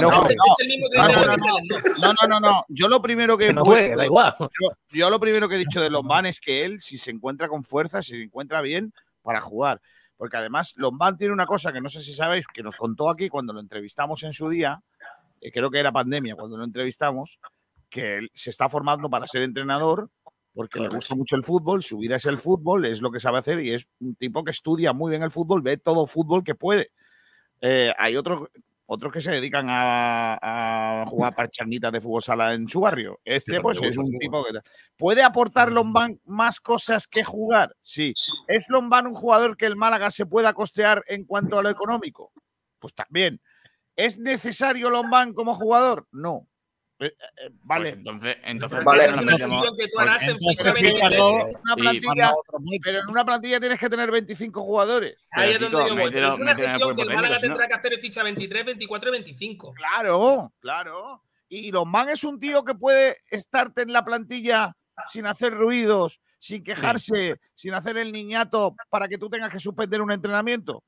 no, no, no. es el mismo No, criterio no, que no. Selendorf. No, no, no, no. Yo lo primero que no puesto- juegue, da igual. yo, yo lo primero que he dicho de Lombán es que él, si se encuentra con fuerza, si se encuentra bien, para jugar. Porque además, Lombán tiene una cosa que no sé si sabéis, que nos contó aquí cuando lo entrevistamos en su día, eh, creo que era pandemia cuando lo entrevistamos, que él se está formando para ser entrenador porque le gusta mucho el fútbol, su vida es el fútbol, es lo que sabe hacer y es un tipo que estudia muy bien el fútbol, ve todo fútbol que puede. Eh, hay otros otros que se dedican a, a jugar parchanitas de fútbol sala en su barrio. Este, pues, es un tipo que... ¿Puede aportar Lombán más cosas que jugar? Sí. ¿Es Lombán un jugador que el Málaga se pueda costear en cuanto a lo económico? Pues también. ¿Es necesario Lombán como jugador? No. Eh, eh, vale. Pues entonces, entonces Vale, no es una que tú harás en entonces, FIFA fíjate, 23. una Sí, plantilla, pero en una plantilla tienes que tener 25 jugadores. Ahí es Pero, donde yo voy. Pero mételo- es una gestión que el Málaga tendrá que hacer en ficha 23, 24 y 25. Claro, claro. Y Lombán es un tío que puede estarte en la plantilla sin hacer ruidos, sin quejarse, sin hacer el niñato para que tú tengas que suspender un entrenamiento.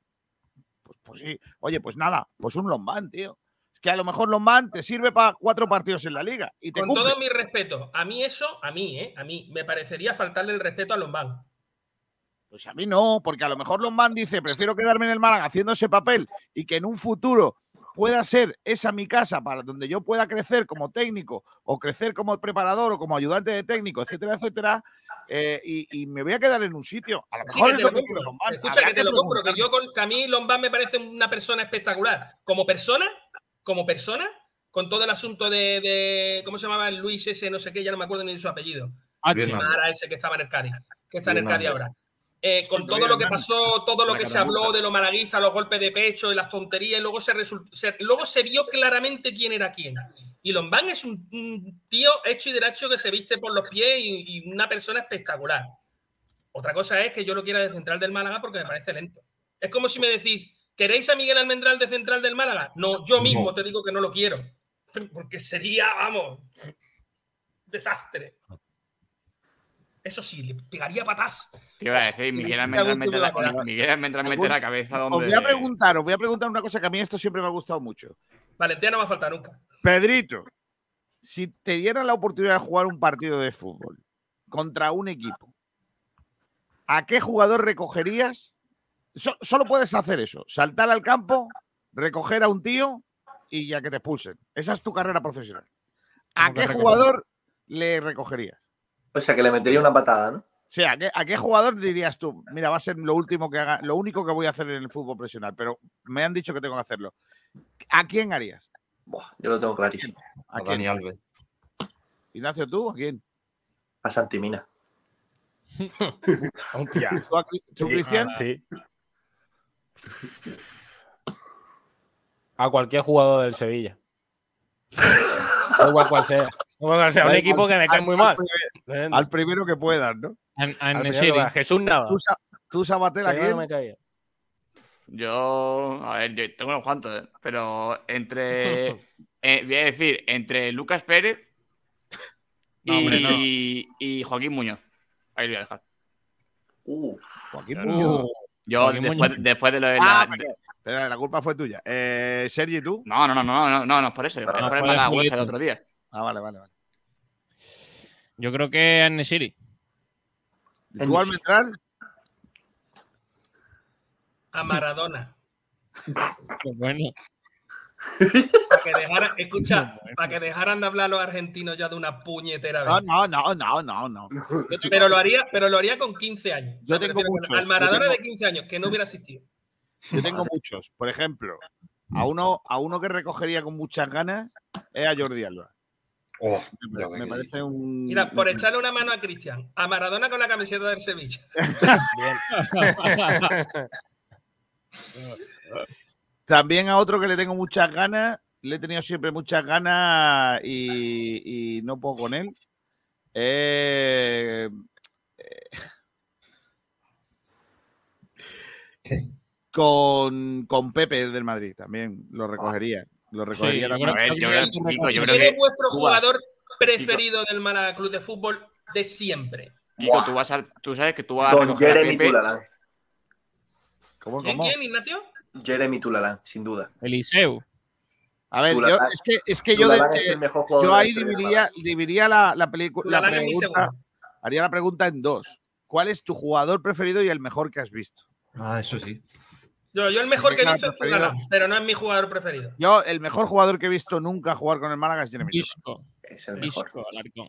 Pues, pues sí. Oye, pues nada, pues un Lombán, tío. Es que a lo mejor Lombán te sirve para cuatro partidos en la liga y te Con cumple. todo mi respeto, a mí eso, a mí, ¿eh? A mí me parecería faltarle el respeto a Lombán. Pues a mí no, porque a lo mejor Lombán dice, prefiero quedarme en el Málaga haciendo ese papel y que en un futuro pueda ser esa mi casa para donde yo pueda crecer como técnico o crecer como preparador o como ayudante de técnico, etcétera, etcétera, eh, y, y me voy a quedar en un sitio. A lo Sí, mejor que es te lo compro. Lombán. Escucha, que te lo compro. Que yo con, que a mí Lombán me parece una persona espectacular. Como persona, como persona, con todo el asunto de, de- ¿cómo se llamaba Luis ese, no sé qué, ya no me acuerdo ni de su apellido. H. Bien, Mara ese que estaba en el Cádiz, que está en el Cádiz ahora. Eh, con todo lo que pasó, todo lo que se habló de los malaguistas, los golpes de pecho y las tonterías, y luego se, luego se vio claramente quién era quién. Y Lombán es un, un tío hecho y derecho que se viste por los pies y, y una persona espectacular. Otra cosa es que yo lo quiera de central del Málaga porque me parece lento. Es como si me decís, ¿queréis a Miguel Almendral de central del Málaga? No, yo mismo No. te digo que no lo quiero. Porque sería, vamos, desastre. Eso sí, le pegaría patas. Te iba a decir, Miguel Me gusta mete la, cabeza Os voy a preguntar, os voy a preguntar una cosa que a mí esto siempre me ha gustado mucho. Valentía no va a faltar nunca. Pedrito, si te dieran la oportunidad de jugar un partido de fútbol contra un equipo, ¿a qué jugador recogerías? So- solo puedes hacer eso, saltar al campo, recoger a un tío y ya que te expulsen. Esa es tu carrera profesional. ¿A ¿Cómo que qué recoger? jugador le recogerías? O sea, que le metería una patada, ¿no? O sea, ¿a qué, a qué jugador dirías tú? Mira, va a ser lo último que haga, lo único que voy a hacer en el fútbol profesional, pero me han dicho que tengo que hacerlo. ¿A quién harías? Buah, yo lo tengo clarísimo. ¿A A? Dani Alves. Ignacio, ¿tú a quién? A Santimina. Hostia. ¿Tú, a- tú, Cristian? Sí. A cualquier jugador del Sevilla. Da igual cual sea. Da igual cual sea. Un equipo que me cae muy al mal. Al primero que puedas, ¿no? Al Al primero Nesiri. que va. Jesús Nava. ¿Tú, tú Sabatel, no me caía. Yo, a ver, yo tengo unos cuantos, ¿eh? pero entre, eh, voy a decir, entre Lucas Pérez No, hombre, no. y, y Joaquín Muñoz. Ahí lo voy a dejar. Uf. Joaquín Muñoz. Yo, Joaquín después, Muñoz. después de lo de Ah, la... Pero la culpa fue tuya. Eh, Sergi, ¿tú? No, no, no, no, no, no, no es por eso. Es No, por el fue de mala del otro día. Ah, vale, vale, vale. Yo creo que a Nesiri. ¿Y ¿Tú, Almendral? A Maradona. Pues bueno. Para que dejaran, escucha, para que dejaran de hablar los argentinos ya de una puñetera No, vez. no, no, no, no, no. Pero lo haría, pero lo haría con 15 años. Yo tengo muchos, Al Maradona tengo- de 15 años, que no hubiera asistido. Yo tengo muchos. Por ejemplo, a uno, a uno que recogería con muchas ganas es a Jordi Alba. Oh, Me, parece un. Mira, por echarle una mano a Cristian, a Maradona con la camiseta del Sevilla. También a otro que le tengo muchas ganas, le he tenido siempre muchas ganas y, y no puedo con él. Eh, eh, con, con Pepe del Madrid también lo recogería. Lo recogería. yo también. creo- A ver, yo creo, Kiko, yo creo ¿Quién es vuestro tú vas- jugador preferido del Málaga Club de Fútbol de siempre? Kiko, tú, vas a, tú sabes que tú vas a Don a Jeremy Pepe. Tulalán. ¿Cómo, ¿Quién, cómo? quién, Ignacio? Jeremy Tulalán, sin duda. Eliseu. A ver, yo, es que, es que yo, de- es el mejor yo la ahí dividiría, dividiría la, la película. La pregunta, haría la pregunta en dos. ¿Cuál es tu jugador preferido y el mejor que has visto? Ah, eso sí. Yo, yo el mejor que he visto es. Tulalán, pero no es mi jugador preferido. Yo, el mejor jugador que he visto nunca jugar con el Málaga es Jeremy. Isco. Es el mejor. Isco, Alarcón.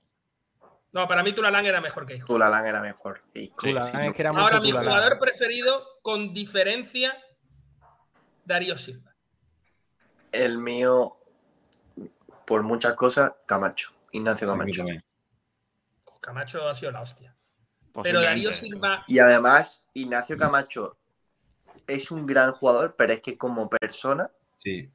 No, para mí Tulalán era mejor que Isco. Tulalán era mejor. que Isco, Tulalán, sin es duda. que era mucho Ahora, mi Tulalán. jugador preferido, con diferencia, Darío Silva. El mío, por muchas cosas, Camacho. Ignacio Camacho. también. Camacho ha sido la hostia. Pero. Darío Silva, Y además, Ignacio Camacho es un gran jugador, pero es que como persona, Sí.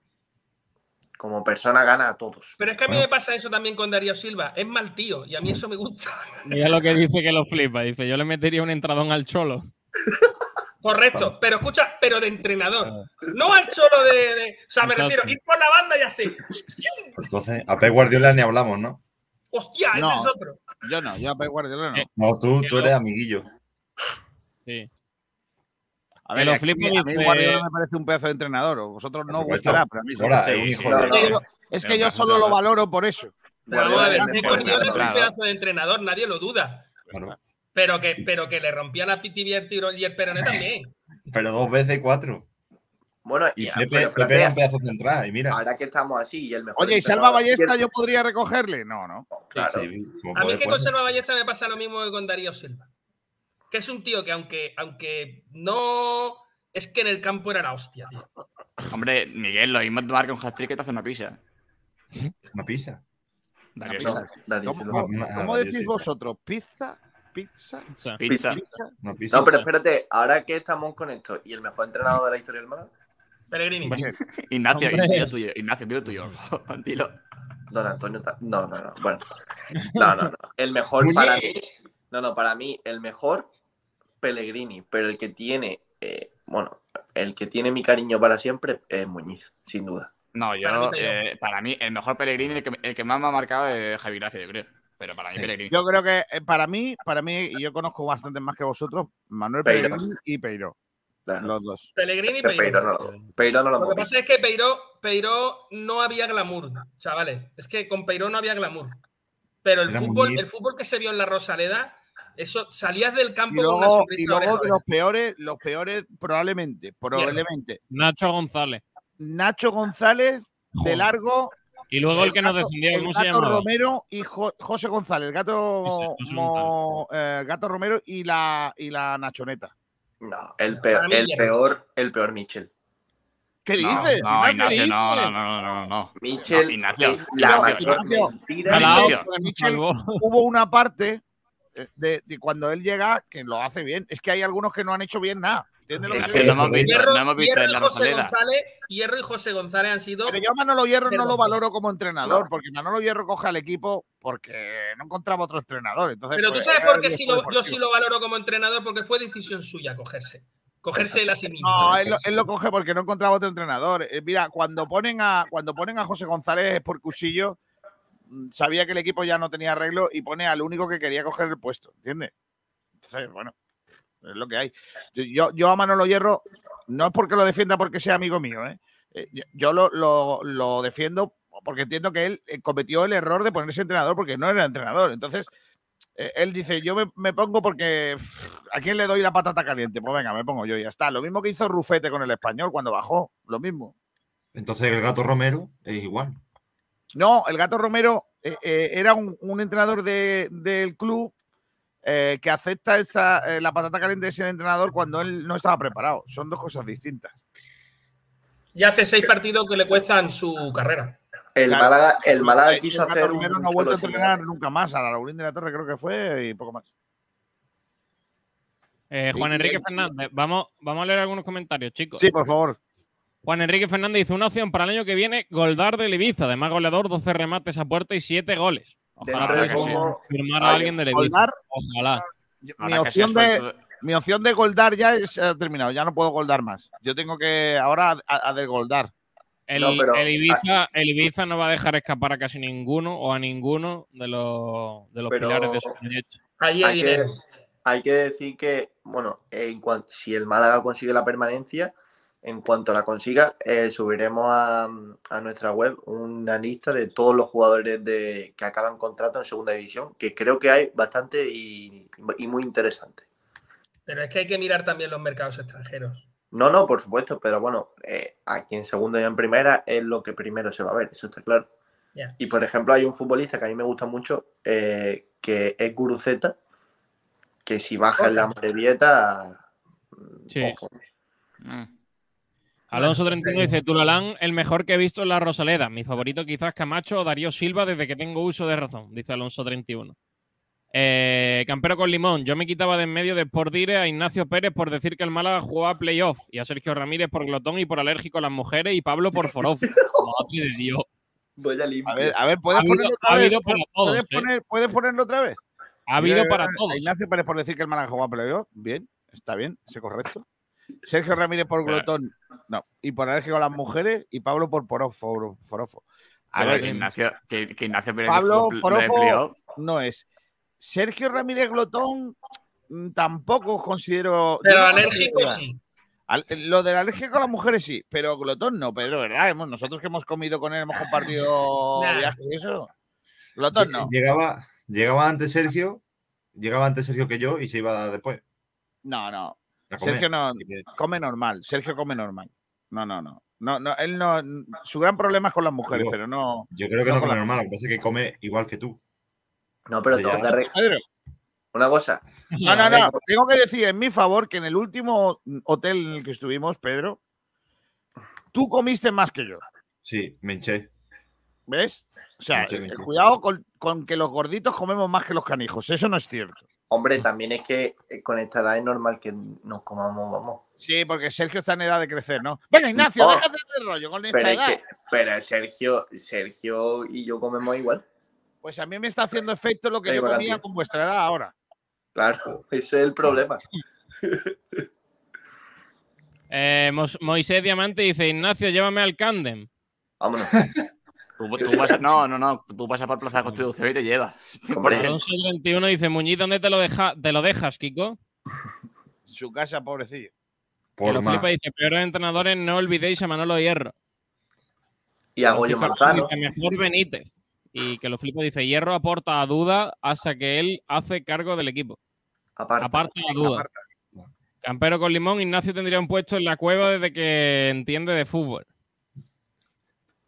como persona gana a todos. Pero es que a mí Bueno. me pasa eso también con Darío Silva. Es mal tío y a mí eso me gusta. Mira lo que dice que lo flipa. Dice, yo le metería un entradón al cholo. Correcto. Pero escucha, pero de entrenador. No al cholo de. de- o sea, me Exacto. refiero, ir por la banda y hacer. Entonces, a Pep Guardiola ni hablamos, ¿no? ¡Hostia! Ese No. es otro. Yo no, yo a Pep Guardiola no. No, tú, tú no. eres amiguillo. Sí. A ver, lo es que flipa a mí- Guardiola me parece un pedazo de entrenador. o Vosotros no gustará, pero a mí sí. Ahora, Sí, es un sí, hijo sí. Es la- yo, es que yo solo lo valoro por eso. Pero vamos a ver, Guardiola que es es un pedazo de entrenador, nadie lo duda. Claro. Pero que, pero que le rompían a Piti Viertiro y el Peroné también. Pero dos veces cuatro. Bueno, Y y, Pepe, pero Pepe era un pedazo central. Y mira. ahora que estamos así y el mejor. Oye, ¿y Salva Ballesta yo podría recogerle? No, no. Claro. A mí poder que con. Salva Ballesta me pasa lo mismo que con Darío Silva. Que es un tío que aunque, aunque no... Es que en el campo era la hostia, tío. Hombre, Miguel, lo mismo te marca un hat-trick que te hace una pizza. Una pizza. Darío pizza. ¿Cómo, una- ah, decís vosotros? ¿Pizza? ¿Pizza? Pizza. Pizza. Pizza. Una pizza. No, pero espérate, ahora que estamos con esto y el mejor entrenador de la historia del Málaga, Pellegrini. Ignacio, dilo tuyo. Ignacio, dilo tuyo. Dilo. Don Antonio. No, no, no. Bueno. No, no, no. El mejor para mí. No, no, para mí, el mejor Pellegrini, pero el que tiene. eh, bueno, el que tiene mi cariño para siempre es Muñiz, sin duda. No, Para mí yo, eh, para mí, el mejor Pellegrini, el que, el que más me ha marcado es Javi Gracia, yo creo. Pero para mí, Sí. Pellegrini. Yo creo que eh, para mí, para mí, y yo conozco bastante más que vosotros, Manuel Peiro. Pellegrini y Peiro. Claro. Los dos. Pellegrini y Peiro Peiro. no, lo- Peiro no lo Lo que pasa es que Peiro, Peiro no había glamour, chavales. Es que con Peiro no había glamour. Pero el Era fútbol, el fútbol que se vio en la Rosaleda, eso salías del Y campo con una luego, y luego de los peores, los peores, probablemente, probablemente. Nacho González. Nacho González, de largo. Y luego el que nos gato- defendió, el ¿cómo se gato llamaba? Romero y Jo- José González, el gato, José mo- eh, gato Romero y la, y la Nachoneta. No, el peor, el peor, el peor Michel. ¿Qué No, dices? No, Ignacio, Ignacio, no, no, no, no, no, no. Michel No, Ignacio, es la Ignacio, mayor Ignacio. Ignacio. Hubo una parte de, de cuando él llega que lo hace bien. Es que hay algunos que no han hecho bien nada. ¿Entiendes lo que Ignacio, te no hemos visto, Hierro, no hemos visto Hierro en y la José. González, Hierro y José González han sido. Pero yo a Manolo Hierro no lo valoro como entrenador, No. porque Manolo Hierro coge al equipo porque no encontraba otro entrenador. Entonces, Pero tú pues, sabes por qué lo- yo sí lo valoro como entrenador, porque fue decisión suya cogerse. Cogerse él a sí mismo. No, él, lo- él lo coge porque no encontraba otro entrenador. Eh, mira, cuando ponen a cuando ponen a José González por Cusillo, mm, sabía que el equipo ya no tenía arreglo y pone al único que quería coger el puesto, ¿entiendes? Entonces, bueno, es lo que hay. Yo, yo, a Manolo Hierro, no es porque lo defienda porque sea amigo mío, ¿eh? Eh, yo- lo, lo- lo defiendo porque entiendo que él eh, cometió el error de ponerse entrenador porque no era entrenador. Entonces, eh, él dice, yo me, pongo porque ¿a quién le doy la patata caliente? Pues venga, me pongo yo y ya está. Lo mismo que hizo Rufete con el español cuando bajó, lo mismo. Entonces el gato Romero es igual. No, el gato Romero eh, eh, era un, un entrenador de- del club eh, que acepta esa, eh, la patata caliente de ser entrenador cuando él no estaba preparado. Son dos cosas distintas. Ya hace seis partidos que le cuestan su carrera. El Claro. Málaga, el Málaga El quiso Gato hacer un. Romero no ha vuelto a entrenar nunca más. A la Laurín de la Torre creo que fue y poco más. Eh, Juan Y- Enrique y- Fernández, vamos, vamos a leer algunos comentarios, chicos. Sí, por favor. Juan Enrique Fernández dice una opción para el año que viene, Goldar de Ibiza, además goleador, 12 remates a puerta y 7 goles. Ojalá pudiese cómo- firmar a alguien de Ibiza. Goldar, Ojalá. mi opción, de, mi opción de goldar ya es, ha terminado. Ya no puedo goldar más. Yo tengo que ahora a, a desgoldar. El, No, pero- el Ibiza, el Ibiza no va a dejar escapar a casi ninguno o a ninguno de los, de los Pero- pilares de su proyecto. Allí hay hay, que, hay que decir que, bueno, en cuanto, si el Málaga consigue la permanencia, en cuanto la consiga, eh, subiremos a, a nuestra web una lista de todos los jugadores de, que acaban contrato en segunda división, que creo que hay bastante y, y muy interesante. Pero es que hay que mirar también los mercados extranjeros. No, no, por supuesto, pero bueno, eh, aquí en segunda y en primera es lo que primero se va a ver, eso está claro. Y por ejemplo, hay un futbolista que a mí me gusta mucho, eh, que es Guruceta, que si baja en la Morevieta, Sí. ojo. Mm. Alonso 31 sí. dice Tulalán, el mejor que he visto en la Rosaleda. Mi favorito quizás Camacho o Darío Silva desde que tengo uso de razón, dice Alonso 31. Eh, Campero con limón. Yo me quitaba de en medio de por dire a Ignacio Pérez por decir que el Málaga jugaba playoff y a Sergio Ramírez por glotón y por alérgico a las mujeres y Pablo por forofo. Madre de Dios. Voy a limpiar. A ver, a ver, ¿puedes Ha habido- ponerlo ha otra vez? habido para todos, ¿Puedes, ¿eh? poner- puedes ponerlo otra vez? Ha habido Mira, para todos. Ignacio Pérez por decir que el Málaga jugaba playoff. Bien, está bien, es correcto. Sergio Ramírez por glotón. No. Y por alérgico a las mujeres y Pablo por porofo. forofo. A Pero ver, que Ignacio, que, que Ignacio Pérez Pablo Forofo no es. Sergio Ramírez Glotón mm, tampoco considero. Pero no alérgico sí. Al- lo del alérgico a las mujeres sí, pero glotón no, Pedro, ¿verdad? Hemos, nosotros que hemos comido con él, hemos compartido Nah. viajes y eso. Glotón no. Llegaba, llegaba antes Sergio, llegaba antes Sergio que yo y se iba después. No, no. Sergio no come normal. Sergio come normal. No, no, no. No, no, él no. Su gran problema es con las mujeres, pero no. Yo creo que no no con come la- normal, lo que pasa es que come igual que tú. No, pero tengo que re- Pedro. una cosa. No, no, no. Tengo que decir en mi favor que en el último hotel en el que estuvimos, Pedro, tú comiste más que yo. Sí, me hinché. ¿Ves? O sea, eh, cuidado con, con que los gorditos comemos más que los canijos. Eso no es cierto. Hombre, también es que eh, con esta edad es normal que nos comamos, vamos. Sí, porque Sergio está en edad de crecer, ¿no? Venga, Ignacio, No. déjate de rollo con esta Pero es edad. que, pero Sergio, Sergio y yo comemos igual. Pues a mí me está haciendo efecto lo que yo comía con vuestra edad ahora. Claro, ese es el problema. Eh, Moisés Diamante dice Ignacio, llévame al Candem. Vámonos. Tú, tú vas a- no, no, no. Tú pasas por Plaza de Constitución y te llevas. Alonso 31 dice Muñiz, ¿dónde te lo, deja, te lo dejas, Kiko? Su casa, pobrecillo. Que Por lo flipa dice, peores entrenadores, no olvidéis a Manolo Hierro. y a Goyo. Dice, mejor Benítez. Y que lo flipa dice, Hierro aporta a duda hasta que él hace cargo del equipo. Aparte. Aparta la duda. Campero con limón, Ignacio tendría un puesto en la cueva desde que entiende de fútbol.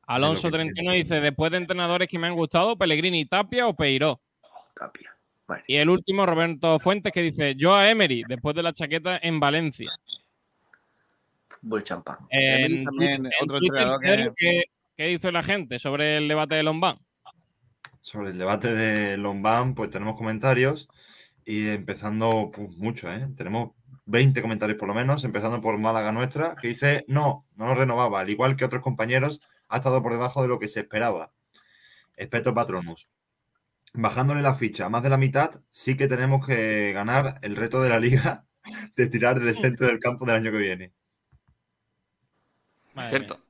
Alonso 31 dice, después de entrenadores que me han gustado, Pellegrini, Tapia o Peiró. Tapia. Vale. Y el último, Roberto Fuentes, que dice, yo a Emery, después de la chaqueta en Valencia. Buen champán. En también, Twitter- otro en Twitter, entrenador que- Pedro, ¿qué, qué dice la gente sobre el debate de Lombán? Sobre el debate de Lombán, pues tenemos comentarios y empezando pues, mucho, ¿eh? Tenemos 20 comentarios por lo menos, empezando por Málaga Nuestra, que dice, no, no lo renovaba, al igual que otros compañeros, ha estado por debajo de lo que se esperaba. Espeto Patronus. Bajándole la ficha a más de la mitad, sí que tenemos que ganar el reto de la liga de tirar del centro del campo del año que viene. Cierto.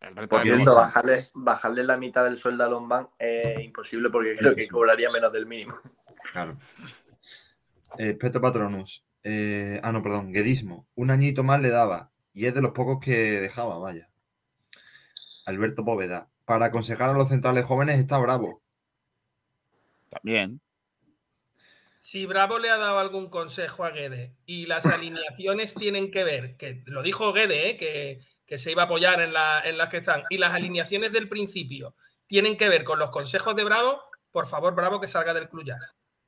El reto Por cierto, bajarle, bajarle la mitad del sueldo a Lombán es imposible porque creo que cobraría menos del mínimo. Claro. Espeto Patronus. Eh, ah, no, perdón, Guedismo. Un añito más le daba y es de los pocos que dejaba, vaya. Alberto Bóveda. Para aconsejar a los centrales jóvenes está bravo. También. Si Bravo le ha dado algún consejo a Guede y las alineaciones tienen que ver, que lo dijo Guede, ¿eh? que, que se iba a apoyar en, la- en las que están, y las alineaciones del principio tienen que ver con los consejos de Bravo, por favor, Bravo, que salga del club ya.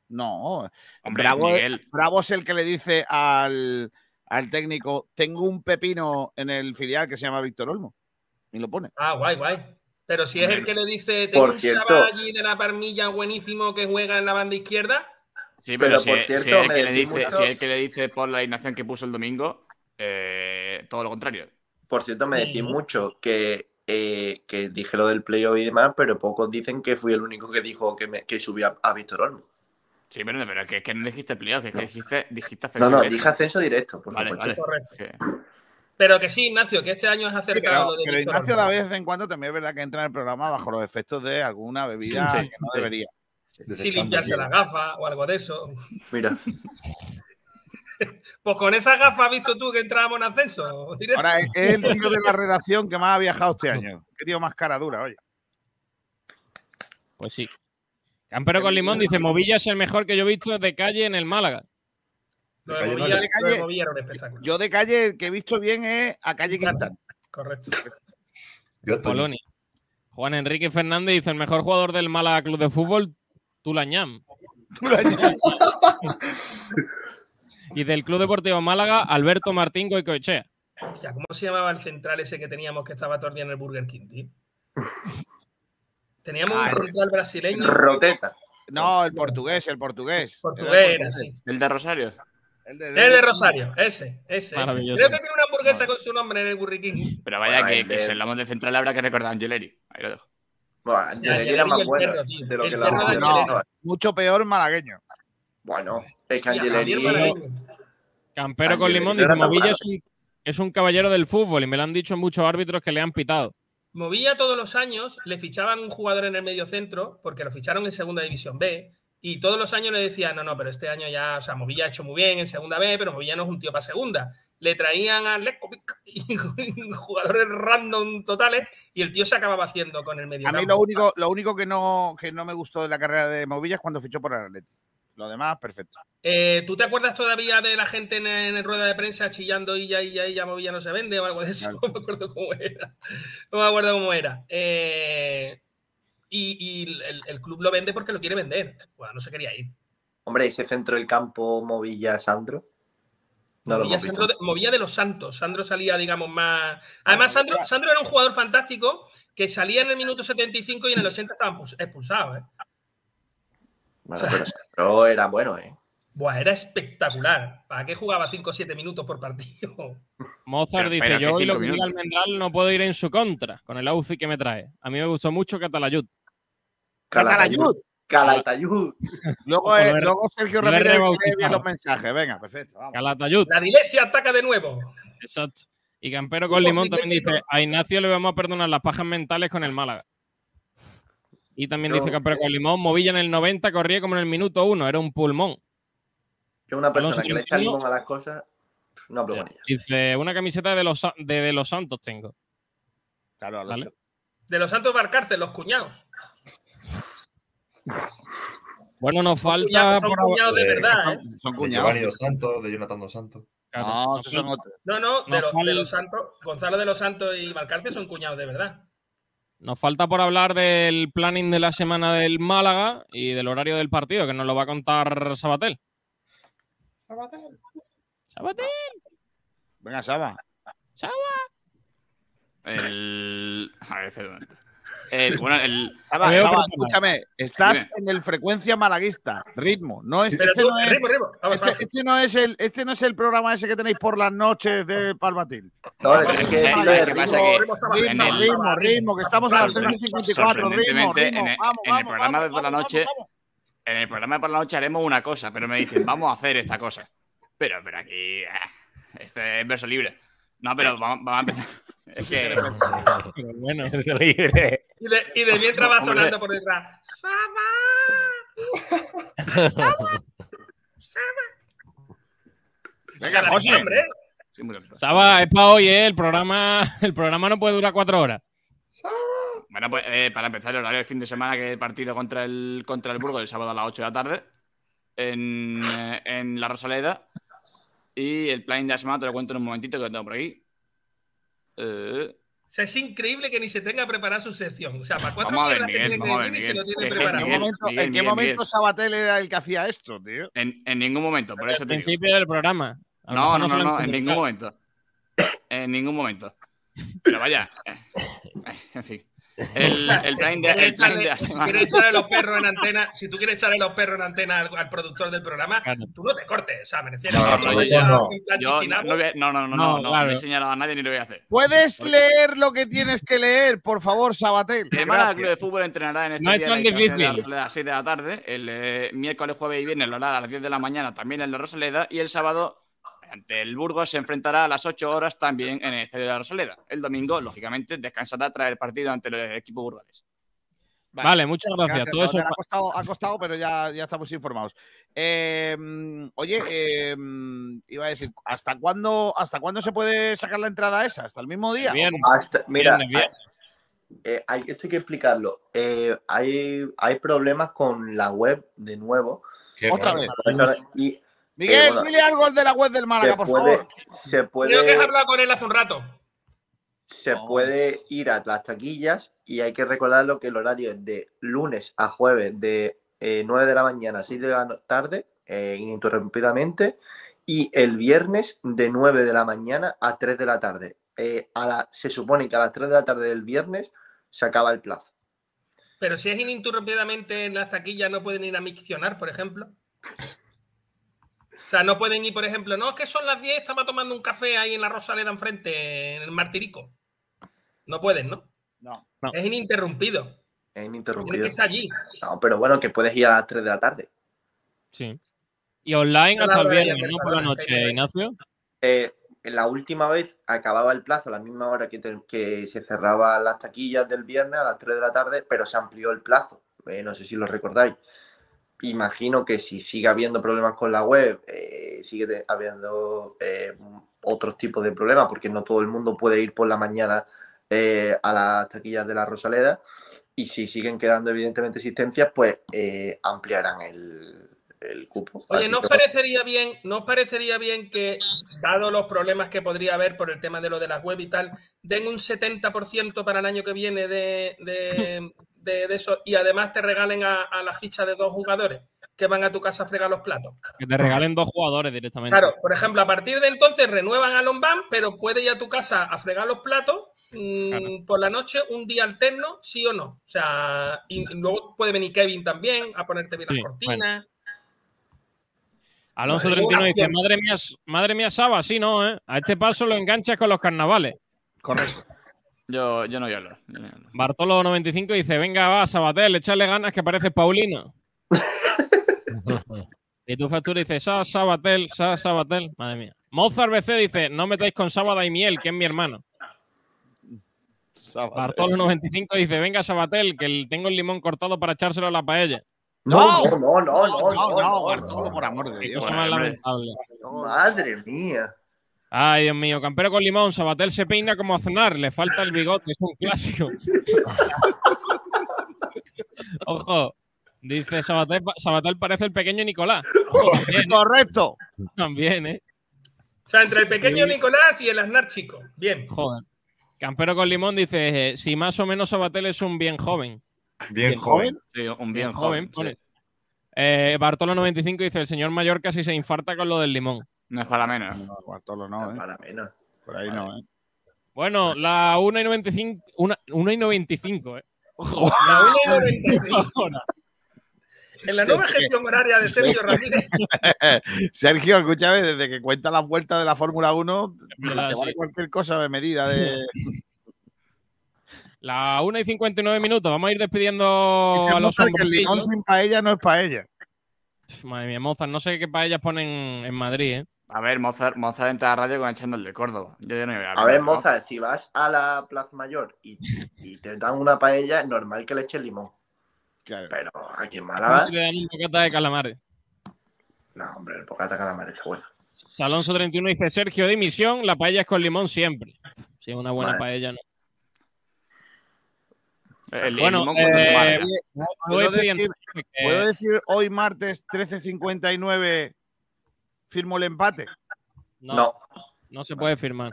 No, Hombre, Bravo, Miguel. Bravo es el que le dice al, al técnico, tengo un pepino en el filial que se llama Víctor Olmo. Y lo pone. Ah, guay, guay. Pero si es el que le dice, Por tengo un cierto- chaval allí de la parmilla buenísimo que juega en la banda izquierda. Sí, pero, Pero, si, por cierto, si es el me que le decís dice, mucho- si es el que le dice por la alineación que puso el domingo, eh, todo lo contrario. Por cierto, me decís Sí. mucho que, eh, que dije lo del playoff y demás, pero pocos dicen que fui el único que dijo que, me, que subía a Víctor Olmo. Sí, pero, pero que, que no dijiste playoff, que, es que dijiste, dijiste No, ascenso no, directo. dije ascenso directo, por Vale, supuesto. vale. Correcto. Pero que sí, Ignacio, que este año has acertado Pero, lo de pero Víctor Ignacio, de vez en cuando también es verdad que entra en el programa bajo los efectos de alguna bebida Sí, que no sí. debería. Sí, limpiarse las gafas o algo de eso. Mira, Pues con esas gafas has visto tú que entrábamos en ascenso. directo. Ahora es es el tío de la redacción que más ha viajado este año. Qué tío más cara dura, oye. Pues sí. Campero con limón dice, Movilla es el mejor que yo he visto de calle en el Málaga. Lo de Calle Movilla, no, de lo de calle. Movilla era un espectáculo. Yo de calle el que he visto bien es a calle Quintana. Correcto. Yo estoy- Poloni. Juan Enrique Fernández dice, el mejor jugador del Málaga Club de Fútbol, Tulañán. y del Club Deportivo Málaga, Alberto Martín Goicoechea. Hostia, ¿Cómo se llamaba el central ese que teníamos que estaba todo el día en el Burger King, tío? Teníamos Ah, un central brasileño. Roteta. No, el portugués, el portugués. Portugués, el portugués. sí. ¿El de Rosario? El de, El de Rosario, ese, ese, ese. Creo que tiene una hamburguesa con su nombre en el King. Pero vaya Bueno, que, el que de- si hablamos de central habrá que recordar a Angeleri. Ahí lo dejo. Bueno, Angeleri era más bueno perro, de lo El que la de No, mucho peor malagueño. Bueno, es que Angeleri. Campero con limón dice, Movilla malo. es un, es un caballero del fútbol y me lo han dicho muchos árbitros que le han pitado. Movilla todos los años le fichaban un jugador en el medio centro, porque lo ficharon en segunda división B, y todos los años le decían, no, no, pero este año ya, o sea, Movilla ha hecho muy bien en segunda B, pero Movilla no es un tío para segunda. Le traían a Lekovic y jugadores random totales, y el tío se acababa haciendo con el medio A mí lo único, lo único que no, que no me gustó de la carrera de Movilla es cuando fichó por el Atleti. Lo demás, perfecto. Eh, ¿Tú te acuerdas todavía de la gente en, en el rueda de prensa chillando y ya, y ya, y ya Movilla no se vende o algo de eso? Claro. No me acuerdo cómo era. No me acuerdo cómo era. Eh, y y el, el club lo vende porque lo quiere vender. Bueno, no se quería ir. Hombre, ese centro del campo Movilla Sandro. No lo Movilla, Sandro de, Movilla de los Santos. Sandro salía, digamos, más. Además, Sandro, Sandro era un jugador fantástico que salía en el minuto 75 y en el 80 estaban expulsados. ¿eh? Bueno, pero Sandro era bueno, ¿eh? Buah, era espectacular. ¿Para qué jugaba 5 o 7 minutos por partido? Mozart Pero- dice, yo hoy lo que diga. Almendral no puedo ir en su contra con el outfit que me trae. A mí me gustó mucho Catalayud. Calatayud. Calatayud. Luego, eh, luego Sergio Ramírez bien los mensajes. Venga, perfecto. Vamos. Calatayud. La Dilesia ataca de nuevo. Exacto. Y Campero con Limón también dice, a Ignacio le vamos a perdonar las pajas mentales con el Málaga. Y también dice Campero con Limón, Movilla en el 90 corría como en el minuto 1, era un pulmón. Yo una persona Alonso que le echa limón a las cosas, no hablo con ella. Dice, una camiseta de los, de, de los Santos tengo. Claro, Vale. De los Santos Barcárcel, los cuñados. Bueno, nos falta... Cuñados, son cuñados de Eh, verdad, ¿eh? Son De cuñados. Giovanni Dos Santos, de Jonathan Dos Santos. Claro, No, nos esos son falta- otros. No, no, de, los, de Santos, Gonzalo de los Santos y Valcárcel son cuñados de verdad. Nos falta por hablar del planning de la semana del Málaga y del horario del partido, que nos lo va a contar Sabatel. Sabatel. Venga, Saba. El. A ver. El- bueno, el. Saba, Saba, escúchame, estás Dime. en el frecuencia malaguista, ritmo. No es, Pero este, tú, no es, ritmo, ritmo. Vamos, este- vamos. este no es el, este no es el programa ese que tenéis por las noches de Palmatil. No, tienes que Eh, decir ¿sabes el qué ritmo. ritmo, Saba, en Ritmo, el- ritmo, ritmo, que estamos a las Sorpre- 3.54, ritmo, sorprendentemente, ritmo. en el, Vamos, en el vamos, programa vamos, de por la noche, vamos. en el programa de por la noche haremos una cosa, pero me dicen, vamos a hacer esta cosa. Pero, pero aquí, ah, este es verso libre. No, pero vamos, vamos a empezar. Es que. Pero bueno. Es libre. Y de, y de mientras va Hombre. sonando por detrás. Venga, Cada José. hombre. Saba, es para hoy, ¿eh? El programa, el programa no puede durar cuatro horas. Bueno, pues eh, para empezar, el horario del fin de semana, que es el partido contra el, contra el Burgos el sábado a las 8 de la tarde en, eh, en la Rosaleda. Y el plan de la semana te lo cuento en un momentito que lo tengo por aquí. Eh, O sea, es increíble que ni se tenga preparada su sección. O sea, para cuatro Vamos a ver, mierdas que tiene que decir y se lo tiene Es que ¿En preparado. qué Miguel, momento, Miguel, en qué Miguel, momento Miguel. Sabatel era el que hacía esto, tío? en, en ningún momento, por eso Al te digo. principio del programa. No, no, no, lo no, en ningún momento. En ningún momento. Pero vaya. eh, En fin. El, el si plan de, quieres el de echarle- si semana. quieres echarle los perros en antena, si tú quieres echarle los perros en antena al, al productor del programa, Claro. tú no te cortes. O sea, me refiero No, no, no. no, no, no, no, claro. he señalado a nadie ni lo voy a hacer. Puedes leer lo que tienes que leer, por favor, Sabatel. El Málaga Gracias. Club de Fútbol entrenará en este No es día tan de la difícil. A las 6 de la tarde, el eh, miércoles, jueves y viernes lo hará a las 10 de la mañana también en la Rosaleda y el sábado ante el Burgos se enfrentará a las 8 horas también en el Estadio de la Rosaleda. El domingo, lógicamente, descansará tras el partido ante el equipo burgalés. Vale, muchas gracias. Todo eso Sabatel, ha, costado, ha costado, pero ya, ya estamos informados. Eh, mm, oye, eh, mm, iba a decir, ¿hasta cuándo, ¿hasta cuándo se puede sacar la entrada esa? ¿Hasta el mismo día? Bien. Hasta- mira, eh, hay, esto hay que explicarlo. Eh, hay, hay problemas con la web de nuevo. Otra vez. Y Miguel, Eh, bueno, dile algo al de la web del Málaga, se por puede, favor. se Creo que has puede, hablado con él hace un rato. se puede ir a las taquillas y hay que recordarlo que el horario es de lunes a jueves de eh, 9 de la mañana a 6 de la tarde, eh, ininterrumpidamente, y el viernes de 9 de la mañana a 3 de la tarde. Eh, a la- se supone que a las 3 de la tarde del viernes se acaba el plazo. Pero si es ininterrumpidamente en las taquillas, no pueden ir a miccionar, por ejemplo. O sea, no pueden ir, por ejemplo, no, es que son las 10, estaba tomando un café ahí en la Rosaleda enfrente, en el Martirico. No pueden, ¿no? No. No. Es ininterrumpido. Es Tienes ininterrumpido. que estar allí. No, pero bueno, que puedes ir a las 3 de la tarde. Sí. Y online hasta el viernes, en ¿no? Por la noche, ver. Ignacio. Eh, la última vez acababa el plazo a la misma hora que, te- que se cerraban las taquillas del viernes a las 3 de la tarde, pero se amplió el plazo. Eh, no sé si lo recordáis. Imagino que si sigue habiendo problemas con la web, eh, sigue habiendo eh, otros tipos de problemas, porque no todo el mundo puede ir por la mañana eh, a las taquillas de la Rosaleda. Y si siguen quedando evidentemente existencias, pues ampliarán el, el cupo. Oye, ¿no os parecería bien, no os parecería bien que, dado los problemas que podría haber por el tema de lo de las web y tal, den un 70% para el año que viene de, de- de- de eso y además te regalen a, a la ficha de dos jugadores que van a tu casa a fregar los platos? Que te regalen dos jugadores directamente. Claro, por ejemplo, a partir de entonces renuevan a Lombán, pero puede ir a tu casa a fregar los platos mm, por la noche, un día alterno, sí o no. O sea, y luego puede venir Kevin también a ponerte bien Sí, las cortinas. Alonso Vale, 31 dice, madre mía, madre mía, Saba, sí, no, ¿eh? A este paso lo enganchas con los carnavales. Correcto. Yo, yo no voy a hablar. yo no voy a hablar. Bartolo 95 dice, venga, va, Sabatel, échale ganas que pareces Paulino. y tu factura dice, Sa, Sabatel, Sa, Sabatel. Madre mía. Mozart BC dice, no metáis con Sábada y Miel, que es mi hermano. Bartolo 95 dice, venga, Sabatel, que el- tengo el limón cortado para echárselo a la paella. No, no, no, no, no, no, no, por amor de Dios. Madre mía. Ay, Dios mío, campero con limón, Sabatel se peina como Aznar, le falta el bigote, es un clásico. Ojo, dice Sabatel, Sabatel parece el pequeño Nicolás. Ojo, también, Correcto. también, ¿eh? O sea, entre el pequeño Nicolás y el Aznar chico. Bien. Joder. Campero con limón dice, eh, si más o menos Sabatel es un bien joven. Bien joven. Sí, un bien joven, joven. pone. sí. Eh, Bartolo 95 dice, el señor mayor casi se infarta con lo del limón. No es para menos. No, Bartolo no, ¿eh? Para menos. Por ahí no, ¿eh? Bueno, la 1 y 95, una, 1 y 95, ¿eh? Ojo, La 1 y 95. Ahora. En la nueva gestión horaria de Sergio Ramírez. Sergio, escúchame, desde que cuenta las vueltas de la Fórmula 1, verdad, te vale sí. cualquier cosa de medida de. La 1 y 59 minutos. Vamos a ir despidiendo Dice a los Mozart que el limón sin paella no es paella. Madre mía, Mozart, no sé qué paellas ponen en Madrid, ¿eh? A ver, Mozart, Mozart entra a la radio con echando el de Córdoba. Yo ya no voy A ver, moza, si vas a la Plaza Mayor y, y te dan una paella, es normal que le eches limón. Pero aquí en Málaga, si le dan un bocata de calamares. no, hombre, el bocata calamar está bueno. Salonso 31 dice Sergio, dimisión, la paella es con limón siempre. Si es una buena Vale. paella, no. El, el Bueno, eh, ¿Puedo decir, que- puedo decir hoy martes 13.59 firmo el empate? No, No. no se puede firmar.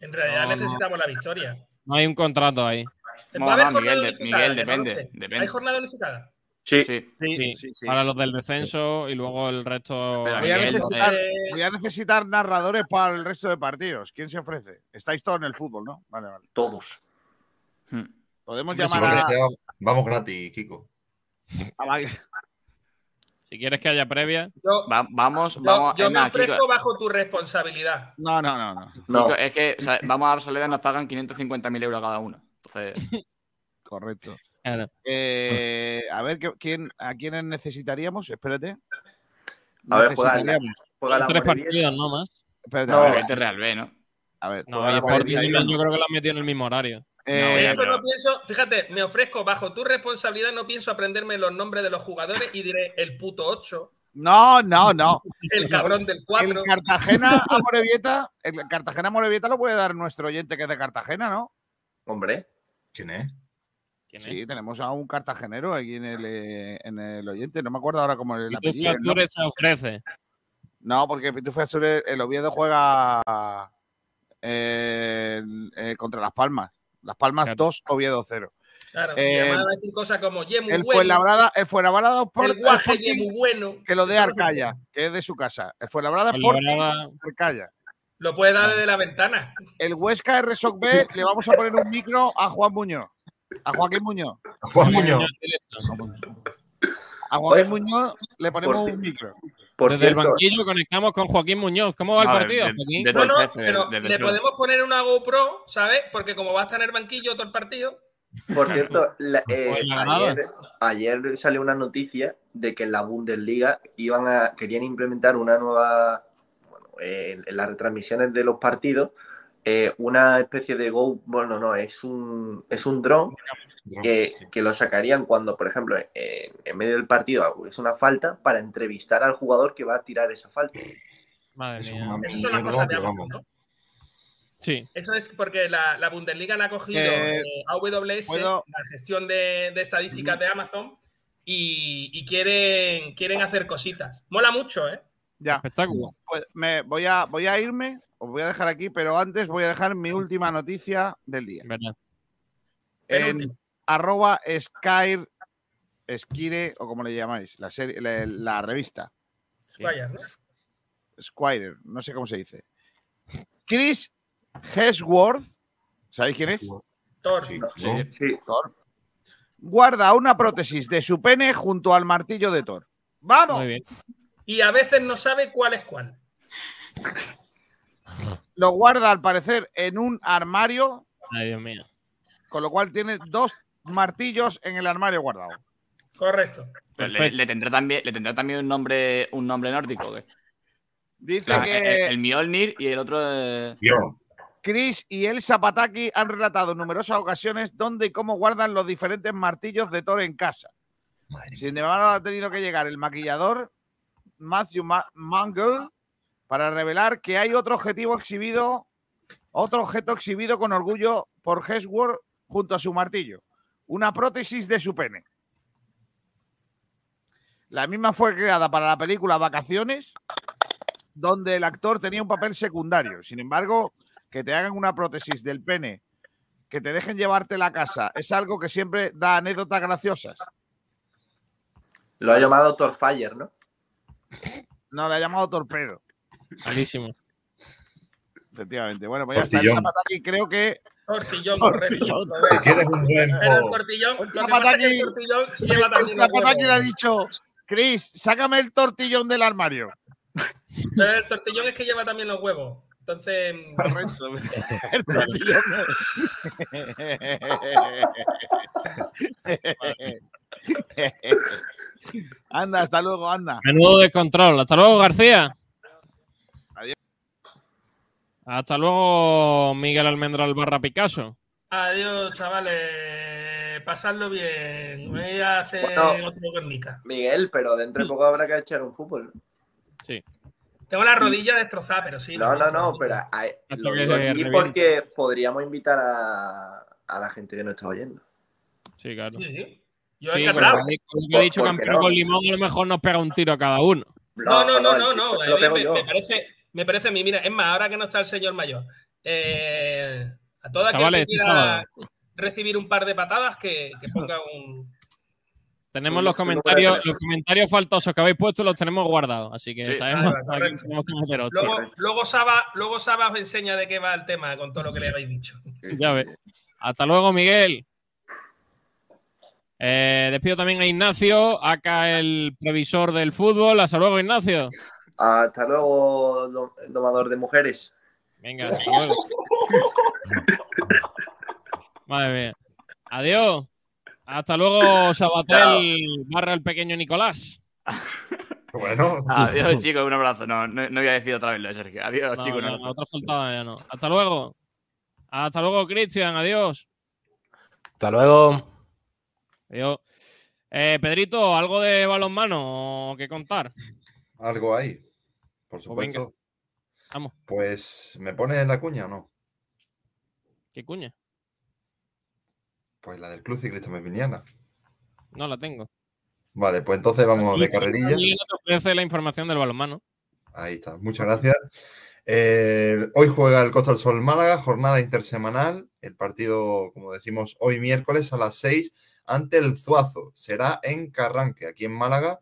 En realidad No, no. necesitamos la victoria. No hay un contrato ahí. No, ¿Va a haber no, jornada Miguel, unificada? Miguel, depende, sé. depende. ¿Hay jornada unificada? Sí. Sí. Sí, Para los del descenso y luego el resto. Voy a, Miguel, necesitar, eh, voy a necesitar narradores para el resto de partidos. ¿Quién se ofrece? Estáis todos en el fútbol, ¿no? Vale, vale. Todos. Hmm. Podemos llamar a. vamos gratis, Kiko. a la- Si quieres que haya previa. Yo, Va- vamos, yo- vamos. yo me más, ofrezco Kiko, bajo tu responsabilidad. No, no, no, no. No, Kiko, es que o sea, vamos a dar Soledad nos pagan 550.000 euros cada uno. Entonces, Correcto. Claro. Eh, a ver, ¿qué- ¿quién, ¿a quiénes necesitaríamos? Espérate. A ver, juega la- Necesitaríamos- juega la Tres partidos, no más. Espérate, No, a ver, Real B, ¿no? a ver. No, Juega y yo creo que lo han metido en el mismo horario. Eh, De hecho, no pienso, fíjate, me ofrezco bajo tu responsabilidad, no pienso aprenderme los nombres de los jugadores y diré el puto 8, no, no, no. el cabrón del El 4. Cartagena a Morevieta, el Cartagena a Morevieta lo puede dar nuestro oyente que es de Cartagena, ¿no? hombre. ¿Quién es? ¿Quién es? Sí, tenemos a un cartagenero aquí en el, eh, en el oyente. No me acuerdo ahora cómo es el apellido. ¿no? Azures se ofrece. No, porque Pitufo Azures, el Oviedo juega eh, eh, contra Las Palmas. Las Palmas Claro. 2, Oviedo 0. Claro, Eh, y además va a decir cosas como ye muy El bueno, Fuenlabrada, el Fuenlabrada por el guaje Sporting, muy bueno. que lo dé Arcaya, que es de su casa. El Fuenlabrada Sporting, Fuenlabrada- Arcaya. Lo puede dar desde la ventana. El Huesca RSOC B le vamos a poner un micro a Juan Muñoz. A Joaquín Muñoz. Juan Muñoz. A Joaquín Muñoz le ponemos un micro. Por Desde el banquillo conectamos con Joaquín Muñoz. ¿Cómo va el partido, de- Joaquín? de- No, no, jefe, pero le podemos poner una GoPro, ¿sabes? Porque como va a estar en el banquillo todo el partido, por cierto, la- eh, Pues ayer, ayer salió una noticia de que en la Bundesliga iban a, querían implementar una nueva, bueno, eh, en las retransmisiones de los partidos, eh, una especie de Go, bueno, no, es un, es un dron que, que lo sacarían cuando, por ejemplo, en, en medio del partido es una falta para entrevistar al jugador que va a tirar esa falta. Madre Es mía. una- eso son las cosas de Amazon. ¿no? Sí. Eso es porque la, la Bundesliga la ha cogido Eh, eh, AWS, ¿puedo? la gestión de, de estadísticas de Amazon, y, y quieren, quieren hacer cositas. Mola mucho, ¿eh? Ya. Espectáculo. Pues me voy a, voy a irme, os voy a dejar aquí, pero antes voy a dejar mi última noticia del día. ¿Verdad? En Penúltima. arroba Skyr, Skire, o como le llamáis, la, serie, la, la revista. Squire, ¿no? Squire, no sé cómo se dice. Chris Hesworth, ¿sabéis quién es? Thor. Sí. Sí, Guarda una prótesis de su pene junto al martillo de Thor. ¡Vamos! Muy bien. Y a veces no sabe cuál es cuál. Lo guarda al parecer en un armario, Ay, Dios mío. con lo cual tiene dos martillos en el armario guardado. Correcto. Le, Perfecto. le tendrá también, le tendrá también un nombre, un nombre nórdico. Dice Claro, que el, el Mjolnir y el otro. eh. Chris y Elsa Pataki han relatado en numerosas ocasiones dónde y cómo guardan los diferentes martillos de Thor en casa. Madre. Sin embargo, ha tenido que llegar el maquillador Matthew Ma- Mangle para revelar que hay otro objetivo exhibido, otro objeto exhibido con orgullo por Hesworth junto a su martillo, una prótesis de su pene. La misma fue creada para la película Vacaciones, donde el actor tenía un papel secundario. Sin embargo, que te hagan una prótesis del pene, que te dejen llevarte la casa, es algo que siempre da anécdotas graciosas. lo ha llamado Thorfire, ¿no? No, le ha llamado torpedo. Malísimo. Efectivamente. Bueno, pues ya está. El. Zapataki creo que. Tortillón, correcto. Si quieres un buen Pero el tortillón, lo que Zapataki- pasa es que el tortillón lleva El Zapataki le ha dicho, Chris, sácame el tortillón del armario. Pero el tortillón es que lleva también los huevos. Entonces, Correcto. El tortillón. Anda, hasta luego, anda. Menudo descontrol. Hasta luego, García. Adiós. Hasta luego, Miguel Almendral barra Picasso. adiós, chavales. Pasadlo bien. Voy a hacer Bueno. otro Guernica. Miguel, pero dentro de poco habrá que echar un fútbol. Sí. Tengo la rodilla destrozada, pero sí. No, no, no, lo pero hay- lo digo aquí reviente. porque podríamos invitar a, a la gente que nos está oyendo. Sí, claro. Sí, sí. Yo Sí, que lo que he dicho, ¿Por qué campeón no? con limón, a lo mejor nos pega un tiro a cada uno. No, no, no, no, no. Eh, me, yo. me parece, me parece a mí. Mira, es más, ahora que no está el señor mayor, eh, a aquel Chavales, que este quiera recibir un par de patadas, que, que ponga un. Tenemos los comentarios, los comentarios faltosos que habéis puesto, los tenemos guardados. Así que Sí. sabemos Vale, a quién correcto. tenemos que. Luego, luego, Saba, luego Saba os enseña de qué va el tema con todo lo que le habéis dicho. Ya ves. Hasta luego, Miguel. Eh, despido también a Ignacio, acá el previsor del fútbol. Hasta luego, Ignacio. Hasta luego, dom- domador de mujeres. Venga, hasta luego. Madre mía. Adiós. Hasta luego, Sabatel barra el pequeño Nicolás. Bueno, Adiós, chicos, un abrazo. No, no, no voy a decir otra vez lo de Sergio. Adiós, No, chicos, otra faltaba ya no. Hasta luego. Hasta luego, Cristian. Adiós. Hasta luego. Adiós. Eh, Pedrito, ¿algo de balonmano que contar? algo ahí. Por Pues supuesto. Vamos, Pues, ¿me pones la cuña o no? ¿qué cuña? Pues la del Club Ciclista Meviniana. No la tengo. Vale, pues entonces vamos de carrerilla. Y no te ofrece la información del balonmano. Ahí está, muchas gracias. Eh, hoy juega el Costa del Sol Málaga, jornada intersemanal. El partido, como decimos, hoy miércoles a las 6 ante el Zuazo. Será en Carranque, aquí en Málaga.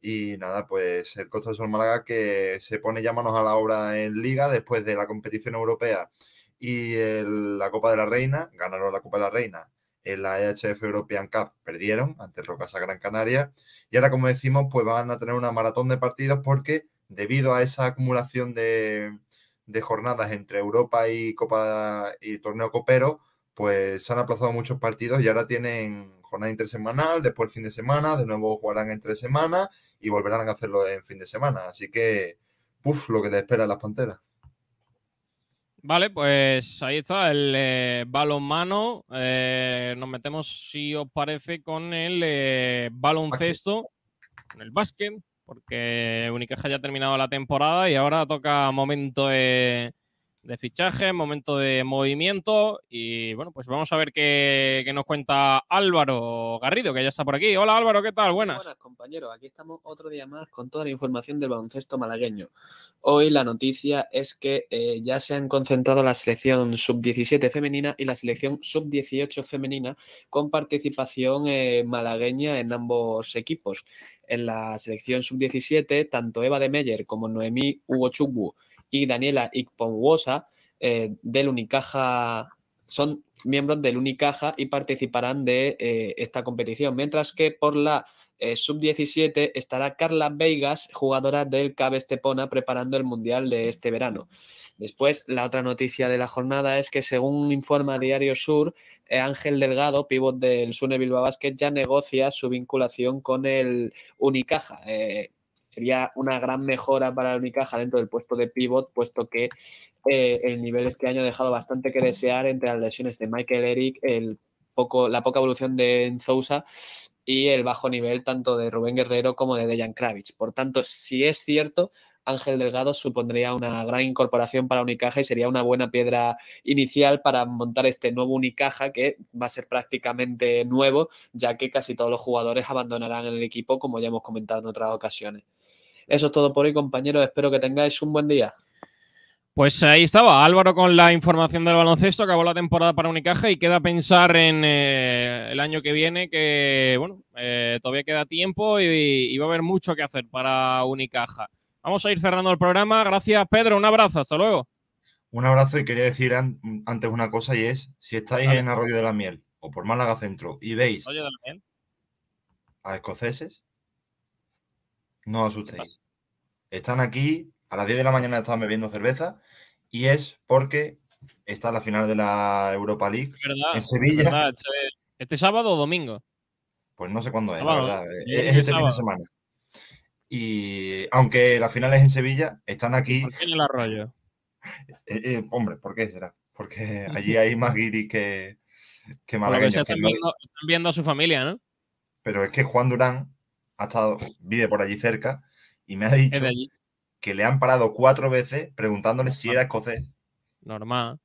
Y nada, pues el Costa del Sol Málaga que se pone ya manos a la obra en Liga después de la competición europea y el- la Copa de la Reina. Ganaron la Copa de la Reina en la EHF European Cup, perdieron ante Rocasa Gran Canaria. Y ahora, como decimos, pues van a tener una maratón de partidos porque debido a esa acumulación de, de jornadas entre Europa y Copa y torneo copero, pues se han aplazado muchos partidos y ahora tienen jornada intersemanal, después el fin de semana, de nuevo jugarán entre semanas y volverán a hacerlo en fin de semana. Así que, puf, lo que les espera a las panteras. Vale, pues ahí está el eh, balonmano. Eh, nos metemos, si os parece, con el eh, baloncesto, con el básquet, porque Unicaja ya ha terminado la temporada y ahora toca momento de, de fichaje, momento de movimiento. Y bueno, pues vamos a ver qué, nos cuenta Álvaro Garrido, que ya está por aquí. Hola Álvaro, ¿qué tal? Buenas. Buenas, compañeros. Aquí estamos otro día más con toda la información del baloncesto malagueño. Hoy la noticia es que eh, ya se han concentrado la selección sub-17 femenina y la selección sub-18 femenina con participación eh, malagueña en ambos equipos. En la selección sub-17, tanto Eva de Meyer como Noemí Hugo Chugbu y Daniela Ikponwosa eh, del Unicaja son miembros del Unicaja y participarán de eh, esta competición, mientras que por la eh, sub-17 estará Carla Veigas, jugadora del CAB Estepona, preparando el Mundial de este verano. Después, la otra noticia de la jornada es que, según informa Diario Sur, Ángel Delgado, pívot del Sune Bilbao Basket, ya negocia su vinculación con el Unicaja. Sería una gran mejora para el Unicaja dentro del puesto de pivot, puesto que eh, el nivel este año ha dejado bastante que desear entre las lesiones de Michael Eric, el poco, la poca evolución de Enzousa y el bajo nivel tanto de Rubén Guerrero como de Dejan Kravitz. Por tanto, si es cierto, Ángel Delgado supondría una gran incorporación para Unicaja y sería una buena piedra inicial para montar este nuevo Unicaja que va a ser prácticamente nuevo, ya que casi todos los jugadores abandonarán el equipo, como ya hemos comentado en otras ocasiones. Eso es todo por hoy, compañeros. Espero que tengáis un buen día. Pues ahí estaba Álvaro con la información del baloncesto, acabó la temporada para Unicaja y queda pensar en eh, el año que viene que, bueno, eh, todavía queda tiempo y, y va a haber mucho que hacer para Unicaja. Vamos a ir cerrando el programa. Gracias, Pedro. Un abrazo. Hasta luego. Un abrazo y quería decir an- antes una cosa y es, si estáis en Arroyo de la Miel o por Málaga Centro y veis de la miel. a escoceses, no os asustéis. Están aquí, a las 10 de la mañana estaban bebiendo cerveza y es porque está la final de la Europa League ¿Verdad? en Sevilla. ¿verdad? Este, este sábado o domingo. Pues no sé cuándo es, Sábado, la verdad. ¿no? Es, Yo es creo que este fin de semana. Y aunque la final es en Sevilla, están aquí. ¿Por qué en el arroyo? Eh, eh, hombre, ¿por qué será? Porque allí hay más guiris que, que malagueños. que están no- viendo, están viendo a su familia, ¿no? Pero es que Juan Durán ha estado, vive por allí cerca y me ha dicho que le han parado cuatro veces preguntándole si era escocés. Normal.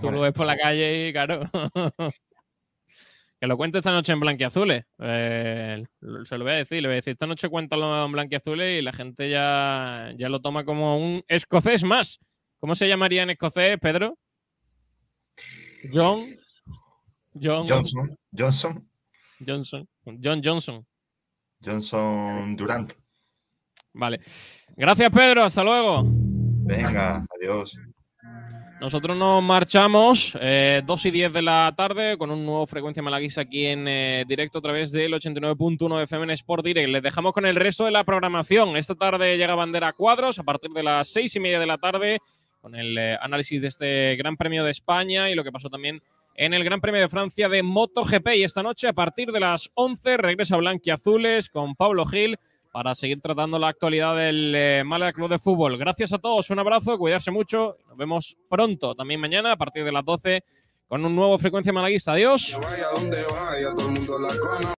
Tú lo ves por la calle y claro. que lo cuente esta noche en Blanquiazules. Eh, se lo voy a decir, le voy a decir, esta noche cuéntalo en Blanquiazules y la gente ya, ya lo toma como un escocés más. ¿Cómo se llamaría en escocés, Pedro? John. John Johnson, Johnson, Johnson. John Johnson. Johnson Durant. Vale. Gracias, Pedro. Hasta luego. Venga, adiós. Nosotros nos marchamos eh, 2 y 10 de la tarde con un nuevo Frecuencia Malaguisa aquí en eh, directo a través del 89.1 FM en Sport Direct. Les dejamos con el resto de la programación. Esta tarde llega Bandera Cuadros a partir de las 6 y media de la tarde con el eh, análisis de este Gran Premio de España y lo que pasó también en el Gran Premio de Francia de MotoGP. Y esta noche a partir de las 11 regresa Blanquiazules con Pablo Gil para seguir tratando la actualidad del eh, Málaga Club de Fútbol. Gracias a todos, un abrazo, cuidarse mucho. Nos vemos pronto, también mañana a partir de las 12 con un nuevo Frecuencia Malaguista. Adiós.